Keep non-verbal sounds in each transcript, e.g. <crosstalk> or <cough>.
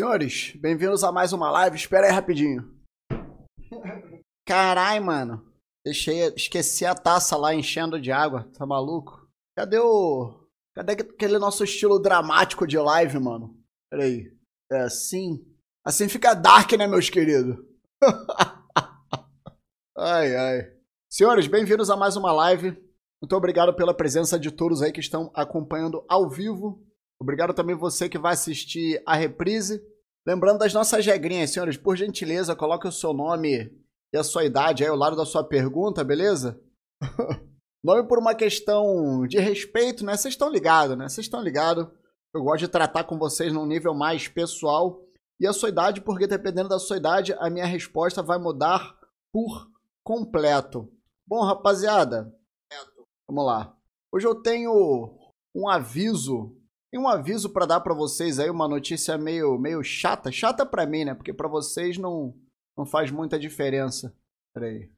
Senhores, bem-vindos a mais uma live. Espera aí rapidinho. Carai, mano. Deixei, esqueci a taça lá enchendo de água. Tá maluco? Cadê o. Cadê aquele nosso estilo dramático de live, mano? Pera aí. É assim? Assim fica dark, né, meus queridos? <laughs> ai, ai. Senhores, bem-vindos a mais uma live. Muito obrigado pela presença de todos aí que estão acompanhando ao vivo. Obrigado também você que vai assistir a reprise. Lembrando das nossas regrinhas, senhores, por gentileza, coloque o seu nome e a sua idade aí ao lado da sua pergunta, beleza? <laughs> nome por uma questão de respeito, né? Vocês estão ligados, né? Vocês estão ligados. Eu gosto de tratar com vocês num nível mais pessoal. E a sua idade, porque dependendo da sua idade, a minha resposta vai mudar por completo. Bom, rapaziada, vamos lá. Hoje eu tenho um aviso tem um aviso para dar para vocês aí, uma notícia meio, meio chata. Chata para mim, né? Porque para vocês não, não faz muita diferença. Pera aí.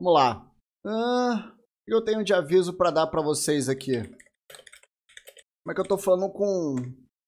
Vamos lá. Ah, eu tenho de aviso para dar para vocês aqui? Como é que eu tô falando com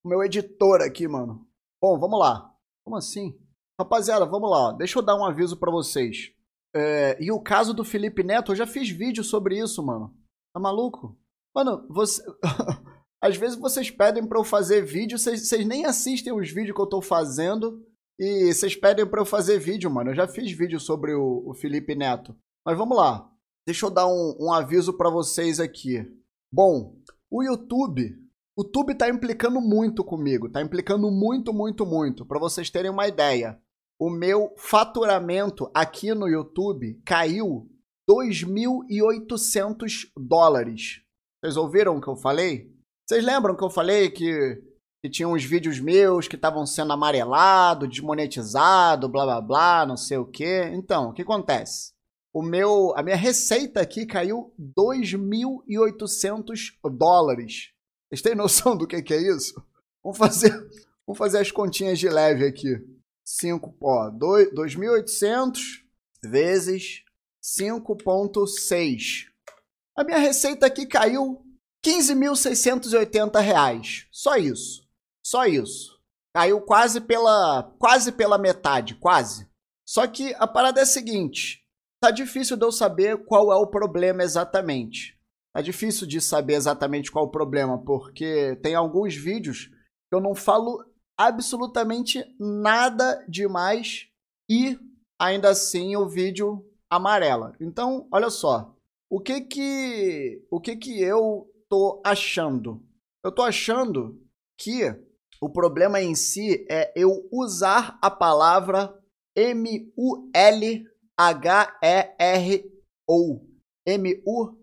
o meu editor aqui, mano? Bom, vamos lá. Como assim? Rapaziada, vamos lá. Deixa eu dar um aviso para vocês. É, e o caso do Felipe Neto, eu já fiz vídeo sobre isso, mano. Tá maluco? Mano, você... <laughs> Às vezes vocês pedem para eu fazer vídeo, vocês, nem assistem os vídeos que eu tô fazendo e vocês pedem para eu fazer vídeo, mano. Eu já fiz vídeo sobre o, o Felipe Neto. Mas vamos lá. Deixa eu dar um, um aviso para vocês aqui. Bom, o YouTube, o YouTube tá implicando muito comigo, tá implicando muito, muito, muito. Para vocês terem uma ideia, o meu faturamento aqui no YouTube caiu 2.800 dólares. Vocês ouviram o que eu falei? Vocês lembram que eu falei que, que tinha uns vídeos meus que estavam sendo amarelados, desmonetizados, blá blá blá, não sei o que. Então, o que acontece? O meu, a minha receita aqui caiu 2.800 dólares. Vocês têm noção do que, que é isso? Vamos fazer, vamos fazer as continhas de leve aqui. 5, ó, 2.800 vezes 5.6. A minha receita aqui caiu 15.680 reais. Só isso. Só isso. Caiu quase pela, quase pela metade, quase. Só que a parada é a seguinte: tá difícil de eu saber qual é o problema exatamente. Tá difícil de saber exatamente qual é o problema, porque tem alguns vídeos que eu não falo absolutamente nada demais e ainda assim o vídeo amarela. Então, olha só, o que que o que que eu tô achando? Eu tô achando que o problema em si é eu usar a palavra M-U-L-H-E-R-O. M-U-L-H-E-R-E-S.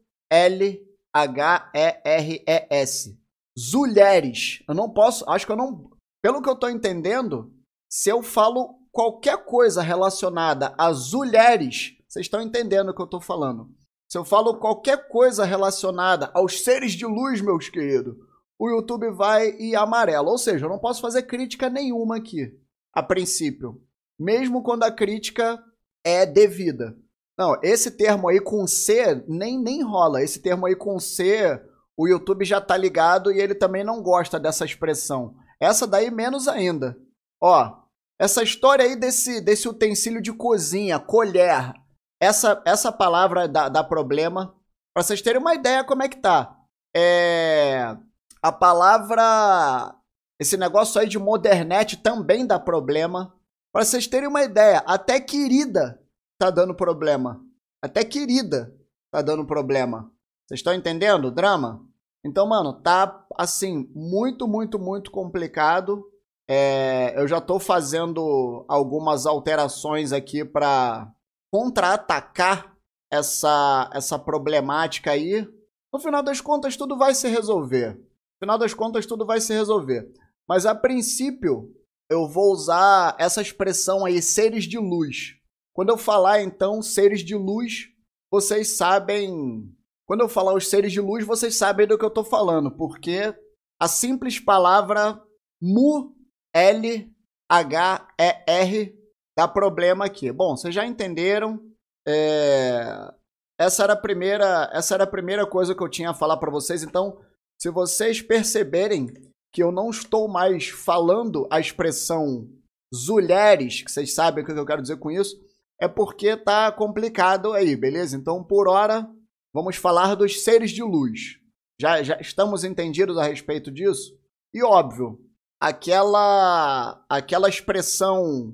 Zulheres. Eu não posso, acho que eu não. Pelo que eu tô entendendo, se eu falo qualquer coisa relacionada a zulheres, vocês estão entendendo o que eu tô falando. Se eu falo qualquer coisa relacionada aos seres de luz, meus queridos, o YouTube vai e amarela. Ou seja, eu não posso fazer crítica nenhuma aqui, a princípio. Mesmo quando a crítica é devida. Não, esse termo aí com C nem, nem rola. Esse termo aí com C, o YouTube já tá ligado e ele também não gosta dessa expressão. Essa daí menos ainda. Ó, essa história aí desse, desse utensílio de cozinha, colher, essa, essa palavra dá, dá problema. Para vocês terem uma ideia como é que tá. É, a palavra. Esse negócio aí de modernete também dá problema. Para vocês terem uma ideia, até querida tá dando problema. Até querida tá dando problema. Vocês estão entendendo o drama? Então, mano, tá assim, muito, muito, muito complicado. É, eu já tô fazendo algumas alterações aqui para contra-atacar essa, essa problemática aí, no final das contas tudo vai se resolver. No final das contas tudo vai se resolver. Mas a princípio eu vou usar essa expressão aí, seres de luz. Quando eu falar então seres de luz, vocês sabem. Quando eu falar os seres de luz, vocês sabem do que eu estou falando, porque a simples palavra mu, L, H, E, R dá problema aqui. Bom, vocês já entenderam. É... Essa era a primeira, essa era a primeira coisa que eu tinha a falar para vocês. Então, se vocês perceberem que eu não estou mais falando a expressão zulheres, que vocês sabem o que eu quero dizer com isso, é porque tá complicado aí, beleza? Então, por hora, vamos falar dos seres de luz. Já, já estamos entendidos a respeito disso? E óbvio, aquela aquela expressão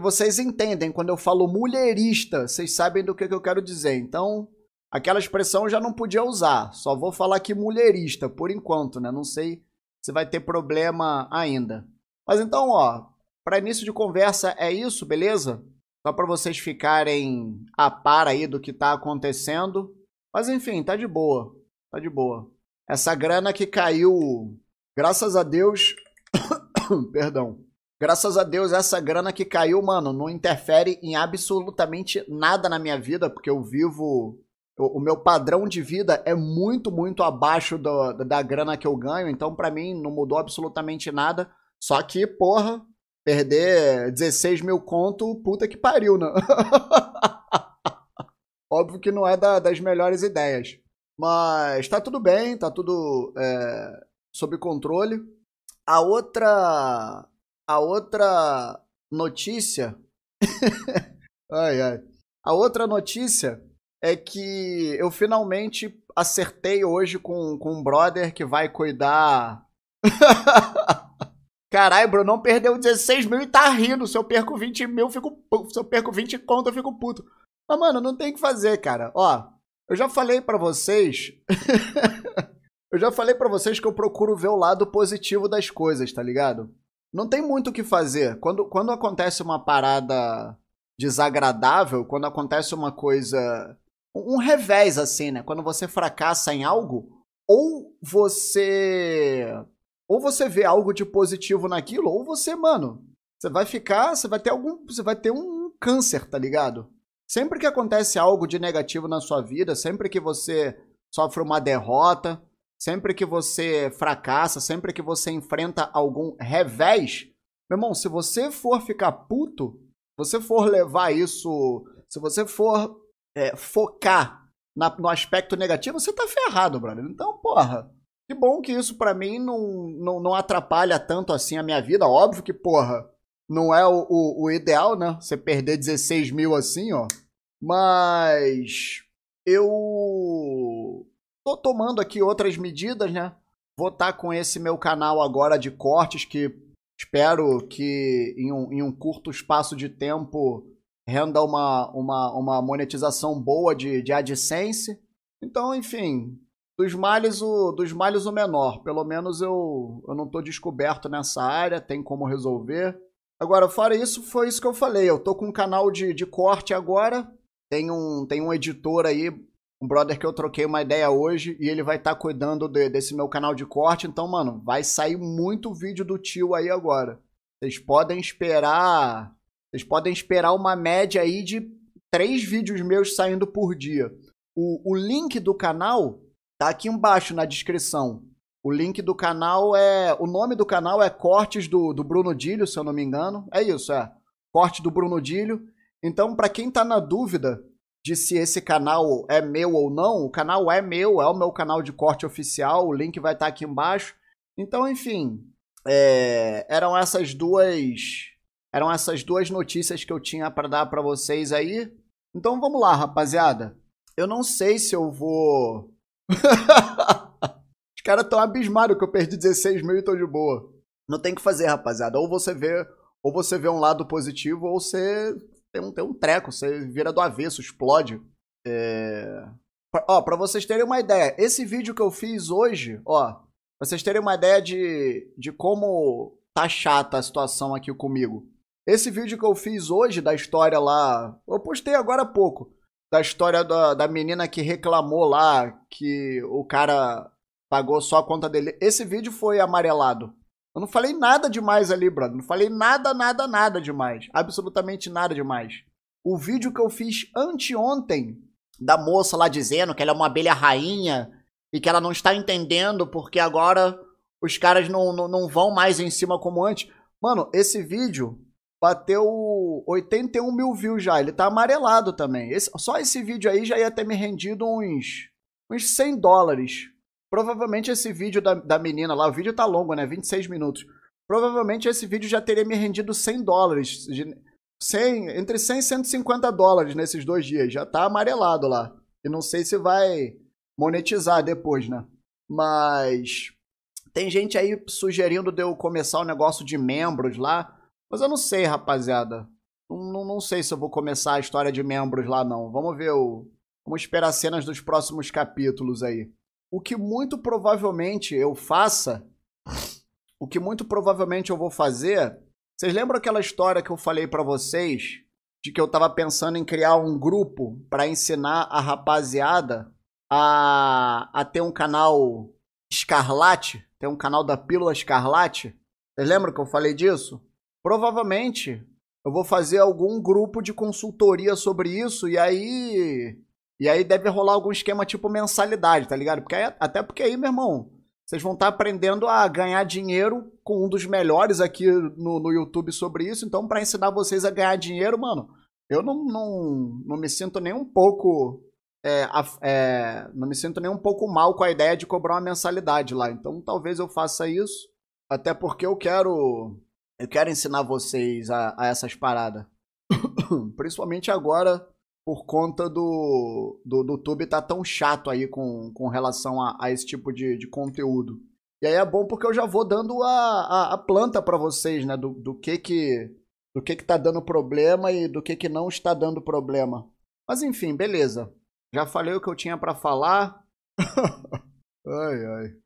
que vocês entendem quando eu falo mulherista, vocês sabem do que, que eu quero dizer. Então, aquela expressão eu já não podia usar. Só vou falar aqui mulherista por enquanto, né? Não sei se vai ter problema ainda. Mas então, ó, para início de conversa é isso, beleza? Só para vocês ficarem a par aí do que tá acontecendo. Mas enfim, tá de boa. Tá de boa. Essa grana que caiu, graças a Deus, <coughs> perdão. Graças a Deus, essa grana que caiu, mano, não interfere em absolutamente nada na minha vida, porque eu vivo. O, meu padrão de vida é muito, muito abaixo do, da grana que eu ganho, então para mim não mudou absolutamente nada. Só que, porra, perder 16 mil conto, puta que pariu, né? <laughs> Óbvio que não é da, das melhores ideias. Mas tá tudo bem, tá tudo é, sob controle. A outra a outra notícia. <laughs> ai, ai. A outra notícia é que eu finalmente acertei hoje com, com um brother que vai cuidar. <laughs> Caralho, Bruno, não perdeu 16 mil e tá rindo. Se eu perco 20 mil, fico. Se eu perco 20 conto, eu fico puto. Mas, mano, não tem o que fazer, cara. Ó, eu já falei para vocês. <laughs> eu já falei para vocês que eu procuro ver o lado positivo das coisas, tá ligado? Não tem muito o que fazer. Quando, quando acontece uma parada desagradável, quando acontece uma coisa. Um revés, assim, né? Quando você fracassa em algo, ou você. Ou você vê algo de positivo naquilo, ou você, mano, você vai ficar. Você vai ter algum. Você vai ter um câncer, tá ligado? Sempre que acontece algo de negativo na sua vida, sempre que você sofre uma derrota, sempre que você fracassa, sempre que você enfrenta algum revés, meu irmão, se você for ficar puto, se você for levar isso, se você for é, focar na, no aspecto negativo, você tá ferrado, brother. Então, porra, que bom que isso para mim não, não, não atrapalha tanto assim a minha vida. Óbvio que, porra, não é o, o, o ideal, né? Você perder 16 mil assim, ó. Mas eu Tô tomando aqui outras medidas, né? Vou estar tá com esse meu canal agora de cortes que espero que em um, em um curto espaço de tempo renda uma, uma, uma monetização boa de, de AdSense. Então, enfim, dos males o, dos males o menor. Pelo menos eu, eu não estou descoberto nessa área, tem como resolver. Agora, fora isso, foi isso que eu falei. Eu tô com um canal de, de corte agora. Tem um, tem um editor aí um brother que eu troquei uma ideia hoje e ele vai estar tá cuidando de, desse meu canal de corte. Então, mano, vai sair muito vídeo do tio aí agora. Vocês podem esperar. Vocês podem esperar uma média aí de três vídeos meus saindo por dia. O, o link do canal tá aqui embaixo na descrição. O link do canal é. O nome do canal é Cortes do, do Bruno Dílio, se eu não me engano. É isso, é. Corte do Bruno Dílio. Então, para quem tá na dúvida, de se esse canal é meu ou não. O canal é meu, é o meu canal de corte oficial, o link vai estar aqui embaixo. Então, enfim, é, eram essas duas eram essas duas notícias que eu tinha para dar para vocês aí. Então vamos lá, rapaziada. Eu não sei se eu vou. <laughs> Os caras estão abismados que eu perdi 16 mil e tô de boa. Não tem que fazer, rapaziada. Ou você vê, ou você vê um lado positivo, ou você tem um, tem um treco, você vira do avesso, explode. É... Ó, pra vocês terem uma ideia, esse vídeo que eu fiz hoje, ó, pra vocês terem uma ideia de, de como tá chata a situação aqui comigo. Esse vídeo que eu fiz hoje da história lá, eu postei agora há pouco, da história da, da menina que reclamou lá que o cara pagou só a conta dele. Esse vídeo foi amarelado. Eu não falei nada demais ali, brother. Não falei nada, nada, nada demais. Absolutamente nada demais. O vídeo que eu fiz anteontem da moça lá dizendo que ela é uma abelha rainha e que ela não está entendendo porque agora os caras não, não, não vão mais em cima como antes. Mano, esse vídeo bateu 81 mil views já. Ele tá amarelado também. Esse, só esse vídeo aí já ia ter me rendido uns, uns 100 dólares. Provavelmente esse vídeo da, da menina lá, o vídeo tá longo, né? 26 minutos. Provavelmente esse vídeo já teria me rendido 100 dólares. 100, entre 100 e 150 dólares nesses dois dias. Já tá amarelado lá. E não sei se vai monetizar depois, né? Mas tem gente aí sugerindo de eu começar o um negócio de membros lá. Mas eu não sei, rapaziada. Não, não, sei se eu vou começar a história de membros lá, não. Vamos ver o. Vamos esperar cenas dos próximos capítulos aí. O que muito provavelmente eu faça. O que muito provavelmente eu vou fazer. Vocês lembram aquela história que eu falei para vocês? De que eu tava pensando em criar um grupo para ensinar a rapaziada a, a ter um canal Escarlate? Ter um canal da Pílula Escarlate? Vocês lembram que eu falei disso? Provavelmente eu vou fazer algum grupo de consultoria sobre isso e aí e aí deve rolar algum esquema tipo mensalidade, tá ligado? Porque aí, até porque aí, meu irmão, vocês vão estar tá aprendendo a ganhar dinheiro com um dos melhores aqui no, no YouTube sobre isso. Então, para ensinar vocês a ganhar dinheiro, mano, eu não, não, não me sinto nem um pouco. É, é, não me sinto nem um pouco mal com a ideia de cobrar uma mensalidade lá. Então, talvez eu faça isso. Até porque eu quero. Eu quero ensinar vocês a, a essas paradas. <coughs> Principalmente agora por conta do, do, do YouTube tá tão chato aí com, com relação a, a esse tipo de, de conteúdo. E aí é bom porque eu já vou dando a, a, a planta para vocês, né? Do, do que que do que que tá dando problema e do que que não está dando problema. Mas enfim, beleza. Já falei o que eu tinha para falar. <laughs> ai, ai.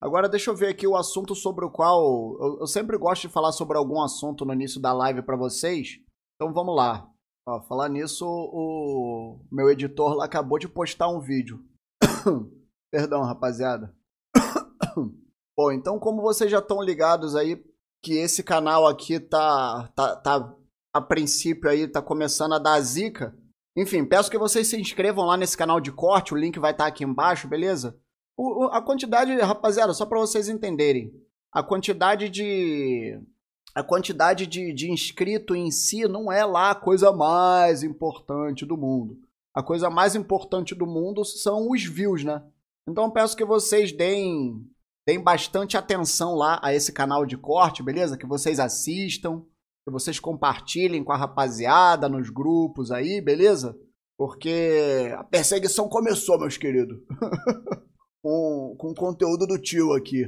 Agora deixa eu ver aqui o assunto sobre o qual eu, eu sempre gosto de falar sobre algum assunto no início da live para vocês. Então vamos lá. Ó, falar nisso, o meu editor lá acabou de postar um vídeo. <coughs> Perdão, rapaziada. <coughs> Bom, então como vocês já estão ligados aí que esse canal aqui tá, tá, tá a princípio aí tá começando a dar zica. Enfim, peço que vocês se inscrevam lá nesse canal de corte, o link vai estar tá aqui embaixo, beleza? O, a quantidade, rapaziada, só para vocês entenderem, a quantidade de a quantidade de, de inscrito em si não é lá a coisa mais importante do mundo. A coisa mais importante do mundo são os views, né? Então peço que vocês deem, deem bastante atenção lá a esse canal de corte, beleza? Que vocês assistam, que vocês compartilhem com a rapaziada nos grupos aí, beleza? Porque a perseguição começou, meus queridos. <laughs> com, com conteúdo do tio aqui.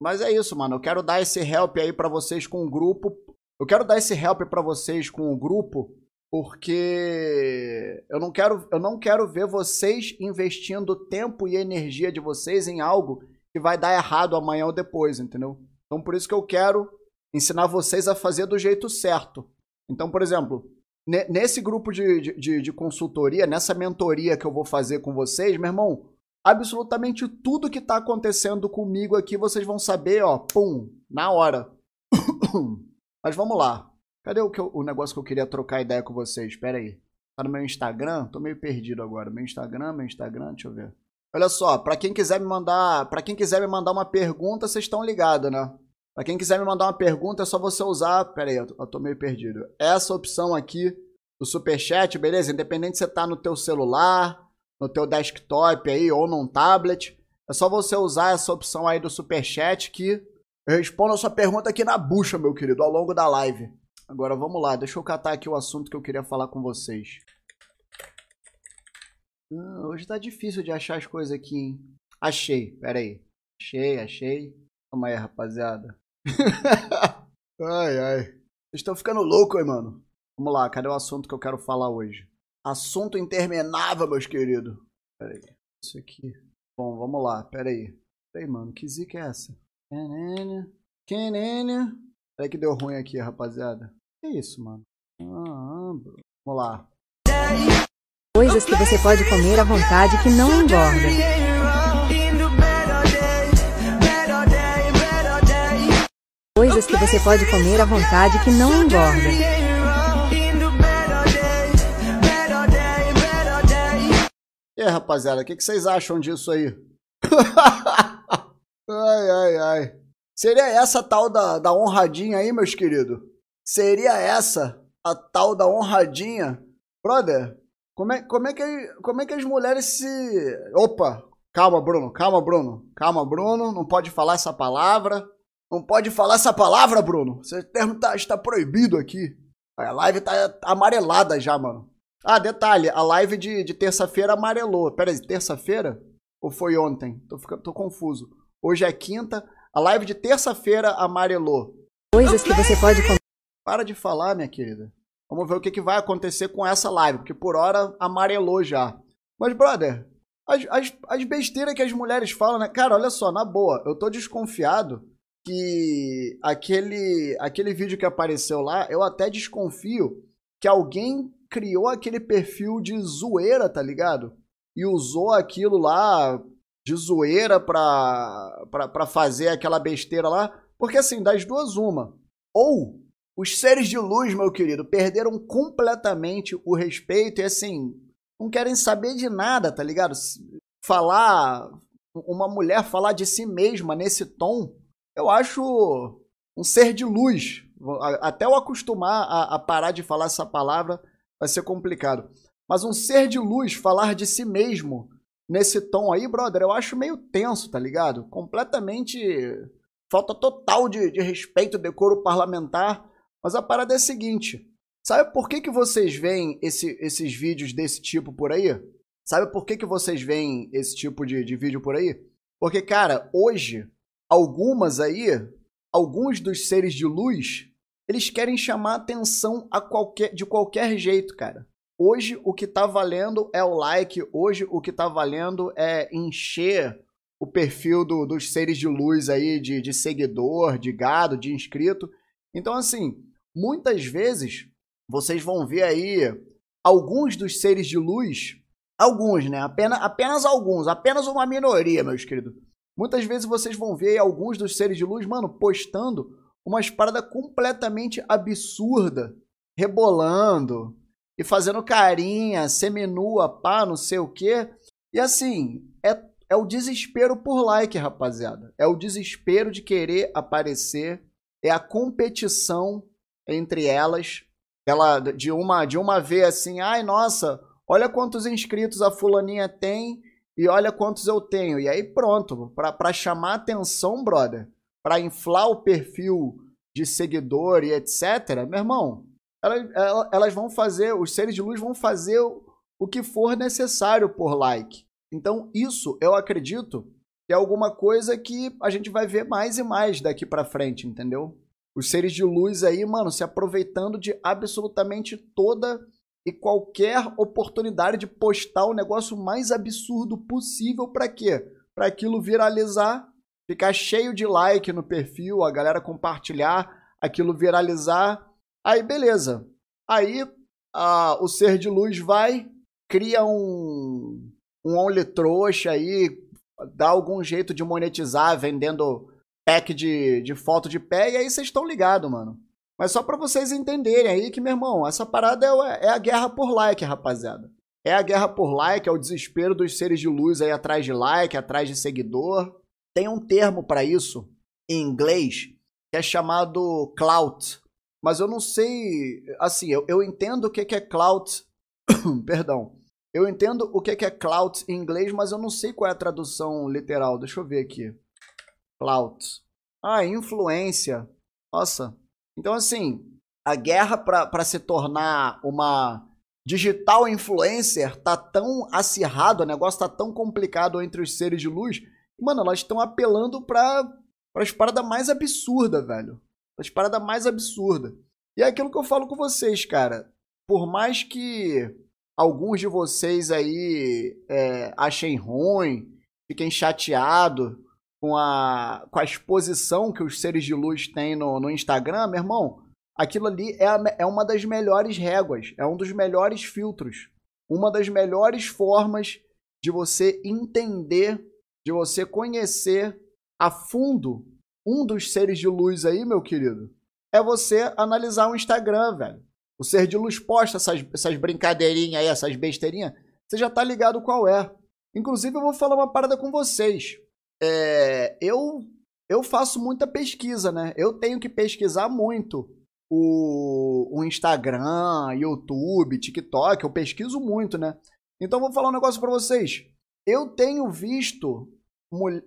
Mas é isso, mano. Eu quero dar esse help aí para vocês com o grupo. Eu quero dar esse help para vocês com o grupo porque eu não quero eu não quero ver vocês investindo tempo e energia de vocês em algo que vai dar errado amanhã ou depois, entendeu? Então por isso que eu quero ensinar vocês a fazer do jeito certo. Então, por exemplo, nesse grupo de, de, de consultoria, nessa mentoria que eu vou fazer com vocês, meu irmão, absolutamente tudo que está acontecendo comigo aqui, vocês vão saber, ó, pum, na hora. <coughs> Mas vamos lá. Cadê o, eu, o negócio que eu queria trocar ideia com vocês? Espera aí. Tá no meu Instagram? Tô meio perdido agora. Meu Instagram, meu Instagram, deixa eu ver. Olha só, para quem quiser me mandar, para quem quiser me mandar uma pergunta, vocês estão ligados, né? Para quem quiser me mandar uma pergunta, é só você usar, pera aí, eu tô, eu tô meio perdido. Essa opção aqui do superchat, beleza? Independente se você tá no teu celular, no teu desktop aí ou num tablet. É só você usar essa opção aí do Superchat que eu respondo a sua pergunta aqui na bucha, meu querido, ao longo da live. Agora vamos lá, deixa eu catar aqui o assunto que eu queria falar com vocês. Ah, hoje tá difícil de achar as coisas aqui, hein? Achei, pera aí. Achei, achei. Calma aí, rapaziada. <laughs> ai, ai. Vocês estão ficando loucos, hein, mano? Vamos lá, cadê o assunto que eu quero falar hoje? Assunto interminável, meus queridos. Pera aí. Isso aqui. Bom, vamos lá. Pera aí. Pera aí, mano. Que zica é essa? Kenênia. Kenênia. Peraí que deu ruim aqui, rapaziada. Que isso, mano? Ah, bro. Vamos lá. Coisas que você pode comer à vontade que não engorda. Coisas que você pode comer à vontade que não engorda. Aí, rapaziada, o que, que vocês acham disso aí? <laughs> ai, ai, ai. Seria essa tal da, da honradinha aí, meus queridos? Seria essa a tal da honradinha? Brother, como é, como, é que, como é que as mulheres se. Opa! Calma, Bruno, calma, Bruno. Calma, Bruno. Não pode falar essa palavra. Não pode falar essa palavra, Bruno. Esse termo tá, está proibido aqui. A live tá amarelada já, mano. Ah, detalhe, a live de, de terça-feira amarelou. Pera aí, terça-feira? Ou foi ontem? Tô, ficando, tô confuso. Hoje é quinta. A live de terça-feira amarelou. Coisas que você pode. Para de falar, minha querida. Vamos ver o que, que vai acontecer com essa live, porque por hora amarelou já. Mas, brother, as, as, as besteiras que as mulheres falam, né? Cara, olha só, na boa, eu tô desconfiado que aquele, aquele vídeo que apareceu lá, eu até desconfio que alguém criou aquele perfil de zoeira, tá ligado? E usou aquilo lá de zoeira pra, pra, pra fazer aquela besteira lá. Porque assim, das duas, uma. Ou os seres de luz, meu querido, perderam completamente o respeito e assim, não querem saber de nada, tá ligado? Falar, uma mulher falar de si mesma nesse tom, eu acho um ser de luz. Até eu acostumar a, a parar de falar essa palavra vai ser complicado. Mas um ser de luz falar de si mesmo nesse tom aí, brother, eu acho meio tenso, tá ligado? Completamente. Falta total de, de respeito, decoro parlamentar. Mas a parada é a seguinte: sabe por que, que vocês veem esse, esses vídeos desse tipo por aí? Sabe por que, que vocês veem esse tipo de, de vídeo por aí? Porque, cara, hoje, algumas aí, alguns dos seres de luz, eles querem chamar atenção a qualquer, de qualquer jeito, cara. Hoje o que tá valendo é o like, hoje o que tá valendo é encher o perfil do, dos seres de luz aí, de, de seguidor, de gado, de inscrito. Então, assim, muitas vezes vocês vão ver aí alguns dos seres de luz, alguns, né? Apenas, apenas alguns, apenas uma minoria, meus queridos. Muitas vezes vocês vão ver alguns dos seres de luz, mano, postando umas paradas completamente absurda, rebolando e fazendo carinha, seminua, pá, não sei o quê. E assim, é, é o desespero por like, rapaziada. É o desespero de querer aparecer, é a competição entre elas. Ela de uma de uma vez assim, ai nossa, olha quantos inscritos a fulaninha tem e olha quantos eu tenho. E aí pronto, para chamar atenção, brother, para inflar o perfil de seguidor e etc. Meu irmão, elas, elas vão fazer, os seres de luz vão fazer o que for necessário por like. Então isso eu acredito que é alguma coisa que a gente vai ver mais e mais daqui para frente, entendeu? Os seres de luz aí, mano, se aproveitando de absolutamente toda e qualquer oportunidade de postar o negócio mais absurdo possível para quê? Para aquilo viralizar, ficar cheio de like no perfil, a galera compartilhar, aquilo viralizar. Aí beleza. Aí a, o ser de luz vai, cria um um only trouxa aí, dá algum jeito de monetizar vendendo pack de, de foto de pé, e aí vocês estão ligados, mano. Mas só para vocês entenderem aí que, meu irmão, essa parada é, é a guerra por like, rapaziada. É a guerra por like, é o desespero dos seres de luz aí atrás de like, atrás de seguidor. Tem um termo para isso em inglês que é chamado clout. Mas eu não sei, assim, eu, eu entendo o que, que é clout. <coughs> Perdão. Eu entendo o que, que é clout em inglês, mas eu não sei qual é a tradução literal. Deixa eu ver aqui. Clout. Ah, influência. Nossa. Então, assim, a guerra para se tornar uma digital influencer tá tão acirrado, o negócio tá tão complicado entre os seres de luz. Mano, elas estão apelando para as paradas mais absurdas, velho. As paradas mais absurdas. E é aquilo que eu falo com vocês, cara. Por mais que alguns de vocês aí é, achem ruim, fiquem chateados com a, com a exposição que os seres de luz têm no, no Instagram, meu irmão, aquilo ali é, a, é uma das melhores réguas, é um dos melhores filtros, uma das melhores formas de você entender, de você conhecer a fundo um dos seres de luz aí, meu querido, é você analisar o Instagram, velho. O ser de luz posta essas, essas brincadeirinhas aí, essas besteirinhas, você já tá ligado qual é. Inclusive, eu vou falar uma parada com vocês é, eu, eu faço muita pesquisa, né? Eu tenho que pesquisar muito o, o Instagram, YouTube, TikTok, eu pesquiso muito, né? Então vou falar um negócio para vocês. Eu tenho visto.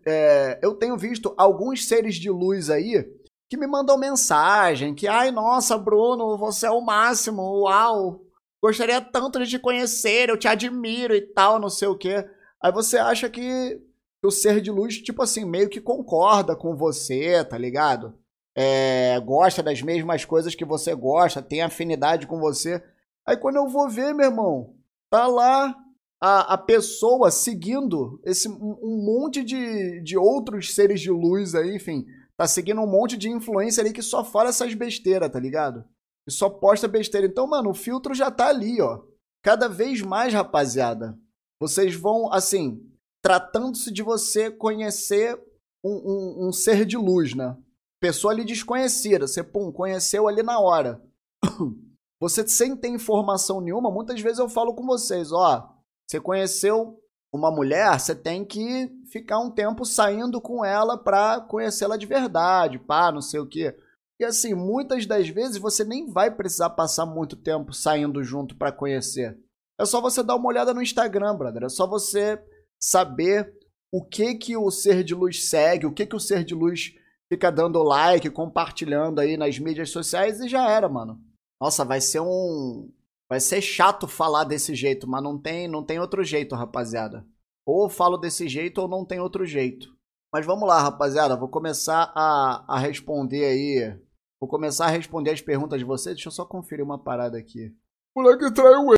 É, eu tenho visto alguns seres de luz aí que me mandam mensagem que, ai, nossa, Bruno, você é o máximo, uau, gostaria tanto de te conhecer, eu te admiro e tal, não sei o quê. Aí você acha que o ser de luz, tipo assim, meio que concorda com você, tá ligado? É, gosta das mesmas coisas que você gosta, tem afinidade com você. Aí quando eu vou ver, meu irmão, tá lá a, a pessoa seguindo esse um, monte de, de outros seres de luz aí, enfim, tá seguindo um monte de influência ali que só fala essas besteiras, tá ligado? E só posta besteira. Então, mano, o filtro já tá ali, ó. Cada vez mais, rapaziada. Vocês vão, assim, tratando-se de você conhecer um, um, um, ser de luz, né? Pessoa ali desconhecida, você, pum, conheceu ali na hora. <coughs> Você sem ter informação nenhuma, muitas vezes eu falo com vocês, ó, você conheceu uma mulher, você tem que ficar um tempo saindo com ela pra conhecê-la de verdade, pá, não sei o quê. E assim, muitas das vezes você nem vai precisar passar muito tempo saindo junto para conhecer. É só você dar uma olhada no Instagram, brother. É só você saber o que que o ser de luz segue, o que que o ser de luz fica dando like, compartilhando aí nas mídias sociais e já era, mano. Nossa, vai ser um vai ser chato falar desse jeito, mas não tem, não tem outro jeito, rapaziada. Ou falo desse jeito ou não tem outro jeito. Mas vamos lá, rapaziada, vou começar a, a responder aí. Vou começar a responder as perguntas de vocês. Deixa eu só conferir uma parada aqui. Moleque traiu ele.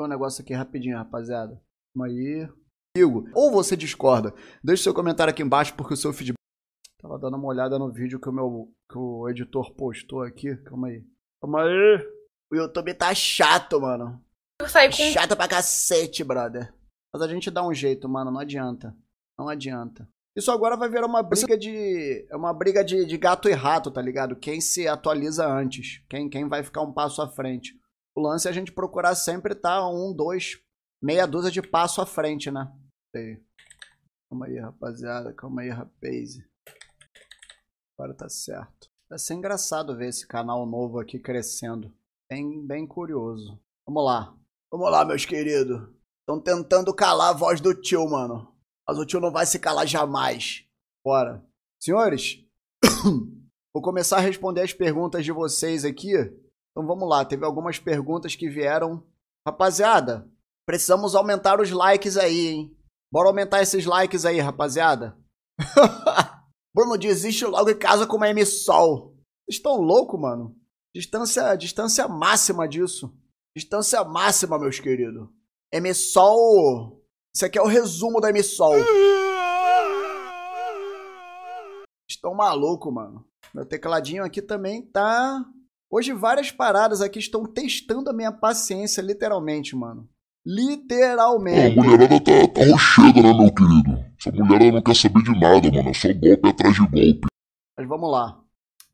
Um negócio aqui rapidinho, rapaziada. Calma aí ou você discorda. Deixe seu comentário aqui embaixo porque o seu feedback. Tava dando uma olhada no vídeo que o meu que o editor postou aqui. Calma aí. Calma aí. O YouTube tá chato, mano. Com... Chato pra cacete, brother. Mas a gente dá um jeito, mano. Não adianta. Não adianta. Isso agora vai virar uma briga de. É uma briga de, de gato e rato, tá ligado? Quem se atualiza antes. Quem, quem vai ficar um passo à frente. O lance é a gente procurar sempre tá um, dois, meia dúzia de passo à frente, né? Aí. Calma aí, rapaziada. Calma aí, rapaz. Agora tá certo. Vai ser engraçado ver esse canal novo aqui crescendo. Bem, bem curioso. Vamos lá. Vamos lá, meus queridos. Estão tentando calar a voz do tio, mano. Mas o tio não vai se calar jamais. Bora. Senhores, <coughs> vou começar a responder as perguntas de vocês aqui. Então vamos lá. Teve algumas perguntas que vieram. Rapaziada, precisamos aumentar os likes aí, hein? Bora aumentar esses likes aí, rapaziada. <laughs> Bruno, desiste logo e casa com uma M-Sol. Vocês estão loucos, mano? Distância, distância máxima disso. Distância máxima, meus queridos. M-Sol. Isso aqui é o resumo da M-Sol. Estão maluco, mano. Meu tecladinho aqui também tá. Hoje várias paradas aqui estão testando a minha paciência, literalmente, mano. Literalmente. a mulherada tá, tá rocheda, né, meu querido? Essa mulherada não quer saber de nada, mano. É só golpe atrás de golpe. Mas vamos lá.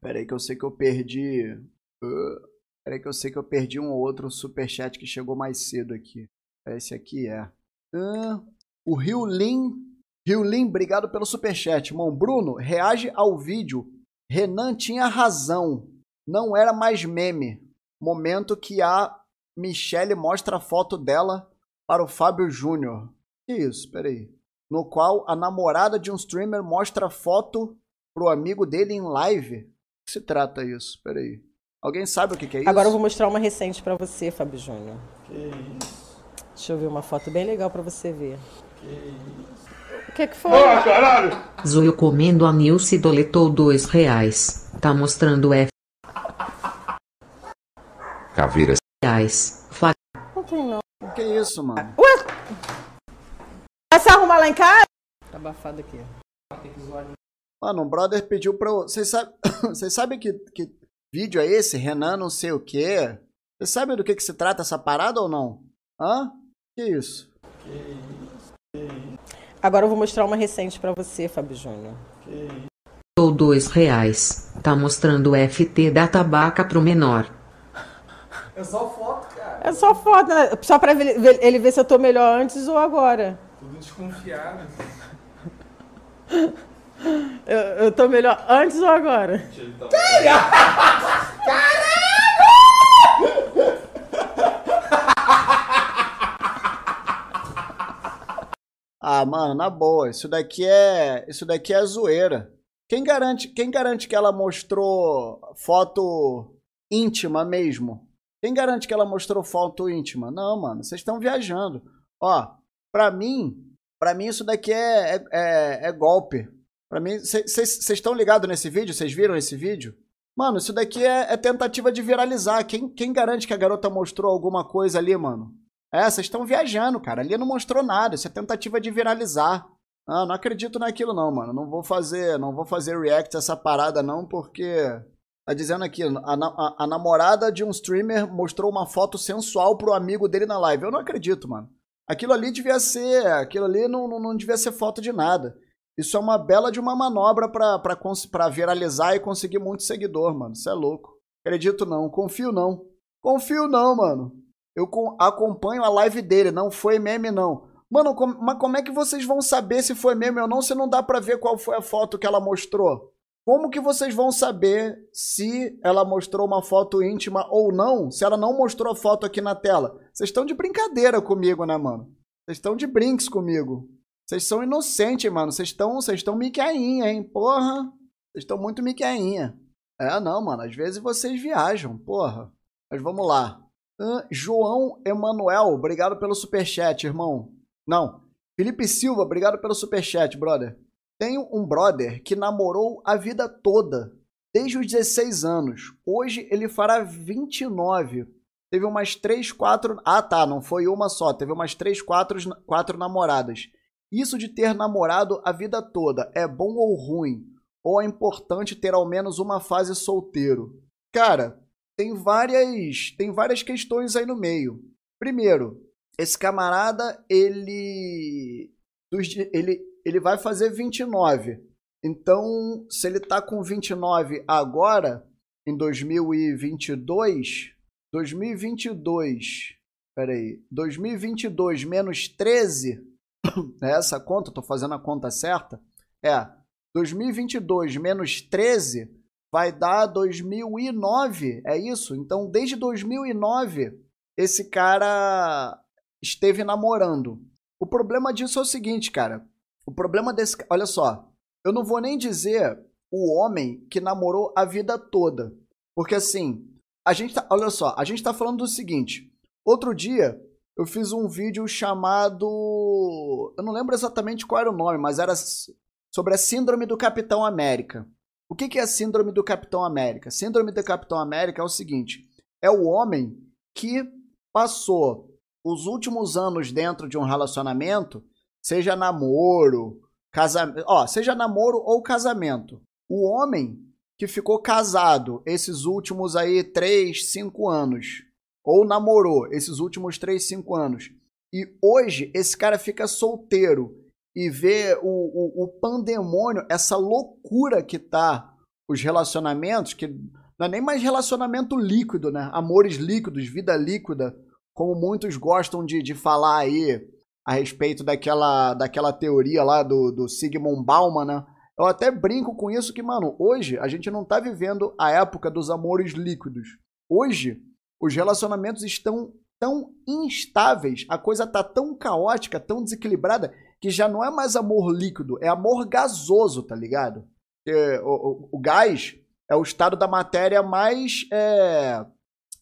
Pera aí que eu sei que eu perdi. Uh, pera aí que eu sei que eu perdi um ou outro superchat que chegou mais cedo aqui. Esse aqui é. Uh, o Rio Lin. Rio Lin, obrigado pelo superchat. Irmão Bruno, reage ao vídeo. Renan tinha razão. Não era mais meme. Momento que a Michelle mostra a foto dela para o Fábio Júnior. Que isso? Peraí. No qual a namorada de um streamer mostra a foto pro amigo dele em live. O que se trata isso? Peraí. Alguém sabe o que, que é isso? Agora eu vou mostrar uma recente para você, Fábio Júnior. Que isso? Deixa eu ver uma foto bem legal para você ver. Que isso? O que, que foi? Ah, caralho! Zoio comendo a Nilce doletou dois reais. Tá mostrando F. Caveiras reais. Fla... Não tem não. O que é isso, mano? Ué? Vai se arrumar lá em casa? Tá abafado aqui. Mano, um brother pediu pra eu... Vocês sabem <coughs> sabem que, que vídeo é esse? Renan não sei o quê. Vocês sabem do que, que se trata essa parada ou não? Hã? Que isso? Que isso? Que isso? Agora eu vou mostrar uma recente pra você, Fábio Júnior. Ou dois reais. Tá mostrando o FT da tabaca pro menor. É só foto, cara. É só foto, né? Só pra ele ver se eu tô melhor antes ou agora. Tudo desconfiado. <laughs> Eu, eu tô melhor antes ou agora? Caralho! Ah, mano, na boa, isso daqui é, isso daqui é zoeira. Quem garante, quem garante que ela mostrou foto íntima mesmo? Quem garante que ela mostrou foto íntima? Não, mano, vocês estão viajando. Ó, pra mim, pra mim isso daqui é, é, é, é golpe. Pra mim, vocês estão ligados nesse vídeo? Vocês viram esse vídeo? Mano, isso daqui é, é, tentativa de viralizar. Quem, quem garante que a garota mostrou alguma coisa ali, mano? É, vocês estão viajando, cara. Ali não mostrou nada. Isso é tentativa de viralizar. Ah, não acredito naquilo não, mano. Não vou fazer, não vou fazer react a essa parada não, porque tá dizendo aqui, a, a, a, namorada de um streamer mostrou uma foto sensual pro amigo dele na live. Eu não acredito, mano. Aquilo ali devia ser, aquilo ali não, não, não devia ser foto de nada. Isso é uma bela de uma manobra pra viralizar e conseguir muito seguidor, mano. Isso é louco. Acredito não, confio não. Confio não, mano. Eu acompanho a live dele, não foi meme não. Mano, mas como é que vocês vão saber se foi meme ou não se não dá pra ver qual foi a foto que ela mostrou? Como que vocês vão saber se ela mostrou uma foto íntima ou não, se ela não mostrou a foto aqui na tela? Vocês estão de brincadeira comigo, né, mano? Vocês estão de brinks comigo. Vocês são inocentes, mano. Vocês estão vocês estão miqueinha, hein? Porra. Vocês estão muito miqueinha. É, não, mano. Às vezes vocês viajam, porra. Mas vamos lá. Uh, João Emanuel, obrigado pelo superchat, irmão. Não. Felipe Silva, obrigado pelo superchat, brother. Tenho um brother que namorou a vida toda, desde os 16 anos. Hoje ele fará 29. Teve umas 3, 4. Ah, tá, não foi uma só. Teve umas 3, 4, 4 namoradas. Isso de ter namorado a vida toda é bom ou ruim? Ou é importante ter ao menos uma fase solteiro? Cara, tem várias, tem várias questões aí no meio. Primeiro, esse camarada, ele, ele, ele vai fazer 29. Então, se ele tá com 29 agora, em 2022, 2022, peraí, 2022 menos 13, é <coughs> essa conta, tô fazendo a conta certa, é 2022 menos 13 vai dar 2009, é isso? Então, desde 2009, esse cara esteve namorando. O problema disso é o seguinte, cara. O problema desse. Olha só. Eu não vou nem dizer o homem que namorou a vida toda. Porque assim. A gente tá. Olha só. A gente tá falando do seguinte. Outro dia. Eu fiz um vídeo chamado. Eu não lembro exatamente qual era o nome, mas era sobre a Síndrome do Capitão América. O que é a Síndrome do Capitão América? Síndrome do Capitão América é o seguinte: é o homem que passou os últimos anos dentro de um relacionamento, seja namoro, casamento, ó, seja namoro ou casamento, o homem que ficou casado esses últimos aí 3, 5 anos, ou namorou esses últimos 3, 5 anos, e hoje esse cara fica solteiro e vê o, o, o pandemônio, essa loucura que tá os relacionamentos, que não é nem mais relacionamento líquido, né? Amores líquidos, vida líquida, como muitos gostam de, de falar aí a respeito daquela, daquela teoria lá do, do Sigmund Bauman, né? Eu até brinco com isso que, mano, hoje a gente não tá vivendo a época dos amores líquidos. Hoje, os relacionamentos estão tão instáveis, a coisa tá tão caótica, tão desequilibrada, que já não é mais amor líquido, é amor gasoso, tá ligado? É, o, o, o, gás é o estado da matéria mais é,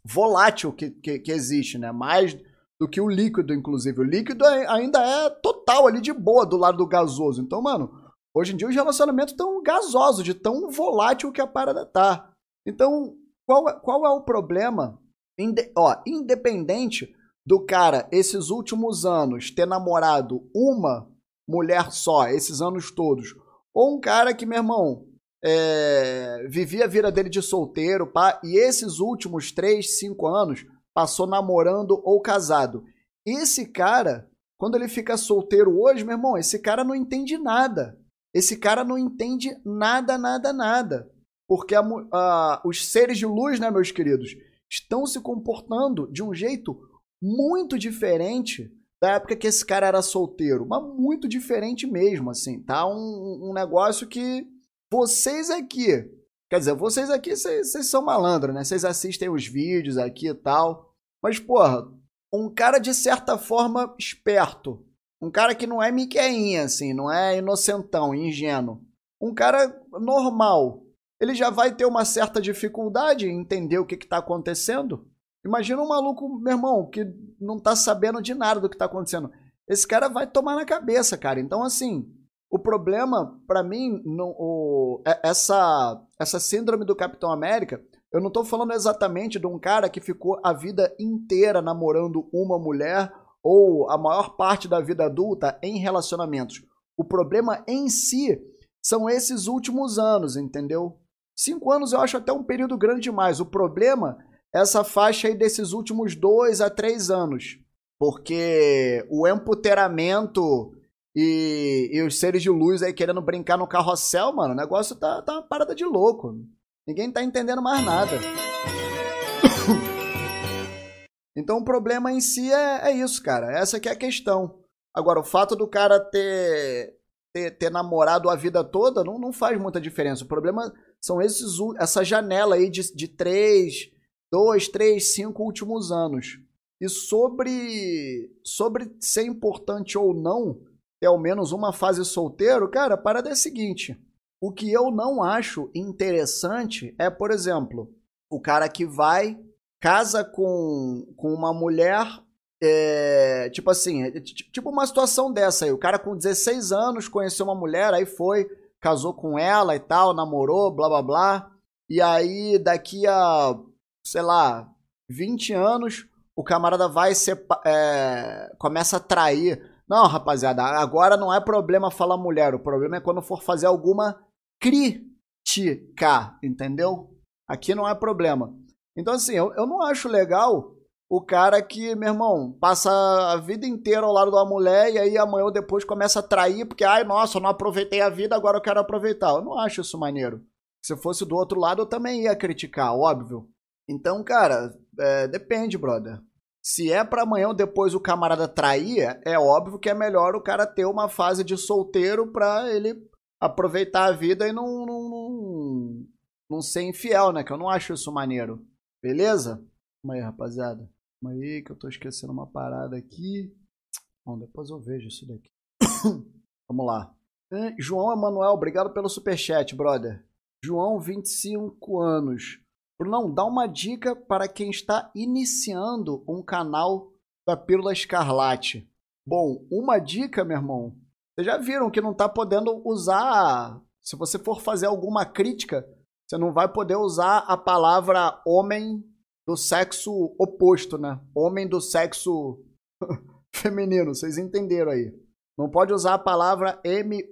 volátil que, que, que, existe, né? Mais do que o líquido, inclusive. O líquido é, ainda é total ali de boa do lado do gasoso. Então, mano, hoje em dia os relacionamentos estão gasosos, de tão volátil que a parada tá. Então, qual, é, qual é o problema? Inde ó, independente do cara, esses últimos anos, ter namorado uma mulher só, esses anos todos, ou um cara que, meu irmão, é, vivia a vida dele de solteiro, pá, e esses últimos 3, 5 anos passou namorando ou casado. Esse cara, quando ele fica solteiro hoje, meu irmão, esse cara não entende nada. Esse cara não entende nada, nada, nada. Porque a, a, os seres de luz, né, meus queridos, estão se comportando de um jeito muito diferente da época que esse cara era solteiro. Mas muito diferente mesmo, assim, tá? Um, um negócio que vocês aqui, quer dizer, vocês aqui, vocês, são malandros, né? Vocês assistem os vídeos aqui e tal. Mas, porra, um cara de certa forma esperto, Um cara que não é miqueinha, assim, não é inocentão, ingênuo. Um cara normal. Ele já vai ter uma certa dificuldade em entender o que está acontecendo. Imagina um maluco, meu irmão, que não tá sabendo de nada do que tá acontecendo. Esse cara vai tomar na cabeça, cara. Então, assim, o problema, para mim, o, é, essa, essa síndrome do Capitão América, eu não tô falando exatamente de um cara que ficou a vida inteira namorando uma mulher ou a maior parte da vida adulta em relacionamentos. O problema em si são esses últimos anos, entendeu? Cinco anos eu acho até um período grande demais. O problema é essa faixa aí desses últimos dois a três anos. Porque o empoteramento e, e os seres de luz aí querendo brincar no carrossel, mano, o negócio tá, tá uma parada de louco. Ninguém tá entendendo mais nada. <coughs> Então o problema em si é, é isso, cara. Essa que é a questão. Agora, o fato do cara ter, ter, ter namorado a vida toda não, não faz muita diferença. O problema são esses, essa janela aí de, de três, dois, três, cinco últimos anos. E sobre, sobre ser importante ou não ter ao menos uma fase solteiro, cara, a parada é a seguinte. O que eu não acho interessante é, por exemplo, o cara que vai casa com, com uma mulher, é, tipo assim, é, tipo uma situação dessa aí. O cara com 16 anos conheceu uma mulher, aí foi, casou com ela e tal, namorou, blá blá blá. E aí, daqui a, sei lá, 20 anos, o camarada vai ser. É, começa a trair. Não, rapaziada, agora não é problema falar mulher, o problema é quando for fazer alguma crítica, entendeu? Aqui não é problema. Então, assim, eu, eu não acho legal o cara que, meu irmão, passa a vida inteira ao lado da mulher e aí amanhã ou depois começa a trair porque, ai, nossa, eu não aproveitei a vida, agora eu quero aproveitar. Eu não acho isso maneiro. Se fosse do outro lado, eu também ia criticar, óbvio. Então, cara, é, depende, brother. Se é para amanhã ou depois o camarada trair, é óbvio que é melhor o cara ter uma fase de solteiro pra ele aproveitar a vida e não, não, não, não ser infiel, né? Que eu não acho isso maneiro. Beleza? Calma aí, rapaziada. Calma aí que eu tô esquecendo uma parada aqui. Bom, depois eu vejo isso daqui. <coughs> Vamos lá. João Emanuel, obrigado pelo superchat, brother. João, 25 anos. Brunão, dá uma dica para quem está iniciando um canal da Pílula Escarlate. Bom, uma dica, meu irmão. Vocês já viram que não está podendo usar. Se você for fazer alguma crítica, você não vai poder usar a palavra homem do sexo oposto, né? Homem do sexo <laughs> feminino, vocês entenderam aí. Não pode usar a palavra M-U-L-H-E-R.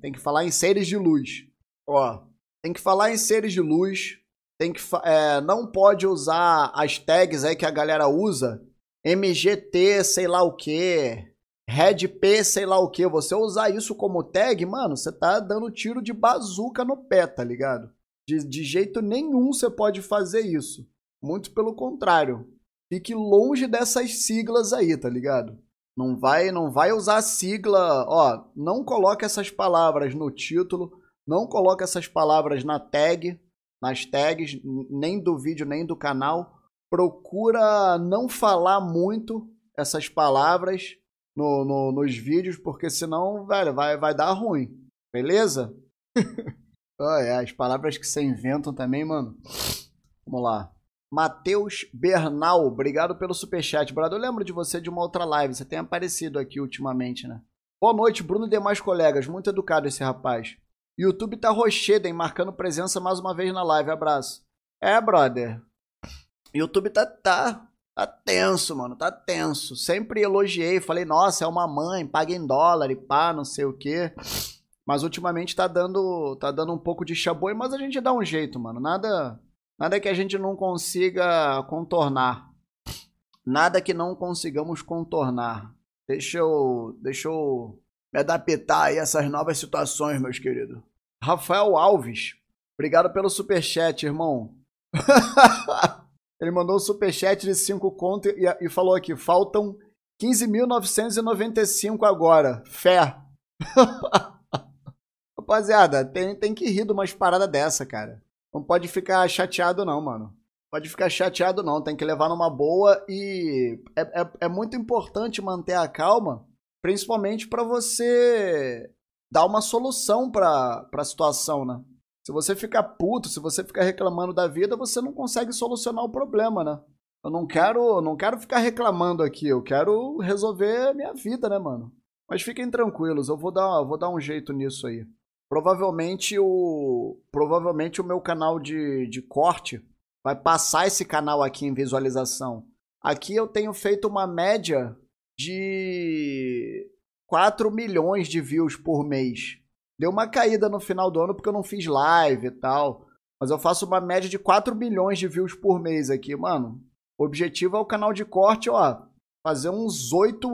Tem que falar em seres de luz. Ó, tem que falar em seres de luz. Tem que é, não pode usar as tags aí que a galera usa. MGT, sei lá o que. Red P, sei lá o que, você usar isso como tag, mano, você tá dando tiro de bazuca no pé, tá ligado? De, de jeito nenhum você pode fazer isso. Muito pelo contrário. Fique longe dessas siglas aí, tá ligado? Não vai, não vai usar sigla, ó, não coloque essas palavras no título, não coloque essas palavras na tag, nas tags, nem do vídeo, nem do canal. Procura não falar muito essas palavras no, no, nos vídeos, porque senão, velho, vai, vai dar ruim. Beleza? <laughs> oh, é, as palavras que você inventam também, mano. Vamos lá. Matheus Bernal, obrigado pelo superchat. Brado, eu lembro de você de uma outra live. Você tem aparecido aqui ultimamente, né? Boa noite, Bruno e demais colegas. Muito educado esse rapaz. YouTube tá rocheda, hein? Marcando presença mais uma vez na live. Abraço. É, brother. YouTube tá, tá Tá tenso, mano, tá tenso. Sempre elogiei, falei, nossa, é uma mãe, paga em dólar e pá, não sei o quê. Mas ultimamente tá dando, tá dando um pouco de chaboi, mas a gente dá um jeito, mano. Nada, nada que a gente não consiga contornar. Nada que não consigamos contornar. Deixa eu, deixa eu me adaptar a essas novas situações, meus queridos. Rafael Alves, obrigado pelo superchat, irmão. <laughs> Ele mandou um superchat de 5 conto e, e falou aqui: faltam 15.995 agora. Fé. <laughs> Rapaziada, tem, tem que rir de umas paradas dessa, cara. Não pode ficar chateado, não, mano. pode ficar chateado não, tem que levar numa boa e é, é, é muito importante manter a calma, principalmente para você dar uma solução para a situação, né? Se você ficar puto, se você ficar reclamando da vida, você não consegue solucionar o problema, né? Eu não quero, não quero ficar reclamando aqui, eu quero resolver minha vida, né, mano? Mas fiquem tranquilos, eu vou dar, vou dar um jeito nisso aí. Provavelmente o, provavelmente o meu canal de, de corte vai passar esse canal aqui em visualização. Aqui eu tenho feito uma média de 4 milhões de views por mês. Deu uma caída no final do ano porque eu não fiz live e tal. Mas eu faço uma média de 4 milhões de views por mês aqui, mano. O objetivo é o canal de corte, ó, fazer uns 8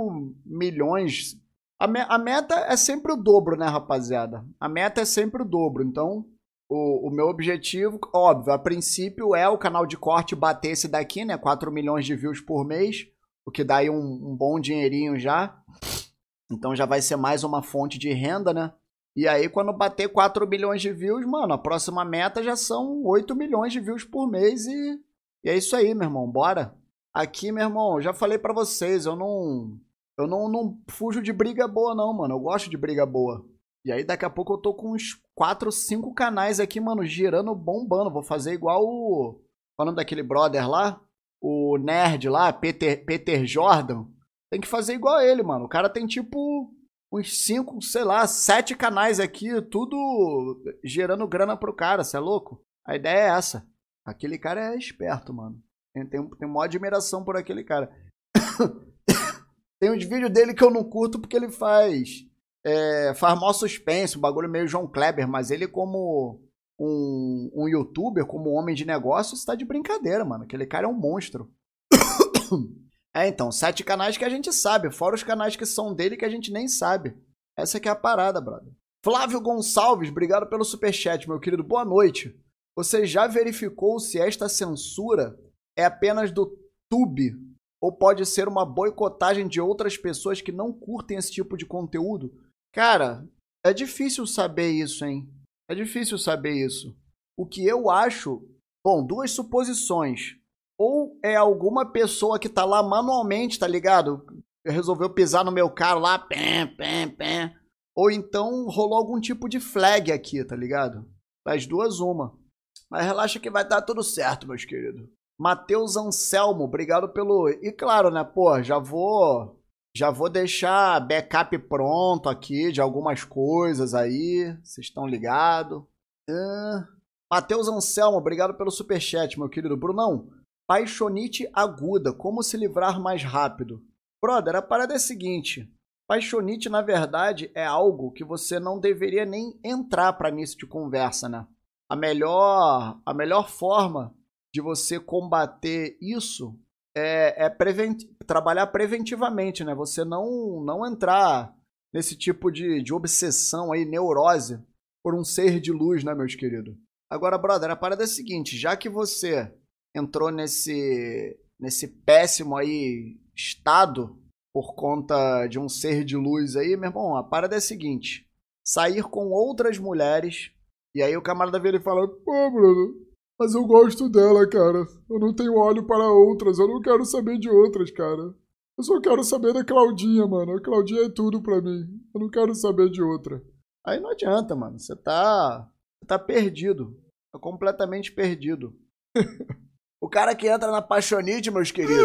milhões. A, me a meta é sempre o dobro, né, rapaziada? A meta é sempre o dobro. Então, o, o, meu objetivo, óbvio, a princípio é o canal de corte bater esse daqui, né? 4 milhões de views por mês, o que dá aí um, um bom dinheirinho já. Então já vai ser mais uma fonte de renda, né? E aí, quando bater 4 milhões de views, mano, a próxima meta já são 8 milhões de views por mês e e é isso aí, meu irmão, bora. Aqui, meu irmão, já falei para vocês, eu não eu não, não fujo de briga boa não, mano. Eu gosto de briga boa. E aí daqui a pouco eu tô com uns 4, 5 canais aqui, mano, girando, bombando. Vou fazer igual o falando daquele brother lá, o nerd lá, Peter Peter Jordan. Tem que fazer igual ele, mano. O cara tem tipo uns 5, sei lá, 7 canais aqui, tudo gerando grana pro cara, você é louco? A ideia é essa. Aquele cara é esperto, mano. Tem, tem, tem uma admiração por aquele cara. <coughs> tem uns vídeos dele que eu não curto porque ele faz. É, faz mó suspense, um bagulho meio João Kleber, mas ele, como um, um youtuber, como um homem de negócio, está de brincadeira, mano. Aquele cara é um monstro. <coughs> é, então, sete canais que a gente sabe, fora os canais que são dele que a gente nem sabe. Essa que é a parada, brother. Flávio Gonçalves, obrigado pelo superchat, meu querido. Boa noite. Você já verificou se esta censura é apenas do Tube ou pode ser uma boicotagem de outras pessoas que não curtem esse tipo de conteúdo? Cara, é difícil saber isso, hein? É difícil saber isso. O que eu acho, bom, duas suposições. Ou é alguma pessoa que tá lá manualmente, tá ligado? Resolveu pisar no meu carro lá, pé, pé, pé. Ou então rolou algum tipo de flag aqui, tá ligado? Das duas, uma. Mas relaxa que vai dar tudo certo, meus queridos. Matheus Anselmo, obrigado pelo. E claro, né, pô, já vou. Já vou deixar backup pronto aqui de algumas coisas aí. Vocês estão ligados? Uh... Matheus Anselmo, obrigado pelo superchat, meu querido. Brunão, paixonite aguda, como se livrar mais rápido? Brother, a parada é a seguinte. Paixonite, na verdade, é algo que você não deveria nem entrar para início de conversa, né? a melhor, a melhor forma de você combater isso é, é prevent, trabalhar preventivamente, né? Você não, não entrar nesse tipo de, de obsessão aí, neurose, por um ser de luz, né, meus queridos? Agora, brother, a parada é a seguinte, já que você entrou nesse, nesse péssimo aí estado por conta de um ser de luz aí, meu irmão, a parada é a seguinte, sair com outras mulheres e aí o camarada vira e fala: Pô, Bruno, mas eu gosto dela, cara. Eu não tenho olho para outras. Eu não quero saber de outras, cara. Eu só quero saber da Claudinha, mano. A Claudinha é tudo pra mim. Eu não quero saber de outra. Aí não adianta, mano. Você tá. Você tá perdido. Tá completamente perdido. <laughs> o cara que entra na paixonite, meus queridos.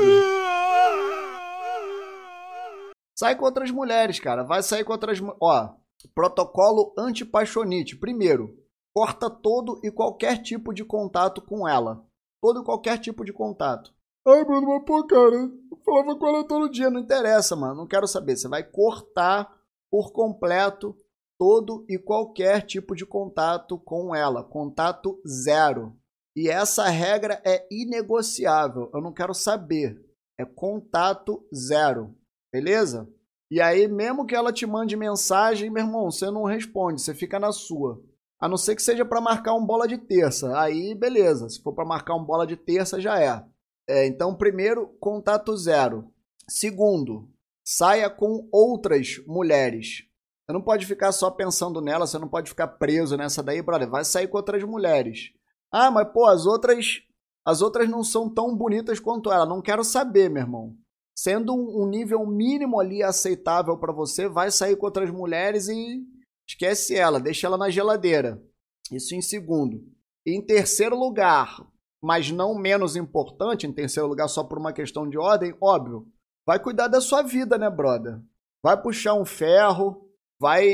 Sai com outras mulheres, cara. Vai sair com outras. Ó, protocolo anti-paixonite. Primeiro, corta todo e qualquer tipo de contato com ela. Todo e qualquer tipo de contato. Ai, Bruno, mas pô, cara, eu falava com ela todo dia, não interessa, mano, não quero saber. Você vai cortar por completo todo e qualquer tipo de contato com ela. Contato zero. E essa regra é inegociável. Eu não quero saber. É contato zero. Beleza? E aí, mesmo que ela te mande mensagem, meu irmão, você não responde, você fica na sua. A não ser que seja para marcar um bola de terça. Aí, beleza. Se for para marcar um bola de terça, já é. é. Então, primeiro, contato zero. Segundo, saia com outras mulheres. Você não pode ficar só pensando nela, você não pode ficar preso nessa daí, brother. Vai sair com outras mulheres. Ah, mas pô, as outras as outras não são tão bonitas quanto ela. Não quero saber, meu irmão. Sendo um, nível mínimo ali aceitável para você, vai sair com outras mulheres e esquece ela, deixa ela na geladeira. Isso em segundo. Em terceiro lugar, mas não menos importante, em terceiro lugar só por uma questão de ordem, óbvio, vai cuidar da sua vida, né, brother? Vai puxar um ferro, vai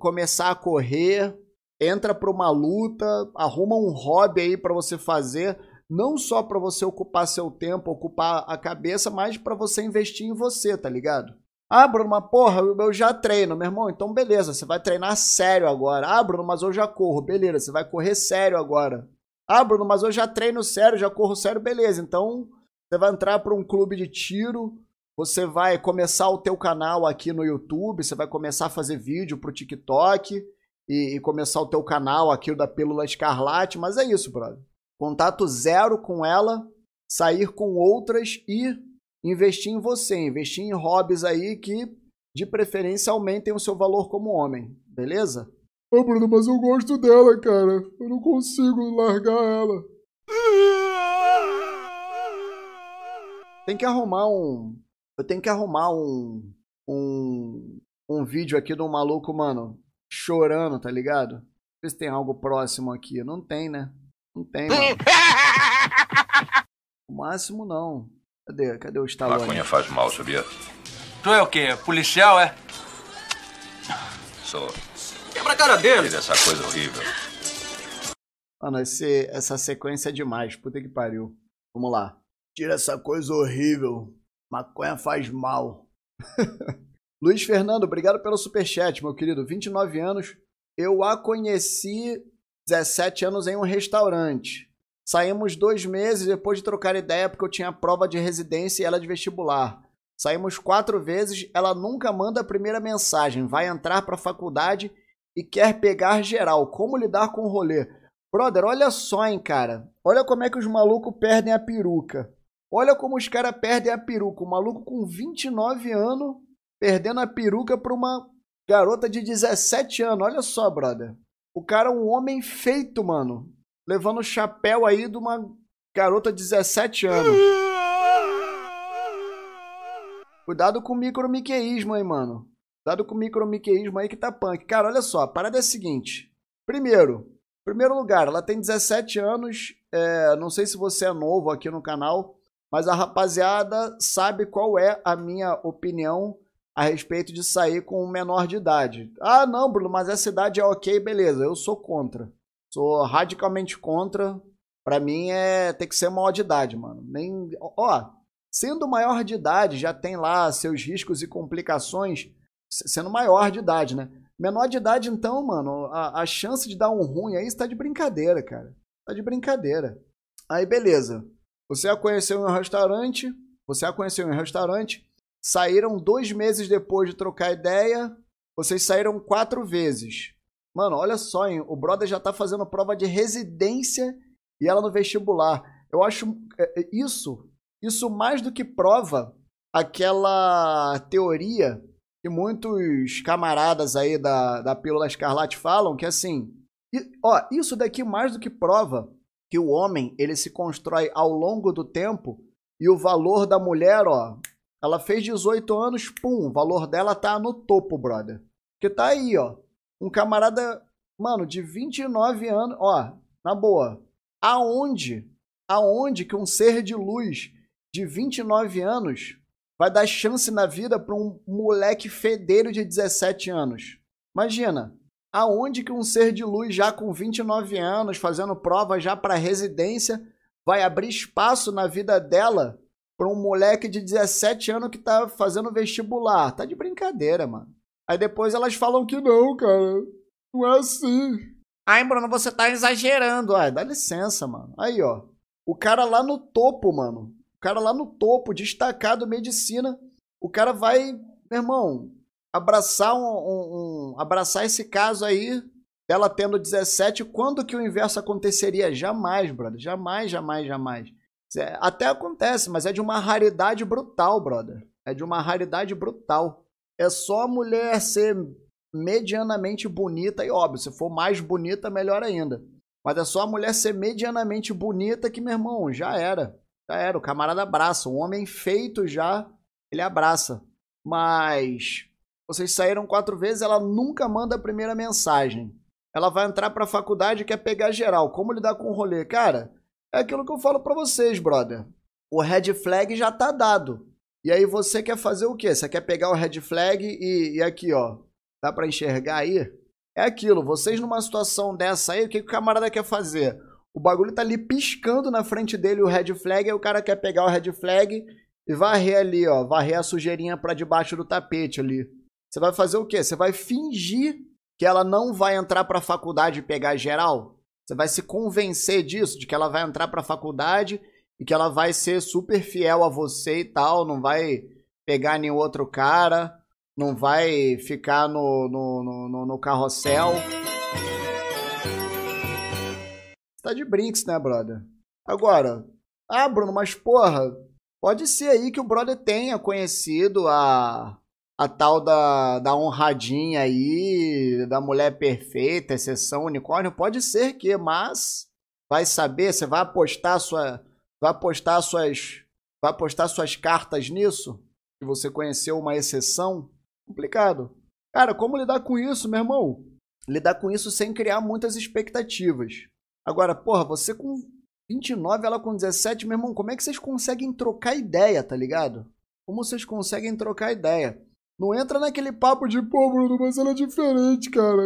começar a correr, entra para uma luta, arruma um hobby aí para você fazer não só para você ocupar seu tempo, ocupar a cabeça, mas para você investir em você, tá ligado? Ah, Bruno, porra, eu já treino, meu irmão. Então, beleza, você vai treinar sério agora. Ah, Bruno, mas eu já corro. Beleza, você vai correr sério agora. Ah, Bruno, mas eu já treino sério, já corro sério. Beleza, então você vai entrar para um clube de tiro. Você vai começar o teu canal aqui no YouTube. Você vai começar a fazer vídeo pro TikTok. E, e começar o teu canal aqui, o da Pílula Escarlate. Mas é isso, brother contato zero com ela, sair com outras e investir em você, investir em hobbies aí que de preferência aumentem o seu valor como homem, beleza? Ô Bruno, mas eu gosto dela, cara. Eu não consigo largar ela. Tem que arrumar um. Eu tenho que arrumar um. Um. Um vídeo aqui de um maluco, mano, chorando, tá ligado? Ver se tem algo próximo aqui. Não tem, né? Não tem, mano. <laughs> o máximo não. Cadê? Cadê o Stallone? Maconha faz mal, sabia? Tu é o quê? Policial, é? Sou. Quebra a cara dele. Tira essa coisa horrível. Mano, esse, essa sequência é demais. Puta que pariu. Vamos lá. Tira essa coisa horrível. Maconha faz mal. <laughs> Luiz Fernando, obrigado pelo superchat, meu querido. 29 anos. Eu a conheci 17 anos em um restaurante. Saímos dois meses depois de trocar ideia porque eu tinha prova de residência e ela de vestibular. Saímos quatro vezes, ela nunca manda a primeira mensagem, vai entrar para a faculdade e quer pegar geral. Como lidar com o rolê? Brother, olha só, hein, cara. Olha como é que os malucos perdem a peruca. Olha como os caras perdem a peruca. O maluco com 29 anos perdendo a peruca para uma garota de 17 anos. Olha só, brother. O cara é um homem feito, mano. Levando o chapéu aí de uma garota de 17 anos. Cuidado com o micromiqueísmo aí, mano. Cuidado com o micromiqueísmo aí que tá punk. Cara, olha só, a parada é a seguinte. Primeiro, primeiro lugar, ela tem 17 anos. É, não sei se você é novo aqui no canal, mas a rapaziada sabe qual é a minha opinião a respeito de sair com um menor de idade. Ah, não, Bruno, mas essa idade é ok, beleza. Eu sou contra. Sou radicalmente contra. Para mim é ter que ser maior de idade, mano. Nem, ó, sendo maior de idade já tem lá seus riscos e complicações, sendo maior de idade, né? Menor de idade, então, mano, a, a chance de dar um ruim aí está de brincadeira, cara. Tá de brincadeira. Aí, beleza. Você a conheceu em um restaurante, você a conheceu em um restaurante, saíram dois meses depois de trocar ideia, vocês saíram quatro vezes. Mano, olha só, hein? o brother já tá fazendo prova de residência e ela no vestibular. Eu acho é, é, isso, isso mais do que prova aquela teoria que muitos camaradas aí da, da Pílula Escarlate falam, que assim, ó, isso daqui mais do que prova que o homem ele se constrói ao longo do tempo e o valor da mulher, ó, ela fez 18 anos, pum, o valor dela tá no topo, brother. Que tá aí, ó. Um camarada, mano, de 29 anos, ó, na boa. Aonde, aonde que um ser de luz de 29 anos vai dar chance na vida para um moleque fedeiro de 17 anos? Imagina, aonde que um ser de luz já com 29 anos, fazendo prova já para residência, vai abrir espaço na vida dela para um moleque de 17 anos que tá fazendo vestibular. Tá de brincadeira, mano. Aí depois elas falam que não, cara. Não é assim. Ai, Bruno, você tá exagerando. Ai, dá licença, mano. Aí, ó. O cara lá no topo, mano. O cara lá no topo, destacado medicina. O cara vai, meu irmão, abraçar um, um, um abraçar esse caso aí dela tendo 17, quando que o inverso aconteceria? Jamais, brother. Jamais, jamais, jamais. Até acontece, mas é de uma raridade brutal, brother. É de uma raridade brutal. É só mulher ser medianamente bonita e óbvio, se for mais bonita, melhor ainda. Mas é só a mulher ser medianamente bonita que, meu irmão, já era. Já era. O camarada abraça. Um homem feito já, ele abraça. Mas vocês saíram quatro vezes, ela nunca manda a primeira mensagem. Ela vai entrar pra faculdade e quer pegar geral. Como lidar com o rolê? Cara, é aquilo que eu falo pra vocês, brother. O red flag já tá dado. E aí você quer fazer o quê? Você quer pegar o red flag e, e aqui, ó. Dá pra enxergar aí? É aquilo, vocês numa situação dessa aí, o que, que o camarada quer fazer? O bagulho tá ali piscando na frente dele o red flag, aí o cara quer pegar o red flag e varrer ali, ó, varrer a sujeirinha para debaixo do tapete ali. Você vai fazer o quê? Você vai fingir que ela não vai entrar para a faculdade e pegar geral? Você vai se convencer disso, de que ela vai entrar para a faculdade e que ela vai ser super fiel a você e tal, não vai pegar nenhum outro cara não vai ficar no, no, no, no carrossel. Tá de brinks, né, brother? Agora, ah, Bruno, mas porra, pode ser aí que o brother tenha conhecido a, a tal da, da honradinha aí, da mulher perfeita, exceção unicórnio, pode ser que, mas vai saber, você vai apostar sua vai apostar suas vai apostar suas cartas nisso? Que você conheceu uma exceção? complicado. Cara, como lidar com isso, meu irmão? Lidar com isso sem criar muitas expectativas. Agora, porra, você com 29, ela com 17, meu irmão, como é que vocês conseguem trocar ideia, tá ligado? Como vocês conseguem trocar ideia? Não entra naquele papo de, pô, Bruno, mas ela é diferente, cara.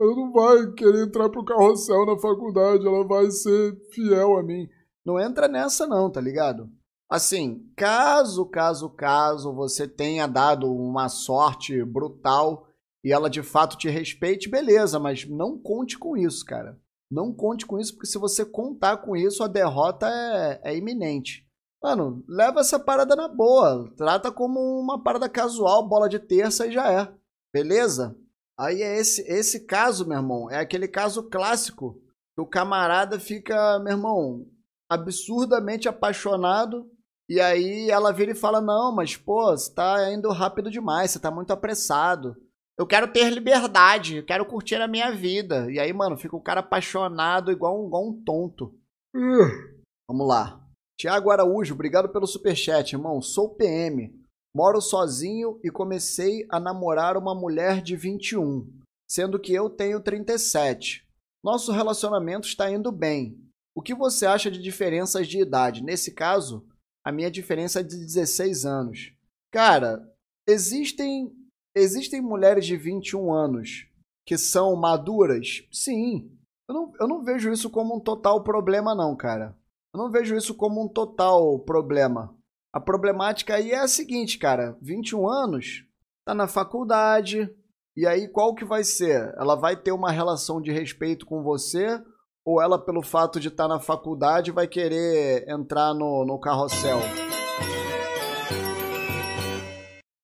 Ela não vai querer entrar pro carrossel na faculdade, ela vai ser fiel a mim. Não entra nessa, não, tá ligado? Assim, caso, caso, caso você tenha dado uma sorte brutal e ela de fato te respeite, beleza, mas não conte com isso, cara. Não conte com isso, porque se você contar com isso, a derrota é, é iminente. Mano, leva essa parada na boa. Trata como uma parada casual, bola de terça e já é. Beleza? Aí é esse, esse caso, meu irmão, é aquele caso clássico que o camarada fica, meu irmão, absurdamente apaixonado e aí ela vira e fala: Não, mas pô, você tá indo rápido demais, você tá muito apressado. Eu quero ter liberdade, eu quero curtir a minha vida. E aí, mano, fica o cara apaixonado igual um, igual um tonto. Uh. Vamos lá. Tiago Araújo, obrigado pelo superchat, irmão. Sou PM, moro sozinho e comecei a namorar uma mulher de 21, sendo que eu tenho 37. Nosso relacionamento está indo bem. O que você acha de diferenças de idade? Nesse caso, a minha diferença é de 16 anos. Cara, existem existem mulheres de 21 anos que são maduras? Sim. Eu não, eu não vejo isso como um total problema, não, cara. Eu não vejo isso como um total problema. A problemática aí é a seguinte, cara. 21 anos, tá na faculdade, e aí qual que vai ser? Ela vai ter uma relação de respeito com você ou ela, pelo fato de estar tá na faculdade, vai querer entrar no, no carrossel?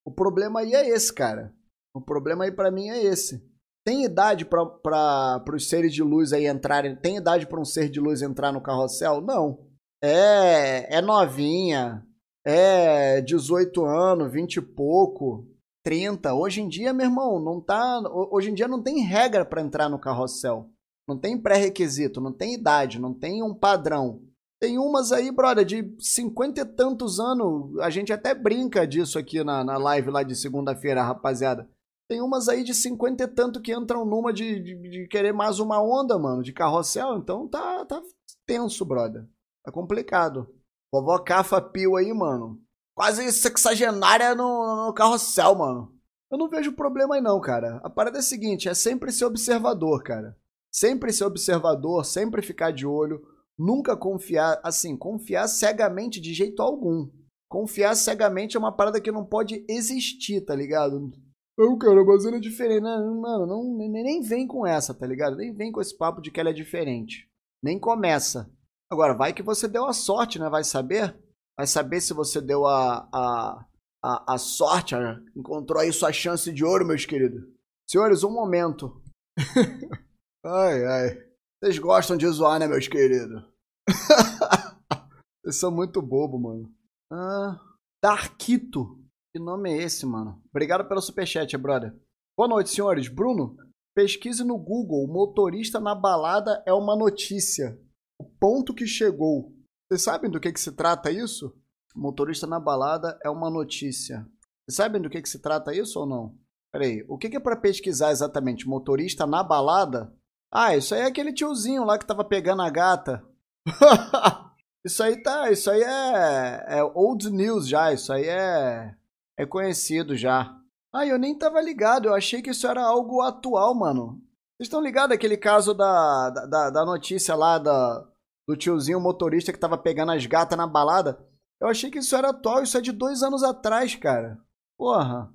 O problema aí é esse, cara. O problema aí para mim é esse. Tem idade para os seres de luz aí entrarem? Tem idade para um ser de luz entrar no carrossel? Não. É, é novinha, é 18 anos, 20 e pouco, 30. Hoje em dia, meu irmão, não tá. Hoje em dia não tem regra para entrar no carrossel. Não tem pré-requisito, não tem idade, não tem um padrão. Tem umas aí, brother, de cinquenta e tantos anos. A gente até brinca disso aqui na, na live lá de segunda-feira, rapaziada. Tem umas aí de cinquenta e tanto que entram numa de, de, de, querer mais uma onda, mano, de carrossel. Então tá, tá tenso, brother. Tá complicado. Vovó Cafa Pio aí, mano. Quase sexagenária no, no carrossel, mano. Eu não vejo problema aí não, cara. A parada é a seguinte, é sempre ser observador, cara. Sempre ser observador, sempre ficar de olho, nunca confiar, assim, confiar cegamente de jeito algum. Confiar cegamente é uma parada que não pode existir, tá ligado? Não, cara, mas ele é diferente. Não, mano, não, nem vem com essa, tá ligado? Nem vem com esse papo de que ela é diferente. Nem começa. Agora, vai que você deu a sorte, né? Vai saber? Vai saber se você deu a, a, a, a sorte, né? encontrou aí sua chance de ouro, meus queridos. Senhores, um momento. <laughs> Ai, ai. Vocês gostam de zoar, né, meus queridos? <laughs> Vocês são muito bobo, mano. Ah, Darkito. Que nome é esse, mano? Obrigado pelo superchat, brother. Boa noite, senhores. Bruno, pesquise no Google, motorista na balada é uma notícia. O ponto que chegou. Vocês sabem do que, que se trata isso? Motorista na balada é uma notícia. Vocês sabem do que, que se trata isso ou não? Peraí, o que, que é para pesquisar exatamente? Motorista na balada? Ah, isso aí é aquele tiozinho lá que tava pegando a gata. <laughs> isso aí tá, isso aí é, é old news já, isso aí é é conhecido já. Ah, eu nem tava ligado, eu achei que isso era algo atual, mano. Vocês estão ligados aquele caso da, da, da notícia lá da, do tiozinho motorista que tava pegando as gatas na balada? Eu achei que isso era atual, isso é de dois anos atrás, cara. Porra.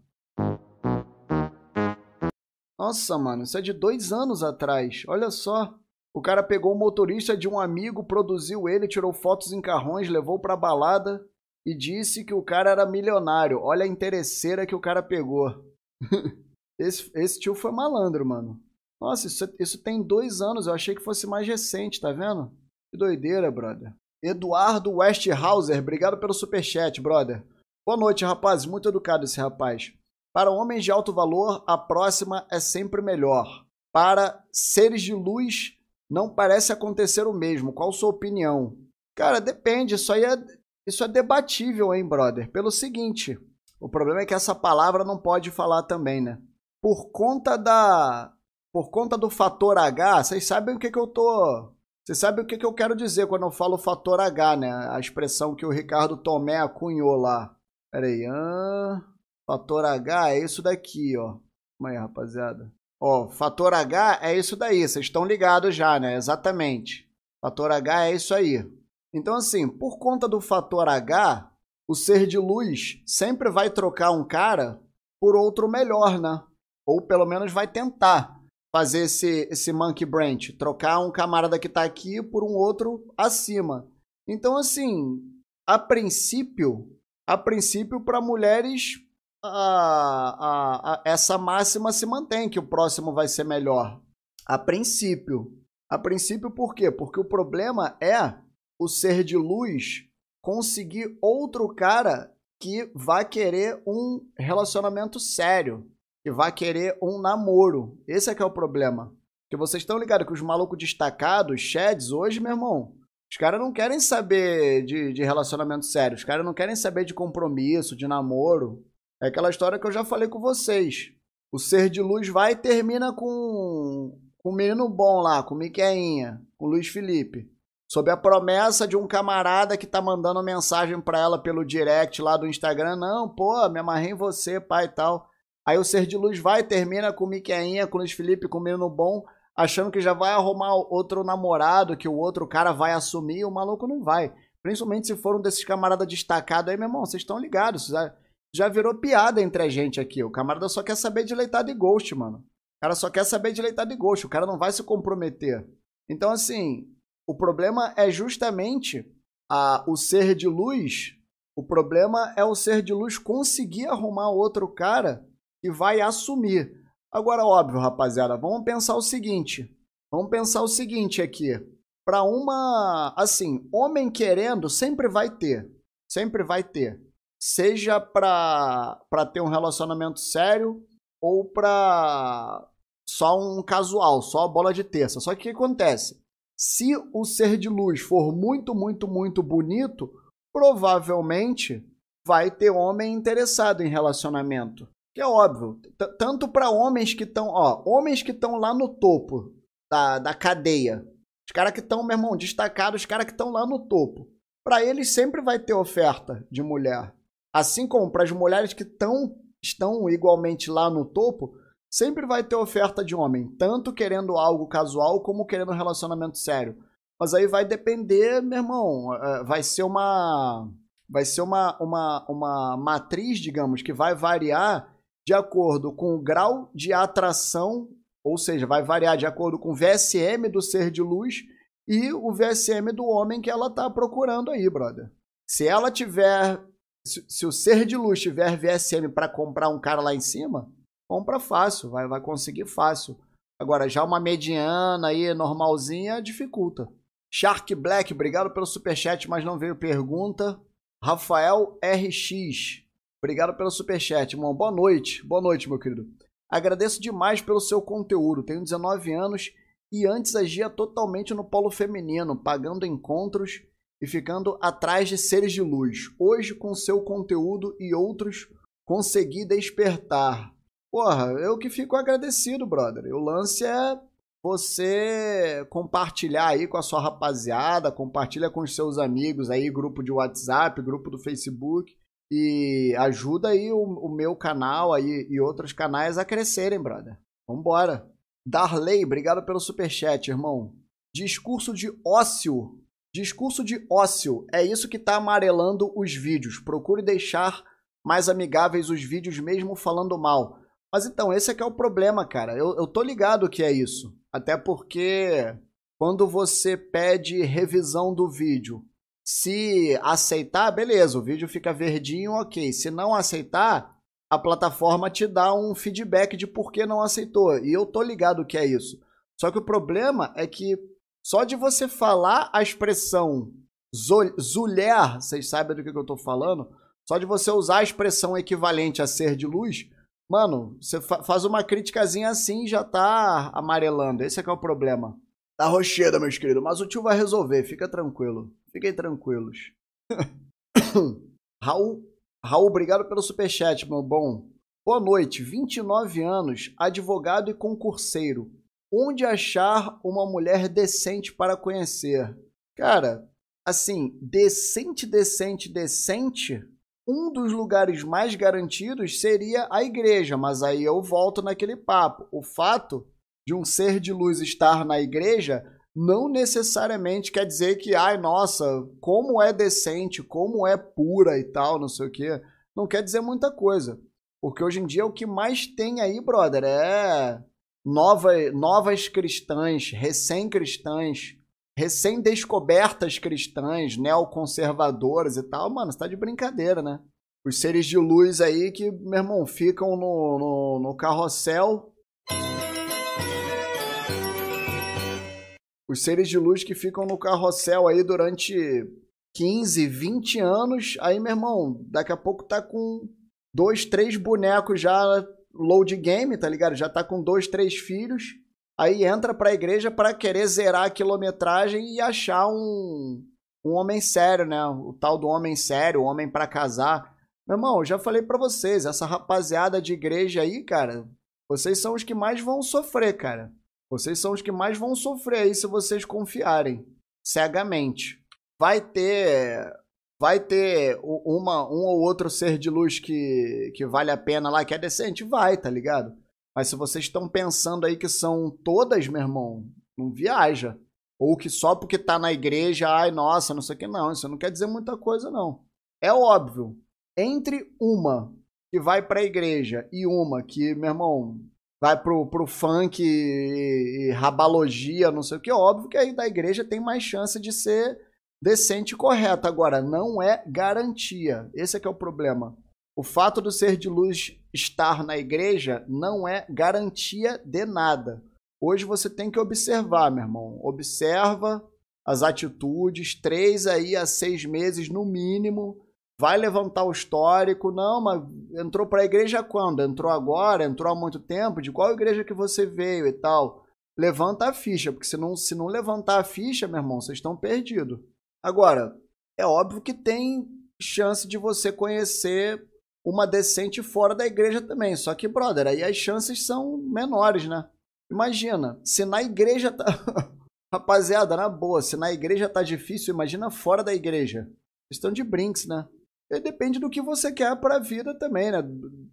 Nossa, mano, isso é de dois anos atrás. Olha só. O cara pegou o motorista de um amigo, produziu ele, tirou fotos em carrões, levou pra balada e disse que o cara era milionário. Olha a interesseira que o cara pegou. <laughs> esse, esse tio foi malandro, mano. Nossa, isso, isso tem dois anos. Eu achei que fosse mais recente, tá vendo? Que doideira, brother. Eduardo Westhauser, obrigado pelo superchat, brother. Boa noite, rapaz. Muito educado esse rapaz. Para homens de alto valor, a próxima é sempre melhor. Para seres de luz, não parece acontecer o mesmo. Qual sua opinião? Cara, depende. Isso aí é, isso é debatível, hein, brother? Pelo seguinte, o problema é que essa palavra não pode falar também, né? Por conta da. Por conta do fator H, vocês sabem o que, que eu tô. Vocês sabem o que, que eu quero dizer quando eu falo fator H, né? A expressão que o Ricardo Tomé acunhou lá. Pera aí. Ah, fator H é isso daqui, ó. Calma aí, rapaziada. Ó, fator H é isso daí. Vocês estão ligados já, né? Exatamente. Fator H é isso aí. Então, assim, por conta do fator H, o ser de luz sempre vai trocar um cara por outro melhor, né? Ou pelo menos vai tentar fazer esse, esse monkey branch, trocar um camarada que está aqui por um outro acima. Então, assim, a princípio, a princípio para mulheres a, a, a, essa máxima se mantém que o próximo vai ser melhor. A princípio. A princípio por quê? Porque o problema é o ser de luz conseguir outro cara que vai querer um relacionamento sério, que vai querer um namoro. Esse é que é o problema. Que vocês estão ligados que os malucos destacados, Shads, hoje, meu irmão, os caras não querem saber de, de relacionamento sério, os caras não querem saber de compromisso, de namoro. É aquela história que eu já falei com vocês. O ser de luz vai e termina com, com um menino bom lá, com Miqueinha, com Luiz Felipe sob a promessa de um camarada que tá mandando mensagem para ela pelo direct lá do Instagram, não, pô, me amarrei em você, pai e tal. Aí o ser de luz vai e termina com o Miqueinha, com o Luiz Felipe, com menino bom, achando que já vai arrumar outro namorado, que o outro cara vai assumir, o maluco não vai. Principalmente se for um desses camaradas destacados aí, meu irmão, vocês estão ligados, já virou piada entre a gente aqui. O camarada só quer saber de leitado e ghost, mano. O cara só quer saber de leitado e ghost, o cara não vai se comprometer. Então, assim, o problema é justamente a, o ser de luz. O problema é o ser de luz conseguir arrumar outro cara que vai assumir. Agora, óbvio, rapaziada, vamos pensar o seguinte. Vamos pensar o seguinte aqui. Para uma. Assim, homem querendo sempre vai ter. Sempre vai ter. Seja para ter um relacionamento sério ou para só um casual, só a bola de terça. Só que o que acontece? Se o ser de luz for muito, muito, muito bonito, provavelmente vai ter homem interessado em relacionamento. Que é óbvio. Tanto para homens que estão, ó, homens que estão lá no topo da, da cadeia. Os caras que estão, meu irmão, destacados, os caras que estão lá no topo. Para eles sempre vai ter oferta de mulher. Assim como para as mulheres que tão, estão igualmente lá no topo, Sempre vai ter oferta de homem, tanto querendo algo casual como querendo um relacionamento sério. Mas aí vai depender, meu irmão, é, vai ser uma vai ser uma, uma, uma matriz, digamos, que vai variar de acordo com o grau de atração, ou seja, vai variar de acordo com o VSM do ser de luz e o VSM do homem que ela está procurando aí, brother. Se ela tiver, se, o ser de luz tiver VSM para comprar um cara lá em cima, compra fácil, vai, vai conseguir fácil. Agora, já uma mediana aí, normalzinha, dificulta. Shark Black, obrigado pelo superchat, mas não veio pergunta. Rafael RX, obrigado pelo superchat, irmão. Boa noite, boa noite, meu querido. Agradeço demais pelo seu conteúdo. Tenho 19 anos e antes agia totalmente no polo feminino, pagando encontros e ficando atrás de seres de luz. Hoje, com seu conteúdo e outros, consegui despertar. Porra, eu que fico agradecido, brother. O lance é você compartilhar aí com a sua rapaziada, compartilha com os seus amigos aí, grupo de WhatsApp, grupo do Facebook e ajuda aí o, o meu canal aí e outros canais a crescerem, brother. Vambora. Darley, obrigado pelo superchat, irmão. Discurso de ócio. Discurso de ócio. É isso que tá amarelando os vídeos. Procure deixar mais amigáveis os vídeos mesmo falando mal. Mas então, esse é que é o problema, cara. Eu, eu tô ligado que é isso. Até porque quando você pede revisão do vídeo, se aceitar, beleza, o vídeo fica verdinho, ok. Se não aceitar, a plataforma te dá um feedback de por que não aceitou. E eu tô ligado que é isso. Só que o problema é que só de você falar a expressão zulher, vocês sabem do que eu tô falando, só de você usar a expressão equivalente a ser de luz, Mano, você fa faz uma criticazinha assim e já tá amarelando. Esse é que é o problema. Tá rocheda, meus queridos, mas o tio vai resolver, fica tranquilo. Fiquem tranquilos. <coughs> Raul, Raul, obrigado pelo superchat, meu bom. Boa noite, 29 anos, advogado e concurseiro. Onde achar uma mulher decente para conhecer? Cara, assim, decente, decente, decente um dos lugares mais garantidos seria a igreja, mas aí eu volto naquele papo. O fato de um ser de luz estar na igreja não necessariamente quer dizer que, ai, nossa, como é decente, como é pura e tal, não sei o quê. Não quer dizer muita coisa. Porque hoje em dia o que mais tem aí, brother, é nova, novas cristãs, recém-cristãs, recém-descobertas cristãs, neoconservadoras e tal, mano, você tá de brincadeira, né? Os seres de luz aí que, meu irmão, ficam no, no, no carrossel. Os seres de luz que ficam no carrossel aí durante 15, 20 anos. Aí, meu irmão, daqui a pouco tá com dois, três bonecos já load game, tá ligado? Já tá com dois, três filhos aí entra para a igreja para querer zerar a quilometragem e achar um, um homem sério, né? O tal do homem sério, o homem para casar. Meu irmão, eu já falei para vocês, essa rapaziada de igreja aí, cara, vocês são os que mais vão sofrer, cara. Vocês são os que mais vão sofrer aí se vocês confiarem cegamente. Vai ter vai ter uma um ou outro ser de luz que, que vale a pena lá, que é decente? Vai, tá ligado? Mas se vocês estão pensando aí que são todas, meu irmão, não viaja. Ou que só porque tá na igreja, ai, nossa, não sei o que, não. Isso não quer dizer muita coisa, não. É óbvio. Entre uma que vai pra igreja e uma que, meu irmão, vai pro, pro funk e, e rabalogia, não sei o que, é óbvio que aí da igreja tem mais chance de ser decente e correta. Agora, não é garantia. Esse é que é o problema. O fato do ser de luz estar na igreja não é garantia de nada. Hoje você tem que observar, meu irmão. Observa as atitudes, três aí a seis meses no mínimo. Vai levantar o histórico. Não, mas entrou para a igreja quando? Entrou agora? Entrou há muito tempo? De qual igreja que você veio e tal? Levanta a ficha, porque se não, se não levantar a ficha, meu irmão, vocês estão perdidos. Agora, é óbvio que tem chance de você conhecer uma decente fora da igreja também. Só que, brother, aí as chances são menores, né? Imagina, se na igreja tá. <laughs> Rapaziada, na boa, se na igreja tá difícil, imagina fora da igreja. Estão de brinks, né? E depende do que você quer para a vida também, né?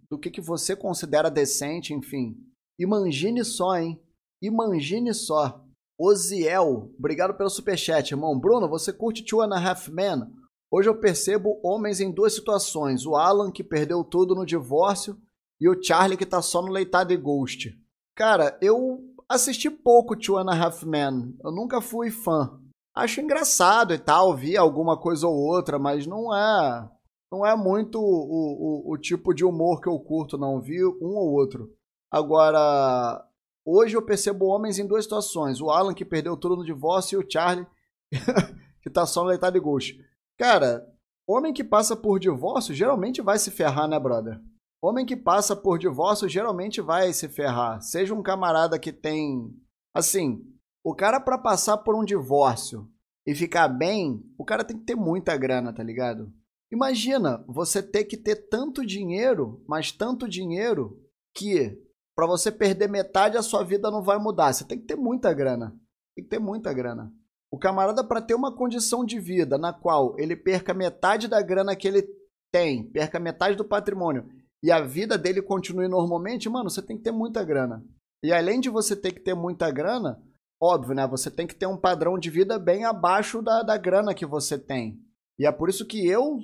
Do que, que você considera decente, enfim. Imagine só, hein? Imagine só. Oziel, obrigado pelo superchat, irmão. Bruno, você curte Two and a Half Men? Hoje eu percebo homens em duas situações: o Alan, que perdeu tudo no divórcio, e o Charlie, que tá só no leitado e ghost. Cara, eu assisti pouco Two and a Half Men. Eu nunca fui fã. Acho engraçado e tal, vi alguma coisa ou outra, mas não é. Não é muito o, o, o tipo de humor que eu curto, não. Vi um ou outro. Agora, hoje eu percebo homens em duas situações: o Alan, que perdeu tudo no divórcio, e o Charlie, <laughs> que tá só no leitado e ghost. Cara, homem que passa por divórcio geralmente vai se ferrar, né, brother? Homem que passa por divórcio geralmente vai se ferrar. Seja um camarada que tem. Assim, o cara para passar por um divórcio e ficar bem, o cara tem que ter muita grana, tá ligado? Imagina você ter que ter tanto dinheiro, mas tanto dinheiro que para você perder metade a sua vida não vai mudar. Você tem que ter muita grana. Tem que ter muita grana. O camarada para ter uma condição de vida na qual ele perca metade da grana que ele tem, perca metade do patrimônio e a vida dele continue normalmente, mano, você tem que ter muita grana. E além de você ter que ter muita grana, óbvio, né? Você tem que ter um padrão de vida bem abaixo da, da grana que você tem. E é por isso que eu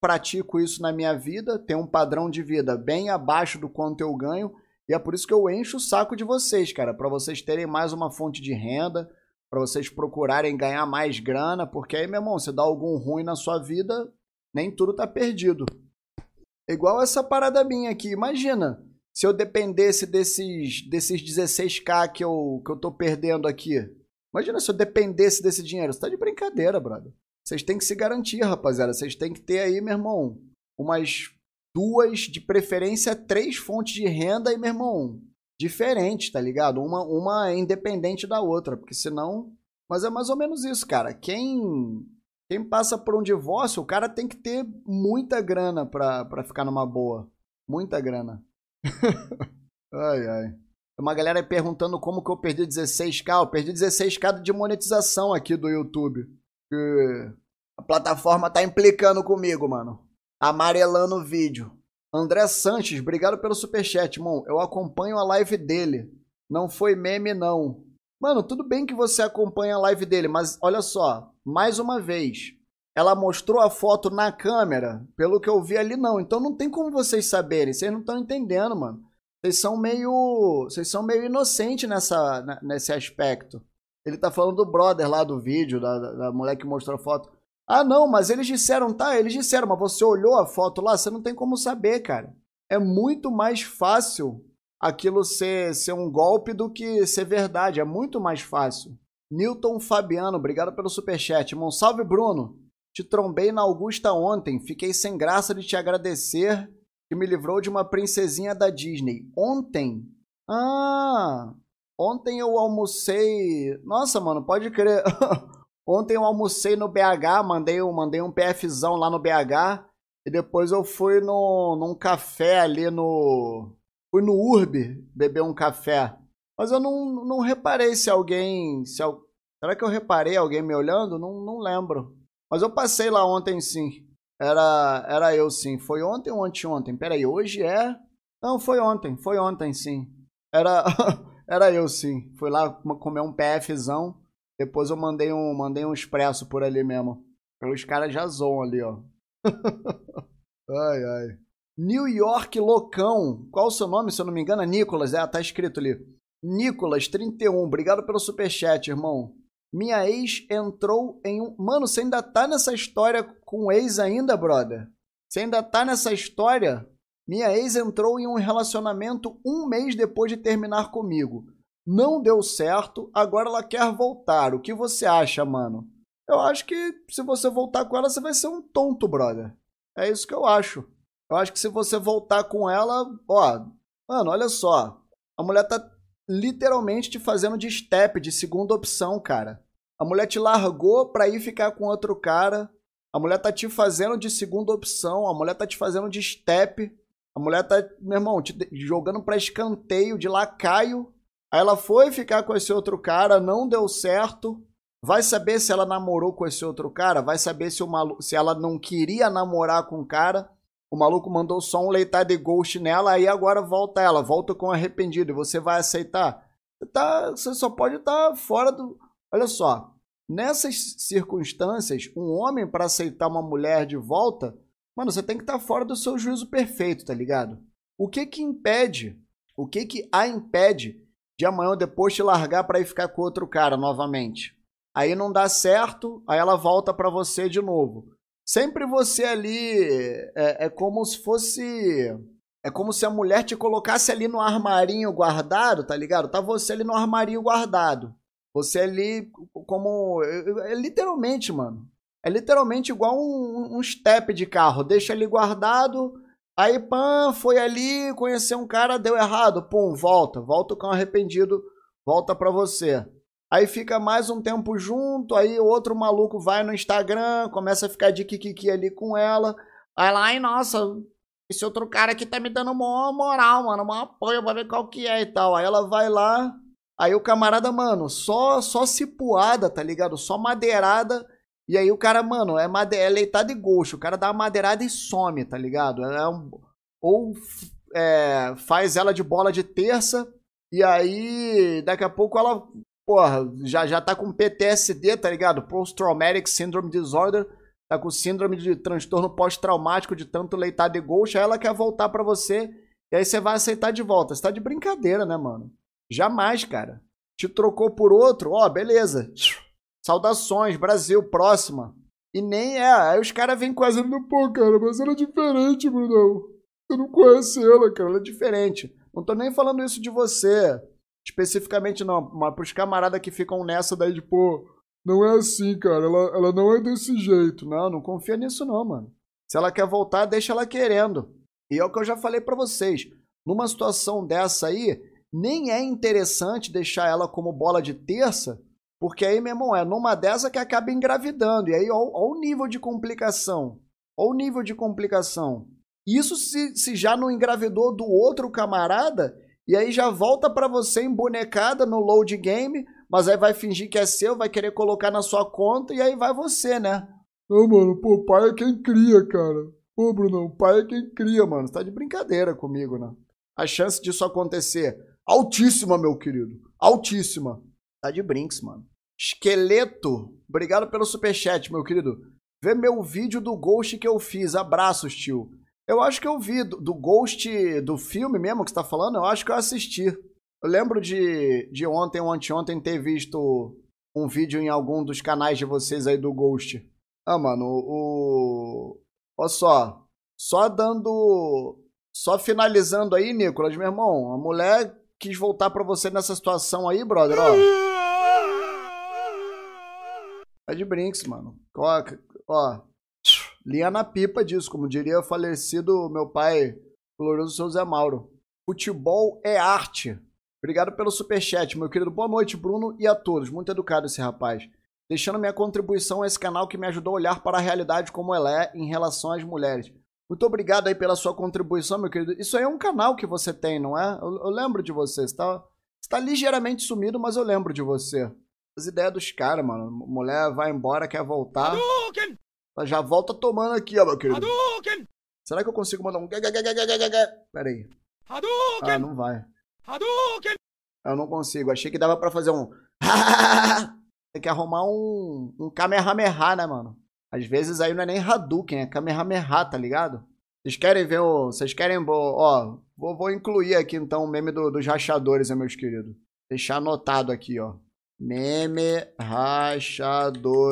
pratico isso na minha vida, tenho um padrão de vida bem abaixo do quanto eu ganho. E é por isso que eu encho o saco de vocês, cara, para vocês terem mais uma fonte de renda, para vocês procurarem ganhar mais grana, porque aí, meu irmão, se dá algum ruim na sua vida, nem tudo tá perdido. Igual essa parada minha aqui. Imagina se eu dependesse desses, desses 16k que eu, que eu tô perdendo aqui. Imagina se eu dependesse desse dinheiro. Você tá de brincadeira, brother. Vocês têm que se garantir, rapaziada. Vocês têm que ter aí, meu irmão, umas duas, de preferência, três fontes de renda e, meu irmão, diferentes, tá ligado? Uma, uma é independente da outra, porque senão. Mas é mais ou menos isso, cara. Quem quem passa por um divórcio, o cara tem que ter muita grana pra, pra ficar numa boa. Muita grana. <laughs> ai, ai. Tem uma galera aí perguntando como que eu perdi 16k. Eu perdi 16k de monetização aqui do YouTube. Que a plataforma tá implicando comigo, mano. Amarelando o vídeo. André Sanches, obrigado pelo superchat, irmão. Eu acompanho a live dele. Não foi meme, não. Mano, tudo bem que você acompanha a live dele, mas olha só, mais uma vez, ela mostrou a foto na câmera, pelo que eu vi ali não. Então não tem como vocês saberem, vocês não estão entendendo, mano. Vocês são meio, vocês são meio inocentes nessa nesse aspecto. Ele tá falando do brother lá do vídeo, da, da, da mulher que mostrou a foto. Ah, não, mas eles disseram, tá, eles disseram, mas você olhou a foto lá, você não tem como saber, cara. É muito mais fácil aquilo ser, ser um golpe do que ser verdade. É muito mais fácil. Newton Fabiano, obrigado pelo superchat. Irmão, salve Bruno. Te trombei na Augusta ontem. Fiquei sem graça de te agradecer que me livrou de uma princesinha da Disney. Ontem? Ah, ontem eu almocei. Nossa, mano, pode crer. <laughs> ontem eu almocei no BH, mandei, mandei um PFzão lá no BH. E depois eu fui no, num café ali no fui no Urb beber um café. Mas eu não, não reparei se alguém. Se, será que eu reparei alguém me olhando? Não, não lembro. Mas eu passei lá ontem sim. Era, era eu sim. Foi ontem ou anteontem? Peraí, hoje é. Não, foi ontem. Foi ontem sim. Era, <laughs> era eu sim. Fui lá comer um PFzão. Depois eu mandei um, mandei um expresso por ali mesmo. Os caras já zoam ali, ó. <laughs> ai, ai. New York Loucão. Qual o seu nome, se eu não me engano? É Nicolas, é, tá escrito ali. Nicolas, 31. Obrigado pelo superchat, irmão. Minha ex entrou em um. Mano, você ainda tá nessa história com ex ainda, brother? Você ainda tá nessa história? Minha ex entrou em um relacionamento um mês depois de terminar comigo. Não deu certo, agora ela quer voltar. O que você acha, mano? Eu acho que se você voltar com ela, você vai ser um tonto, brother. É isso que eu acho. Eu acho que se você voltar com ela, ó, mano, olha só. A mulher tá literalmente te fazendo de step, de segunda opção, cara. A mulher te largou pra ir ficar com outro cara. A mulher tá te fazendo de segunda opção. A mulher tá te fazendo de step. A mulher tá, meu irmão, te jogando pra escanteio, de lacaio. Aí ela foi ficar com esse outro cara, não deu certo. Vai saber se ela namorou com esse outro cara? Vai saber se, o malu... se ela não queria namorar com o cara? O maluco mandou só um leitar de ghost nela, aí agora volta ela, volta com arrependido. E você vai aceitar? Você, tá, você só pode estar tá fora do. Olha só, nessas circunstâncias, um homem para aceitar uma mulher de volta, mano, você tem que estar tá fora do seu juízo perfeito, tá ligado? O que que impede? O que que a impede de amanhã ou depois te largar para ir ficar com outro cara novamente? Aí não dá certo, aí ela volta para você de novo. Sempre você ali é, é como se fosse. É como se a mulher te colocasse ali no armarinho guardado, tá ligado? Tá você ali no armarinho guardado. Você ali como. É, é literalmente, mano. É literalmente igual um, um step de carro. Deixa ali guardado. Aí, pã, foi ali, conheceu um cara, deu errado, pum, volta, volta com arrependido, volta pra você. Aí fica mais um tempo junto, aí outro maluco vai no Instagram, começa a ficar de kikiki ali com ela. Aí lá, ai, nossa, esse outro cara aqui tá me dando uma moral, mano, uma apoio pra ver qual que é e tal. Aí ela vai lá, aí o camarada, mano, só só cipuada, tá ligado? Só madeirada. E aí o cara, mano, é, made... é leitado e gosto. O cara dá uma madeirada e some, tá ligado? É um... Ou é, faz ela de bola de terça. E aí, daqui a pouco ela, porra, já, já tá com PTSD, tá ligado? Post-Traumatic Syndrome Disorder. Tá com síndrome de transtorno pós-traumático de tanto leitado e ghost. Aí ela quer voltar pra você. E aí você vai aceitar de volta. Você tá de brincadeira, né, mano? Jamais, cara. Te trocou por outro, ó, beleza. Saudações, Brasil, próxima. E nem é. Aí os caras vêm quase pô, cara, mas ela é diferente, Brunão. Você não conhece ela, cara, ela é diferente. Não tô nem falando isso de você, especificamente não, mas pros camaradas que ficam nessa daí de, pô, não é assim, cara, ela, ela não é desse jeito. Não, não confia nisso não, mano. Se ela quer voltar, deixa ela querendo. E é o que eu já falei para vocês. Numa situação dessa aí, nem é interessante deixar ela como bola de terça, porque aí, meu irmão, é numa dessa que acaba engravidando. E aí, olha o nível de complicação. Olha o nível de complicação. Isso se, se já não engravidou do outro camarada, e aí já volta para você embonecada no load game, mas aí vai fingir que é seu, vai querer colocar na sua conta, e aí vai você, né? Não, mano, pô, pai é quem cria, cara. Pô, Bruno, pai é quem cria, mano. Você tá de brincadeira comigo, né? A chance disso acontecer, altíssima, meu querido. Altíssima. Tá de brinks, mano. Esqueleto, obrigado pelo superchat, meu querido. Vê meu vídeo do Ghost que eu fiz. Abraços, tio. Eu acho que eu vi do, do Ghost, do filme mesmo que você tá falando, eu acho que eu assisti. Eu lembro de, de ontem ou anteontem ter visto um vídeo em algum dos canais de vocês aí do Ghost. Ah, mano, o. Olha só. Só dando. Só finalizando aí, Nicolas, meu irmão. A mulher quis voltar pra você nessa situação aí, brother, ó. Tá de brinks, mano. Ó, ó, linha na pipa disso, como diria o falecido meu pai, glorioso seu Zé Mauro. Futebol é arte. Obrigado pelo superchat, meu querido. Boa noite, Bruno, e a todos. Muito educado esse rapaz. Deixando minha contribuição a esse canal que me ajudou a olhar para a realidade como ela é em relação às mulheres. Muito obrigado aí pela sua contribuição, meu querido. Isso aí é um canal que você tem, não é? Eu, eu lembro de você. Você está tá ligeiramente sumido, mas eu lembro de você as ideias dos caras, mano. Mulher vai embora, quer voltar. Hadouken! Ela já volta tomando aqui, ó, meu querido. Hadouken! Será que eu consigo mandar um. Pera aí. Hadouken! Ah, não vai. Hadouken! Eu não consigo. Achei que dava pra fazer um. <laughs> Tem que arrumar um. Um Kamehameha, né, mano? Às vezes aí não é nem Hadouken, é Kamehameha, tá ligado? Vocês querem ver o. Vocês querem. Ó, vou, vou incluir aqui então o meme do, dos rachadores, né, meus queridos? Deixar anotado aqui, ó. Meme rachadores.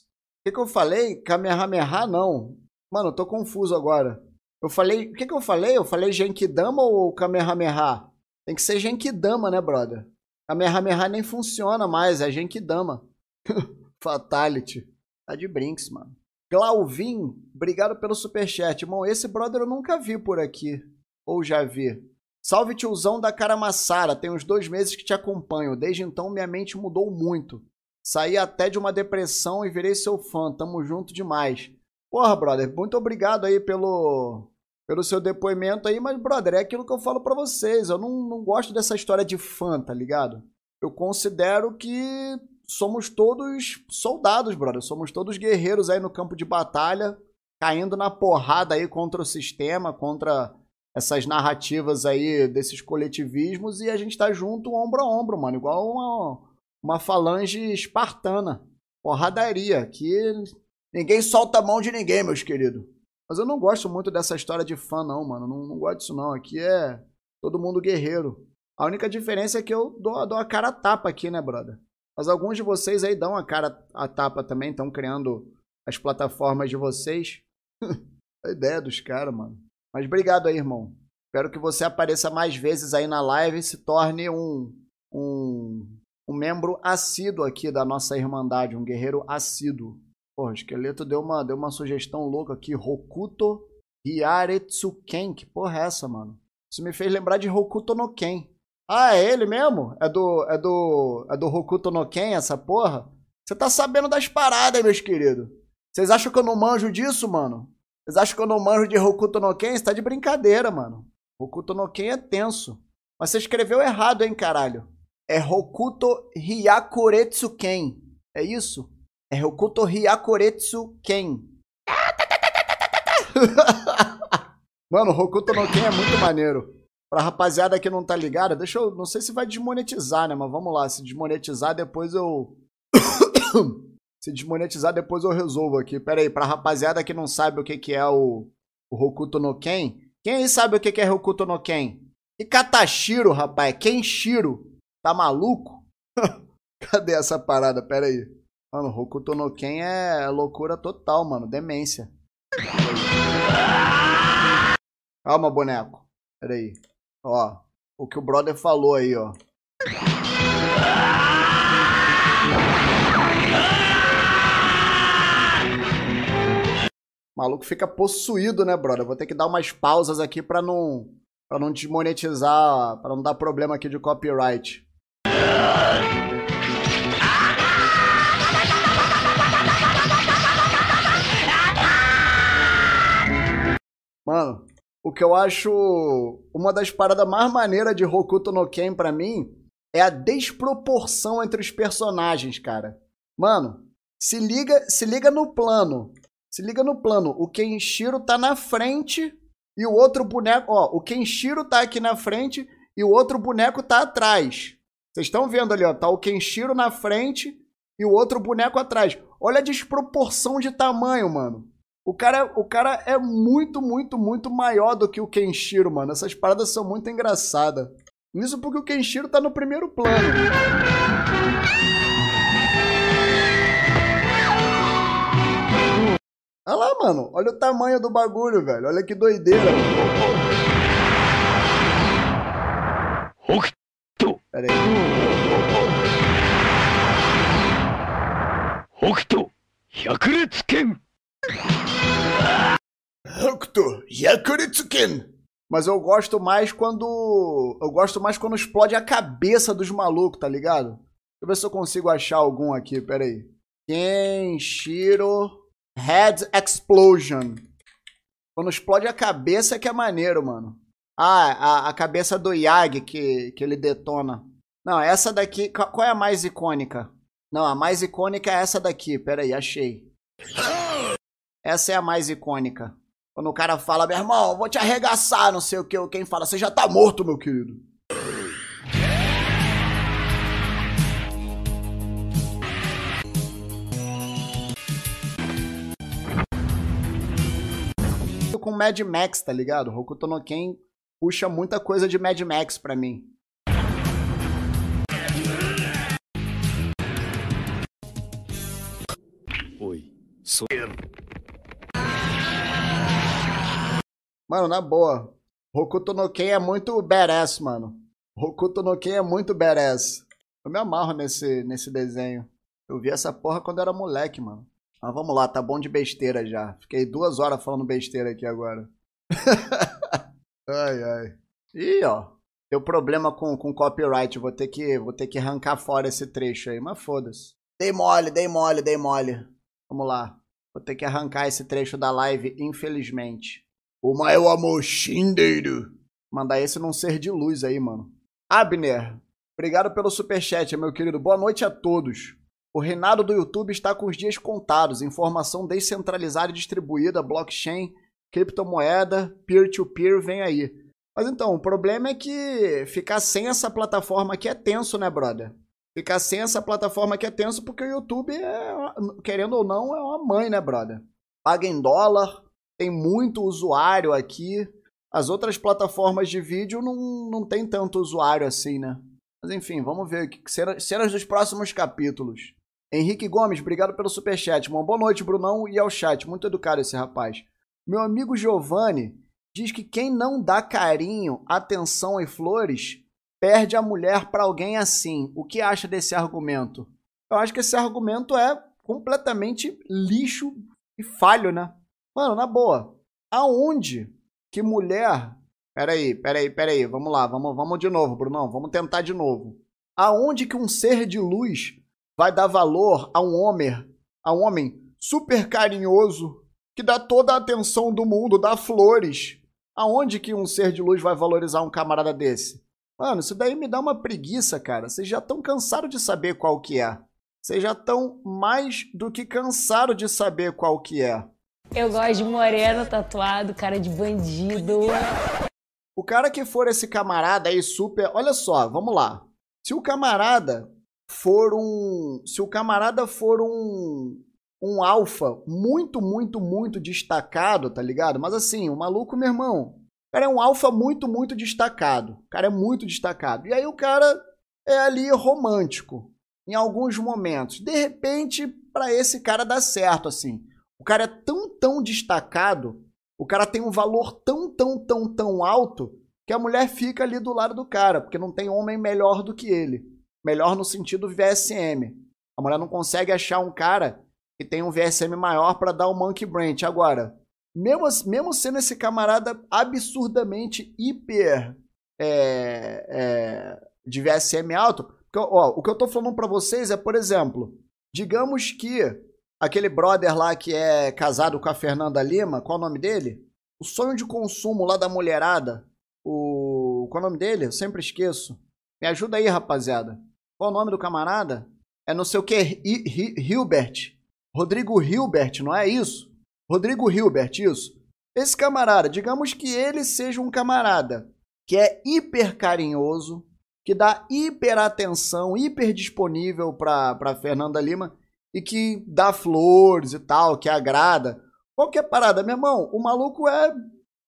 O que, que eu falei? Kamehameha não. Mano, eu tô confuso agora. Eu falei. O que, que eu falei? Eu falei Genkidama ou Kamehameha? Tem que ser Genkidama, né, brother? Kamehameha nem funciona mais, é Genkidama. <laughs> Fatality. Tá de brinks, mano. Glauvin, obrigado pelo superchat. Irmão, esse brother eu nunca vi por aqui. Ou já vi. Salve tiozão da Caramassara, tem uns dois meses que te acompanho. Desde então minha mente mudou muito. Saí até de uma depressão e virei seu fã. Tamo junto demais. Porra, brother, muito obrigado aí pelo, pelo seu depoimento aí, mas, brother, é aquilo que eu falo para vocês. Eu não, não gosto dessa história de fã, tá ligado? Eu considero que somos todos soldados, brother. Somos todos guerreiros aí no campo de batalha, caindo na porrada aí contra o sistema, contra essas narrativas aí desses coletivismos e a gente tá junto ombro a ombro, mano, igual uma, uma falange espartana. Porradaria, que ninguém solta a mão de ninguém, meus queridos. Mas eu não gosto muito dessa história de fã, não, mano. Não, não gosto disso, não. Aqui é todo mundo guerreiro. A única diferença é que eu dou, dou a cara a tapa aqui, né, brother? Mas alguns de vocês aí dão a cara a tapa também, estão criando as plataformas de vocês. <laughs> a ideia dos caras, mano. Mas obrigado aí, irmão. Espero que você apareça mais vezes aí na live e se torne um, um, um membro assíduo aqui da nossa Irmandade, um guerreiro assíduo. Porra, o esqueleto deu uma, deu uma sugestão louca aqui. Rokuto Hyaretsuken. Que porra é essa, mano? Isso me fez lembrar de Hokuto no Ken. Ah, é ele mesmo? É do. É do. É do Hokuto no Ken, essa porra? Você tá sabendo das paradas, meus queridos. Vocês acham que eu não manjo disso, mano? Vocês acham que eu não manjo de Hokuto no Ken? Você tá de brincadeira, mano. Hokuto no Ken é tenso. Mas você escreveu errado, hein, caralho. É Hokuto Hyakuretsu Ken. É isso? É Hokuto Hyakuretsu Ken. <laughs> Mano, Hokuto no Ken é muito maneiro. Pra rapaziada que não tá ligada, deixa eu. Não sei se vai desmonetizar, né? Mas vamos lá. Se desmonetizar, depois eu. <coughs> <coughs> <coughs> se desmonetizar, depois eu resolvo aqui. Pera aí, pra rapaziada que não sabe o que, que é o, o Hokuto no Ken. Quem aí sabe o que, que é Hokuto no Ken? E Katashiro, rapaz? Kenshiro. Tá maluco? <laughs> Cadê essa parada? Pera aí. Mano, Hokuto no Ken é loucura total, mano. Demência. Calma, boneco. Pera aí. Ó, o que o brother falou aí, ó. O maluco fica possuído, né, brother? Vou ter que dar umas pausas aqui pra não, pra não desmonetizar, pra não dar problema aqui de copyright. Mano, o que eu acho uma das paradas mais maneiras de Hokuto no Ken pra mim é a desproporção entre os personagens, cara. Mano, se liga, se liga no plano. Se liga no plano. O Kenshiro tá na frente e o outro boneco, ó, o Kenshiro tá aqui na frente e o outro boneco tá atrás. Vocês estão vendo ali, ó, tá o Kenshiro na frente e o outro boneco atrás. Olha a desproporção de tamanho, mano. O cara, o cara é muito, muito, muito maior do que o Kenshiro, mano. Essas paradas são muito engraçadas. Isso porque o Kenshiro tá no primeiro plano. Olha lá, mano. Olha o tamanho do bagulho, velho. Olha que doideira. Pera aí. Hokuto, Hyakuretsuken! Hokuto Yakuritsuken. Mas eu gosto mais quando. Eu gosto mais quando explode a cabeça dos malucos, tá ligado? Deixa eu ver se eu consigo achar algum aqui, pera aí. Kenshiro Head Explosion. Quando explode a cabeça que é maneiro, mano. Ah, a, a cabeça do Yagi que, que ele detona. Não, essa daqui. Qual é a mais icônica? Não, a mais icônica é essa daqui. Pera aí, achei. Essa é a mais icônica. Quando o cara fala, meu irmão, vou te arregaçar, não sei o que. Quem fala, você já tá morto, meu querido. Com Mad Max, tá ligado? Hokuto no Ken puxa muita coisa de Mad Max pra mim. Oi, sou Mano, na boa. Hokuto no Ken é muito badass, mano. Hokuto no Ken é muito badass. Eu me amarro nesse, nesse desenho. Eu vi essa porra quando era moleque, mano. Mas vamos lá, tá bom de besteira já. Fiquei duas horas falando besteira aqui agora. <laughs> ai, ai. Ih, ó. Deu problema com, com copyright. Vou ter, que, vou ter que arrancar fora esse trecho aí. Mas foda-se. Dei mole, dei mole, dei mole. Vamos lá. Vou ter que arrancar esse trecho da live, infelizmente. O maior amor shindeiro. Mandar esse num ser de luz aí, mano. Abner, obrigado pelo superchat, meu querido. Boa noite a todos. O reinado do YouTube está com os dias contados. Informação descentralizada e distribuída, blockchain, criptomoeda, peer-to-peer, vem aí. Mas então, o problema é que ficar sem essa plataforma aqui é tenso, né, brother? Ficar sem essa plataforma aqui é tenso porque o YouTube, é, querendo ou não, é uma mãe, né, brother? Paga em dólar, tem muito usuário aqui. As outras plataformas de vídeo não, não tem tanto usuário assim, né? Mas enfim, vamos ver cenas, cenas dos próximos capítulos. Henrique Gomes, obrigado pelo superchat. Uma boa noite, Brunão, e ao chat. Muito educado esse rapaz. Meu amigo Giovanni diz que quem não dá carinho, atenção e flores perde a mulher para alguém assim. O que acha desse argumento? Eu acho que esse argumento é completamente lixo e falho, né? Mano, na boa. aonde que mulher. Peraí, peraí, peraí, vamos lá, vamos, vamos de novo, Brunão, vamos tentar de novo. Aonde que um ser de luz vai dar valor a um homem, a um homem super carinhoso, que dá toda a atenção do mundo, dá flores. Aonde que um ser de luz vai valorizar um camarada desse? Mano, isso daí me dá uma preguiça, cara. Vocês já estão cansados de saber qual que é. Vocês já estão mais do que cansados de saber qual que é. Eu gosto de moreno tatuado, cara de bandido. O cara que for esse camarada aí super. Olha só, vamos lá. Se o camarada for um. Se o camarada for um. Um alfa muito, muito, muito destacado, tá ligado? Mas assim, o maluco, meu irmão. O cara é um alfa muito, muito destacado. O cara é muito destacado. E aí o cara é ali romântico em alguns momentos. De repente, para esse cara dá certo, assim. O cara é tão, tão destacado, o cara tem um valor tão, tão, tão, tão alto, que a mulher fica ali do lado do cara, porque não tem homem melhor do que ele. Melhor no sentido VSM. A mulher não consegue achar um cara que tem um VSM maior para dar o um monkey branch. Agora, mesmo, mesmo sendo esse camarada absurdamente hiper é, é, de VSM alto, ó, o que eu tô falando para vocês é, por exemplo, digamos que aquele brother lá que é casado com a Fernanda Lima, qual é o nome dele? O sonho de consumo lá da mulherada. O. Qual é o nome dele? Eu sempre esqueço. Me ajuda aí, rapaziada. Qual o nome do camarada? É não sei o que, Hilbert. Rodrigo Hilbert, não é isso? Rodrigo Hilbert, isso. Esse camarada, digamos que ele seja um camarada que é hiper carinhoso, que dá hiper atenção, hiper disponível para Fernanda Lima e que dá flores e tal, que agrada. Qualquer parada, meu irmão, o maluco é.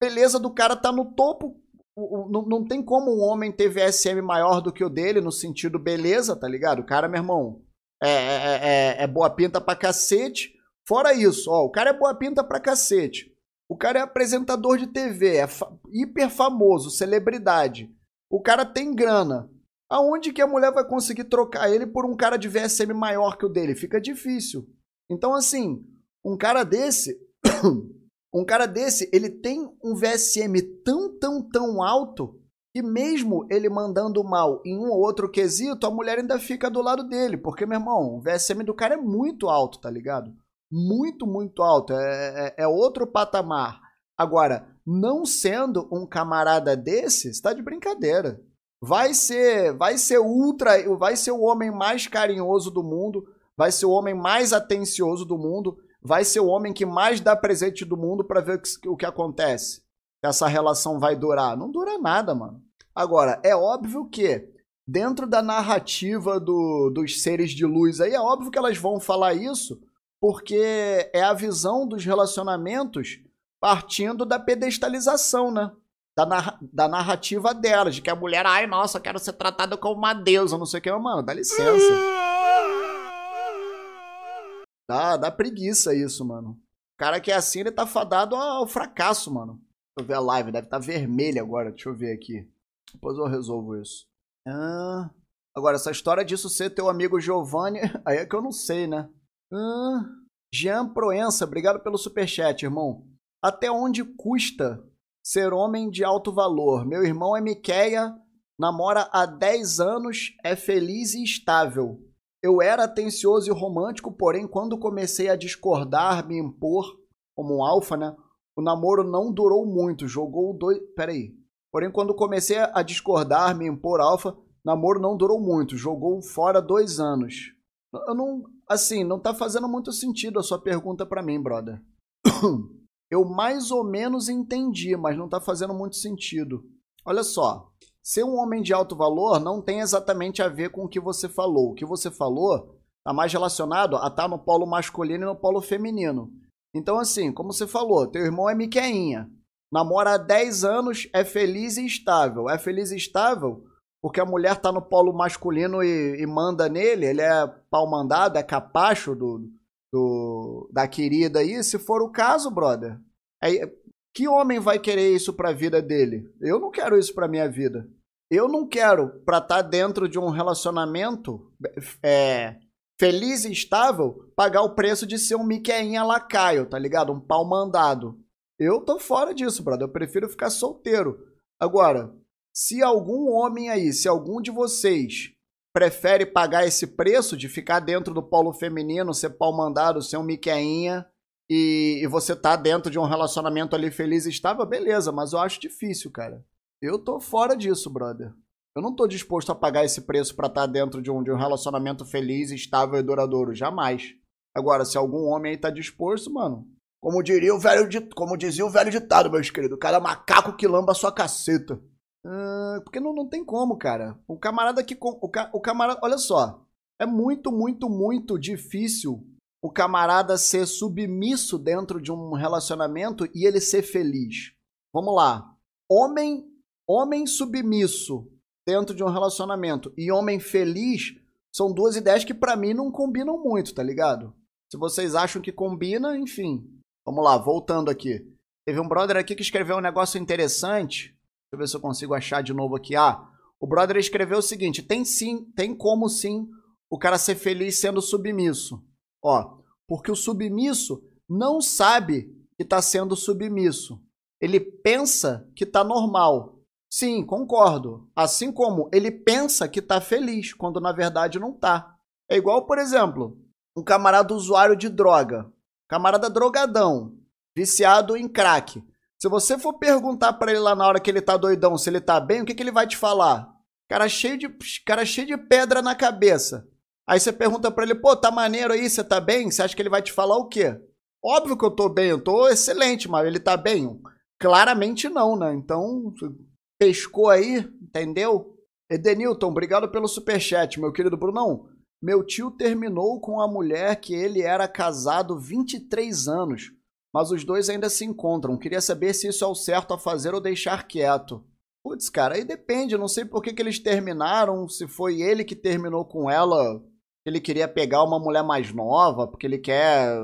Beleza do cara tá no topo, não, não tem como um homem ter VSM maior do que o dele, no sentido beleza, tá ligado? O cara, meu irmão, é, é, é, é boa pinta pra cacete. Fora isso, ó, o cara é boa pinta pra cacete. O cara é apresentador de TV, é fa hiper famoso, celebridade. O cara tem grana. Aonde que a mulher vai conseguir trocar ele por um cara de VSM maior que o dele? Fica difícil. Então, assim, um cara desse <coughs> Um cara desse, ele tem um VSM tão, tão, tão alto que mesmo ele mandando mal em um ou outro quesito, a mulher ainda fica do lado dele. Porque, meu irmão, o VSM do cara é muito alto, tá ligado? Muito, muito alto. É, é, é outro patamar. Agora, não sendo um camarada desse, está de brincadeira. Vai ser, vai ser ultra, vai ser o homem mais carinhoso do mundo, vai ser o homem mais atencioso do mundo, vai ser o homem que mais dá presente do mundo para ver o que, o que acontece. Essa relação vai durar. Não dura nada, mano. Agora, é óbvio que, dentro da narrativa do, dos seres de luz aí, é óbvio que elas vão falar isso, porque é a visão dos relacionamentos partindo da pedestalização, né? Da, da narrativa delas, de que a mulher, ai, nossa, quero ser tratada como uma deusa, não sei o que, mano, dá licença. <laughs> Dá, dá preguiça isso, mano. O cara que é assim, ele tá fadado ao fracasso, mano. Deixa eu ver a live, deve estar tá vermelha agora. Deixa eu ver aqui. Depois eu resolvo isso. Ah, agora, essa história disso ser teu amigo Giovanni, <laughs> aí é que eu não sei, né? Ah, Jean Proença, obrigado pelo superchat, irmão. Até onde custa ser homem de alto valor? Meu irmão é Miqueia, namora há 10 anos, é feliz e estável. Eu era atencioso e romântico, porém, quando comecei a discordar, me impor como um alfa, né? O namoro não durou muito, jogou dois. Peraí. Porém, quando comecei a discordar, me impor alfa, namoro não durou muito, jogou fora dois anos. Eu não. Assim, não tá fazendo muito sentido a sua pergunta para mim, brother. <coughs> Eu mais ou menos entendi, mas não tá fazendo muito sentido. Olha só. Ser um homem de alto valor não tem exatamente a ver com o que você falou. O que você falou está mais relacionado a estar tá no polo masculino e no polo feminino. Então, assim, como você falou, teu irmão é Miqueinha. Namora há 10 anos, é feliz e estável. É feliz e estável porque a mulher está no polo masculino e, e, manda nele, ele é pau mandado, é capacho do, do, da querida aí. Se for o caso, brother, é, que homem vai querer isso para a vida dele? Eu não quero isso para minha vida. Eu não quero, para estar tá dentro de um relacionamento é, feliz e estável, pagar o preço de ser um Miqueinha lacaio, tá ligado? Um pau mandado. Eu tô fora disso, brother. Eu prefiro ficar solteiro. Agora, se algum homem aí, se algum de vocês prefere pagar esse preço de ficar dentro do polo feminino, ser pau mandado, ser um miqueinha e, e você tá dentro de um relacionamento ali feliz e estável, beleza, mas eu acho difícil, cara. Eu tô fora disso, brother. Eu não tô disposto a pagar esse preço para estar tá dentro de um, de um relacionamento feliz, estável e duradouro. Jamais. Agora, se algum homem aí tá disposto, mano. Como diria o velho como dizia o velho ditado, meus queridos, cada macaco que lamba a sua caceta. Uh, porque não, não tem como, cara. O camarada que. O, o camarada. Olha só. É muito, muito, muito difícil o camarada ser submisso dentro de um relacionamento e ele ser feliz. Vamos lá. Homem, homem submisso dentro de um relacionamento e homem feliz são duas ideias que para mim não combinam muito, tá ligado? Se vocês acham que combina, enfim. Vamos lá, voltando aqui. Teve um brother aqui que escreveu um negócio interessante. Deixa eu ver se eu consigo achar de novo aqui. Ah, o brother escreveu o seguinte: tem sim, tem como sim o cara ser feliz sendo submisso. Ó, porque o submisso não sabe que está sendo submisso. Ele pensa que está normal. Sim, concordo. Assim como ele pensa que está feliz, quando na verdade não está. É igual, por exemplo, um camarada usuário de droga. Camarada drogadão, viciado em crack. Se você for perguntar para ele lá na hora que ele tá doidão se ele tá bem, o que, que ele vai te falar? Cara cheio de, cara cheio de pedra na cabeça. Aí você pergunta para ele, pô, tá maneiro aí, você tá bem? Você acha que ele vai te falar o quê? Óbvio que eu tô bem, eu tô excelente, mas ele tá bem? Claramente não, né? Então, pescou aí, entendeu? Edenilton, obrigado pelo superchat, meu querido Brunão. Meu tio terminou com a mulher que ele era casado 23 anos, mas os dois ainda se encontram. Queria saber se isso é o certo a fazer ou deixar quieto. Putz, cara, aí depende. Não sei por que, que eles terminaram, se foi ele que terminou com ela ele queria pegar uma mulher mais nova, porque ele quer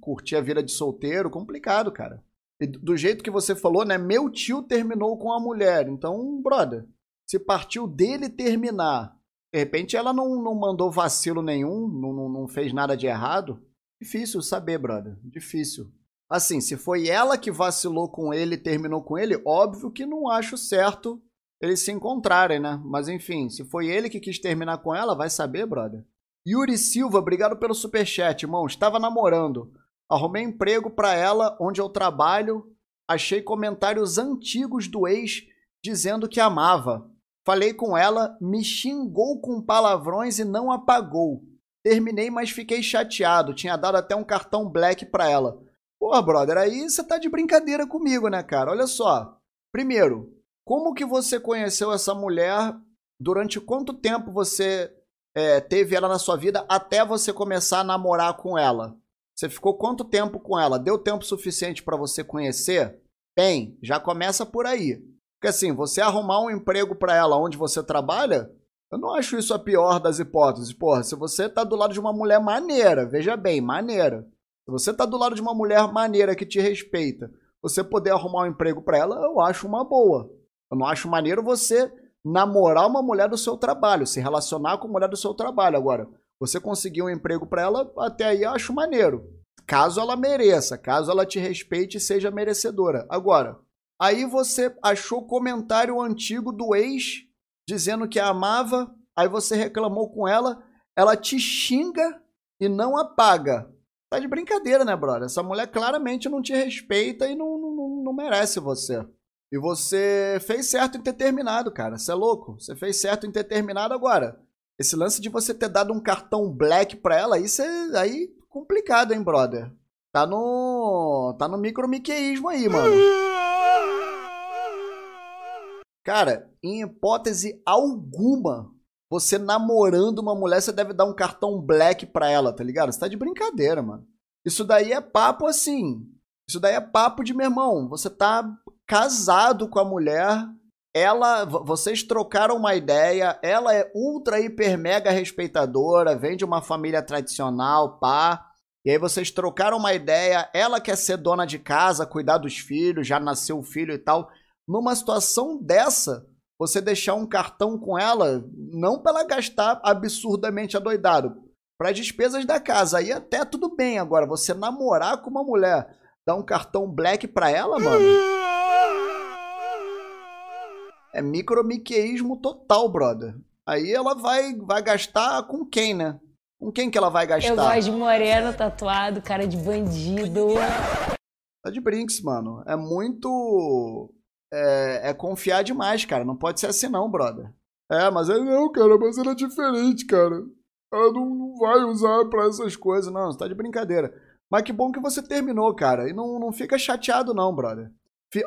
curtir a vida de solteiro, complicado, cara. E do jeito que você falou, né? Meu tio terminou com a mulher. Então, brother, se partiu dele terminar, de repente ela não, não mandou vacilo nenhum, não, não, não fez nada de errado. Difícil saber, brother. Difícil. Assim, se foi ela que vacilou com ele e terminou com ele, óbvio que não acho certo eles se encontrarem, né? Mas enfim, se foi ele que quis terminar com ela, vai saber, brother. Yuri Silva, obrigado pelo superchat, irmão. Estava namorando. Arrumei emprego para ela onde eu trabalho. Achei comentários antigos do ex dizendo que amava. Falei com ela, me xingou com palavrões e não apagou. Terminei, mas fiquei chateado. Tinha dado até um cartão black para ela. Pô, brother, aí você tá de brincadeira comigo, né, cara? Olha só. Primeiro, como que você conheceu essa mulher? Durante quanto tempo você é, teve ela na sua vida até você começar a namorar com ela? Você ficou quanto tempo com ela? Deu tempo suficiente para você conhecer? Bem, já começa por aí. Porque assim, você arrumar um emprego para ela onde você trabalha, eu não acho isso a pior das hipóteses. Porra, se você tá do lado de uma mulher maneira, veja bem, maneira. Se você tá do lado de uma mulher maneira que te respeita, você poder arrumar um emprego para ela, eu acho uma boa. Eu não acho maneiro você namorar uma mulher do seu trabalho, se relacionar com a mulher do seu trabalho. Agora, você conseguir um emprego para ela, até aí eu acho maneiro. Caso ela mereça, caso ela te respeite e seja merecedora. Agora, aí você achou comentário antigo do ex dizendo que a amava, aí você reclamou com ela, ela te xinga e não apaga. Tá de brincadeira, né, brother? Essa mulher claramente não te respeita e não, não, não merece você. E você fez certo em ter terminado, cara. Você é louco. Você fez certo em ter terminado agora. Esse lance de você ter dado um cartão black pra ela, isso é aí complicado, hein, brother? Tá no. Tá no micromiqueísmo aí, mano. Cara, em hipótese alguma, você namorando uma mulher, você deve dar um cartão black pra ela, tá ligado? Você tá de brincadeira, mano. Isso daí é papo assim. Isso daí é papo de meu irmão. Você tá casado com a mulher, ela, vocês trocaram uma ideia, ela é ultra, hiper, mega respeitadora, vem de uma família tradicional, pá. E aí vocês trocaram uma ideia, ela quer ser dona de casa, cuidar dos filhos, já nasceu o filho e tal. Numa situação dessa, você deixar um cartão com ela, não para ela gastar absurdamente adoidado, para despesas da casa. Aí até tudo bem. Agora, você namorar com uma mulher Dá um cartão black pra ela, mano? <laughs> É micromiqueísmo total, brother. Aí ela vai, vai gastar com quem, né? Com quem que ela vai gastar? Eu gosto de moreno tatuado, cara de bandido. Tá de brinks, mano. É muito. É, é confiar demais, cara. Não pode ser assim, não, brother. É, mas é não, cara, mas ela é diferente, cara. Ela não, não vai usar pra essas coisas, não. Você tá de brincadeira. Mas que bom que você terminou, cara. E não, não fica chateado, não, brother.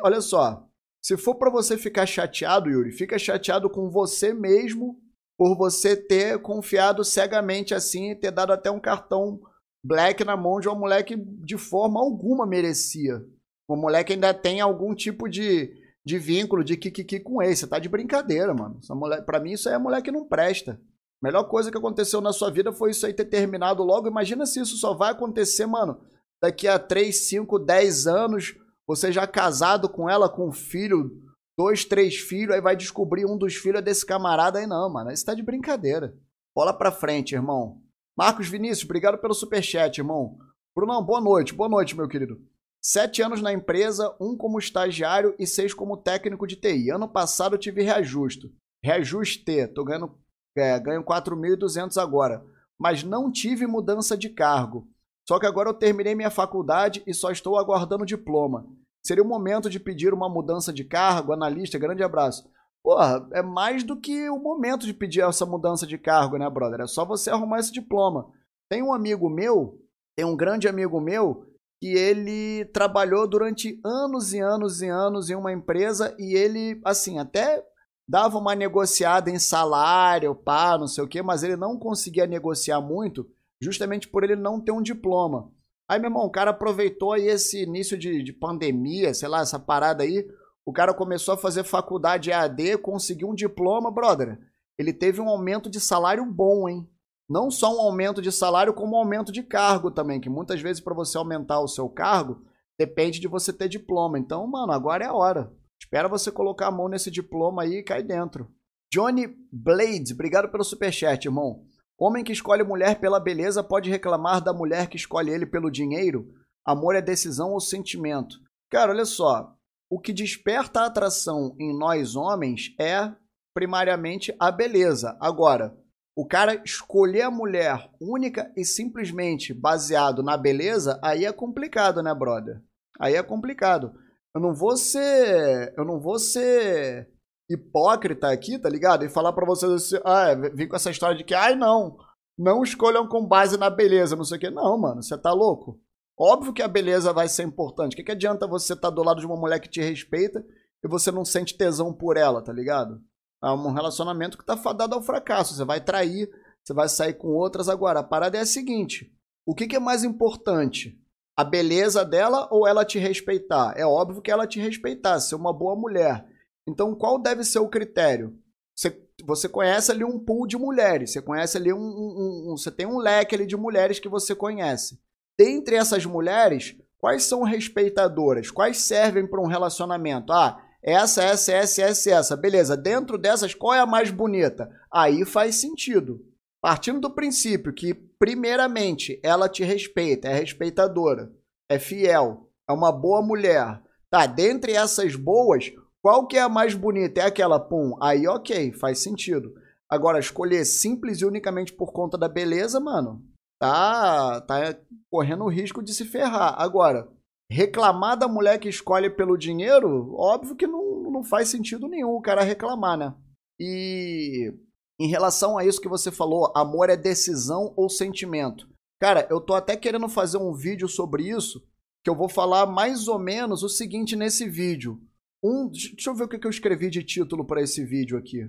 Olha só. Se for pra você ficar chateado, Yuri, fica chateado com você mesmo por você ter confiado cegamente assim e ter dado até um cartão black na mão de uma mulher que de forma alguma merecia. Uma mulher que ainda tem algum tipo de, de vínculo, de kikiki com ele. Você tá de brincadeira, mano. Essa pra mim, isso aí é mulher que não presta. Melhor coisa que aconteceu na sua vida foi isso aí ter terminado logo. Imagina se isso só vai acontecer, mano, daqui a 3, 5, 10 anos, você já casado com ela, com um filho, dois, três filhos, aí vai descobrir um dos filhos é desse camarada aí, não, mano. Isso tá de brincadeira. Bola pra frente, irmão. Marcos Vinícius, obrigado pelo superchat, irmão. Brunão, boa noite. Boa noite, meu querido. Sete anos na empresa, um como estagiário e seis como técnico de TI. Ano passado eu tive reajuste. Reajuste, tô ganhando, é, ganho 4.200 agora. Mas não tive mudança de cargo. Só que agora eu terminei minha faculdade e só estou aguardando o diploma. Seria o momento de pedir uma mudança de cargo, analista, grande abraço. Porra, é mais do que o momento de pedir essa mudança de cargo, né, brother? É só você arrumar esse diploma. Tem um amigo meu, tem um grande amigo meu, que ele trabalhou durante anos e anos e anos em uma empresa e ele, assim, até dava uma negociada em salário, pá, não sei o quê, mas ele não conseguia negociar muito, justamente por ele não ter um diploma. Aí, meu irmão, o cara aproveitou aí esse início de, de pandemia, sei lá, essa parada aí, o cara começou a fazer faculdade EAD, conseguiu um diploma, brother. Ele teve um aumento de salário bom, hein? Não só um aumento de salário, como um aumento de cargo também, que muitas vezes para você aumentar o seu cargo, depende de você ter diploma. Então, mano, agora é a hora. Espera você colocar a mão nesse diploma aí e cai dentro. Johnny Blades, obrigado pelo superchat, irmão. Homem que escolhe mulher pela beleza pode reclamar da mulher que escolhe ele pelo dinheiro? Amor é decisão ou sentimento? Cara, olha só. O que desperta a atração em nós homens é, primariamente, a beleza. Agora, o cara escolher a mulher única e simplesmente baseado na beleza, aí é complicado, né, brother? Aí é complicado. Eu não vou ser. Eu não vou ser hipócrita aqui, tá ligado? E falar pra vocês assim, ah, vim com essa história de que, ai não, não escolham com base na beleza, não sei o quê. Não, mano, você tá louco? Óbvio que a beleza vai ser importante. O que, que adianta você estar tá do lado de uma mulher que te respeita e você não sente tesão por ela, tá ligado? É um relacionamento que tá fadado ao fracasso. Você vai trair, você vai sair com outras. Agora, a parada é a seguinte: o que, que é mais importante? A beleza dela ou ela te respeitar? É óbvio que ela te respeitar, ser uma boa mulher. Então, qual deve ser o critério? Você, você conhece ali um pool de mulheres, você conhece ali um, um, um, Você tem um leque ali de mulheres que você conhece. Dentre essas mulheres, quais são respeitadoras? Quais servem para um relacionamento? Ah, essa, essa, essa, essa, essa. Beleza, dentro dessas, qual é a mais bonita? Aí faz sentido. Partindo do princípio que, primeiramente, ela te respeita, é respeitadora, é fiel, é uma boa mulher. Tá, dentre essas boas, qual que é a mais bonita? É aquela, pum, aí ok, faz sentido. Agora, escolher simples e unicamente por conta da beleza, mano, tá, tá correndo o risco de se ferrar. Agora, reclamar da mulher que escolhe pelo dinheiro, óbvio que não, não faz sentido nenhum o cara reclamar, né? E em relação a isso que você falou, amor é decisão ou sentimento? Cara, eu tô até querendo fazer um vídeo sobre isso, que eu vou falar mais ou menos o seguinte nesse vídeo. Um, deixa eu ver o que eu escrevi de título para esse vídeo aqui.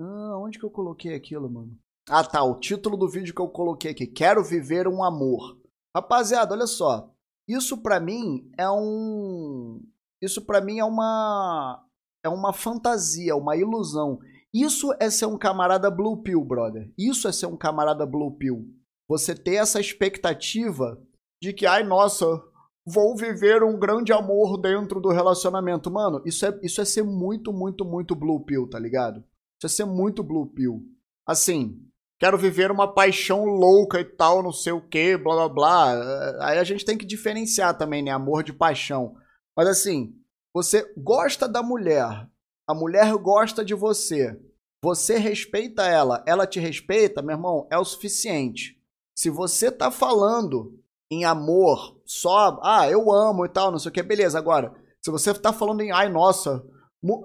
Ah, onde que eu coloquei aquilo, mano? Ah, tá. O título do vídeo que eu coloquei aqui. Quero viver um amor. Rapaziada, olha só. Isso para mim é um. Isso para mim é uma. É uma fantasia, uma ilusão. Isso é ser um camarada Blue Pill, brother. Isso é ser um camarada Blue Pill. Você ter essa expectativa de que, ai, nossa, vou viver um grande amor dentro do relacionamento. Mano, isso é, isso é ser muito, muito, muito Blue Pill, tá ligado? Isso é ser muito Blue Pill. Assim, quero viver uma paixão louca e tal, não sei o que, blá blá blá. Aí a gente tem que diferenciar também, né? Amor de paixão. Mas assim, você gosta da mulher, a mulher gosta de você, você respeita ela, ela te respeita, meu irmão, é o suficiente. Se você tá falando em amor só, ah, eu amo e tal, não sei o que, beleza. Agora, se você tá falando em, ai, nossa,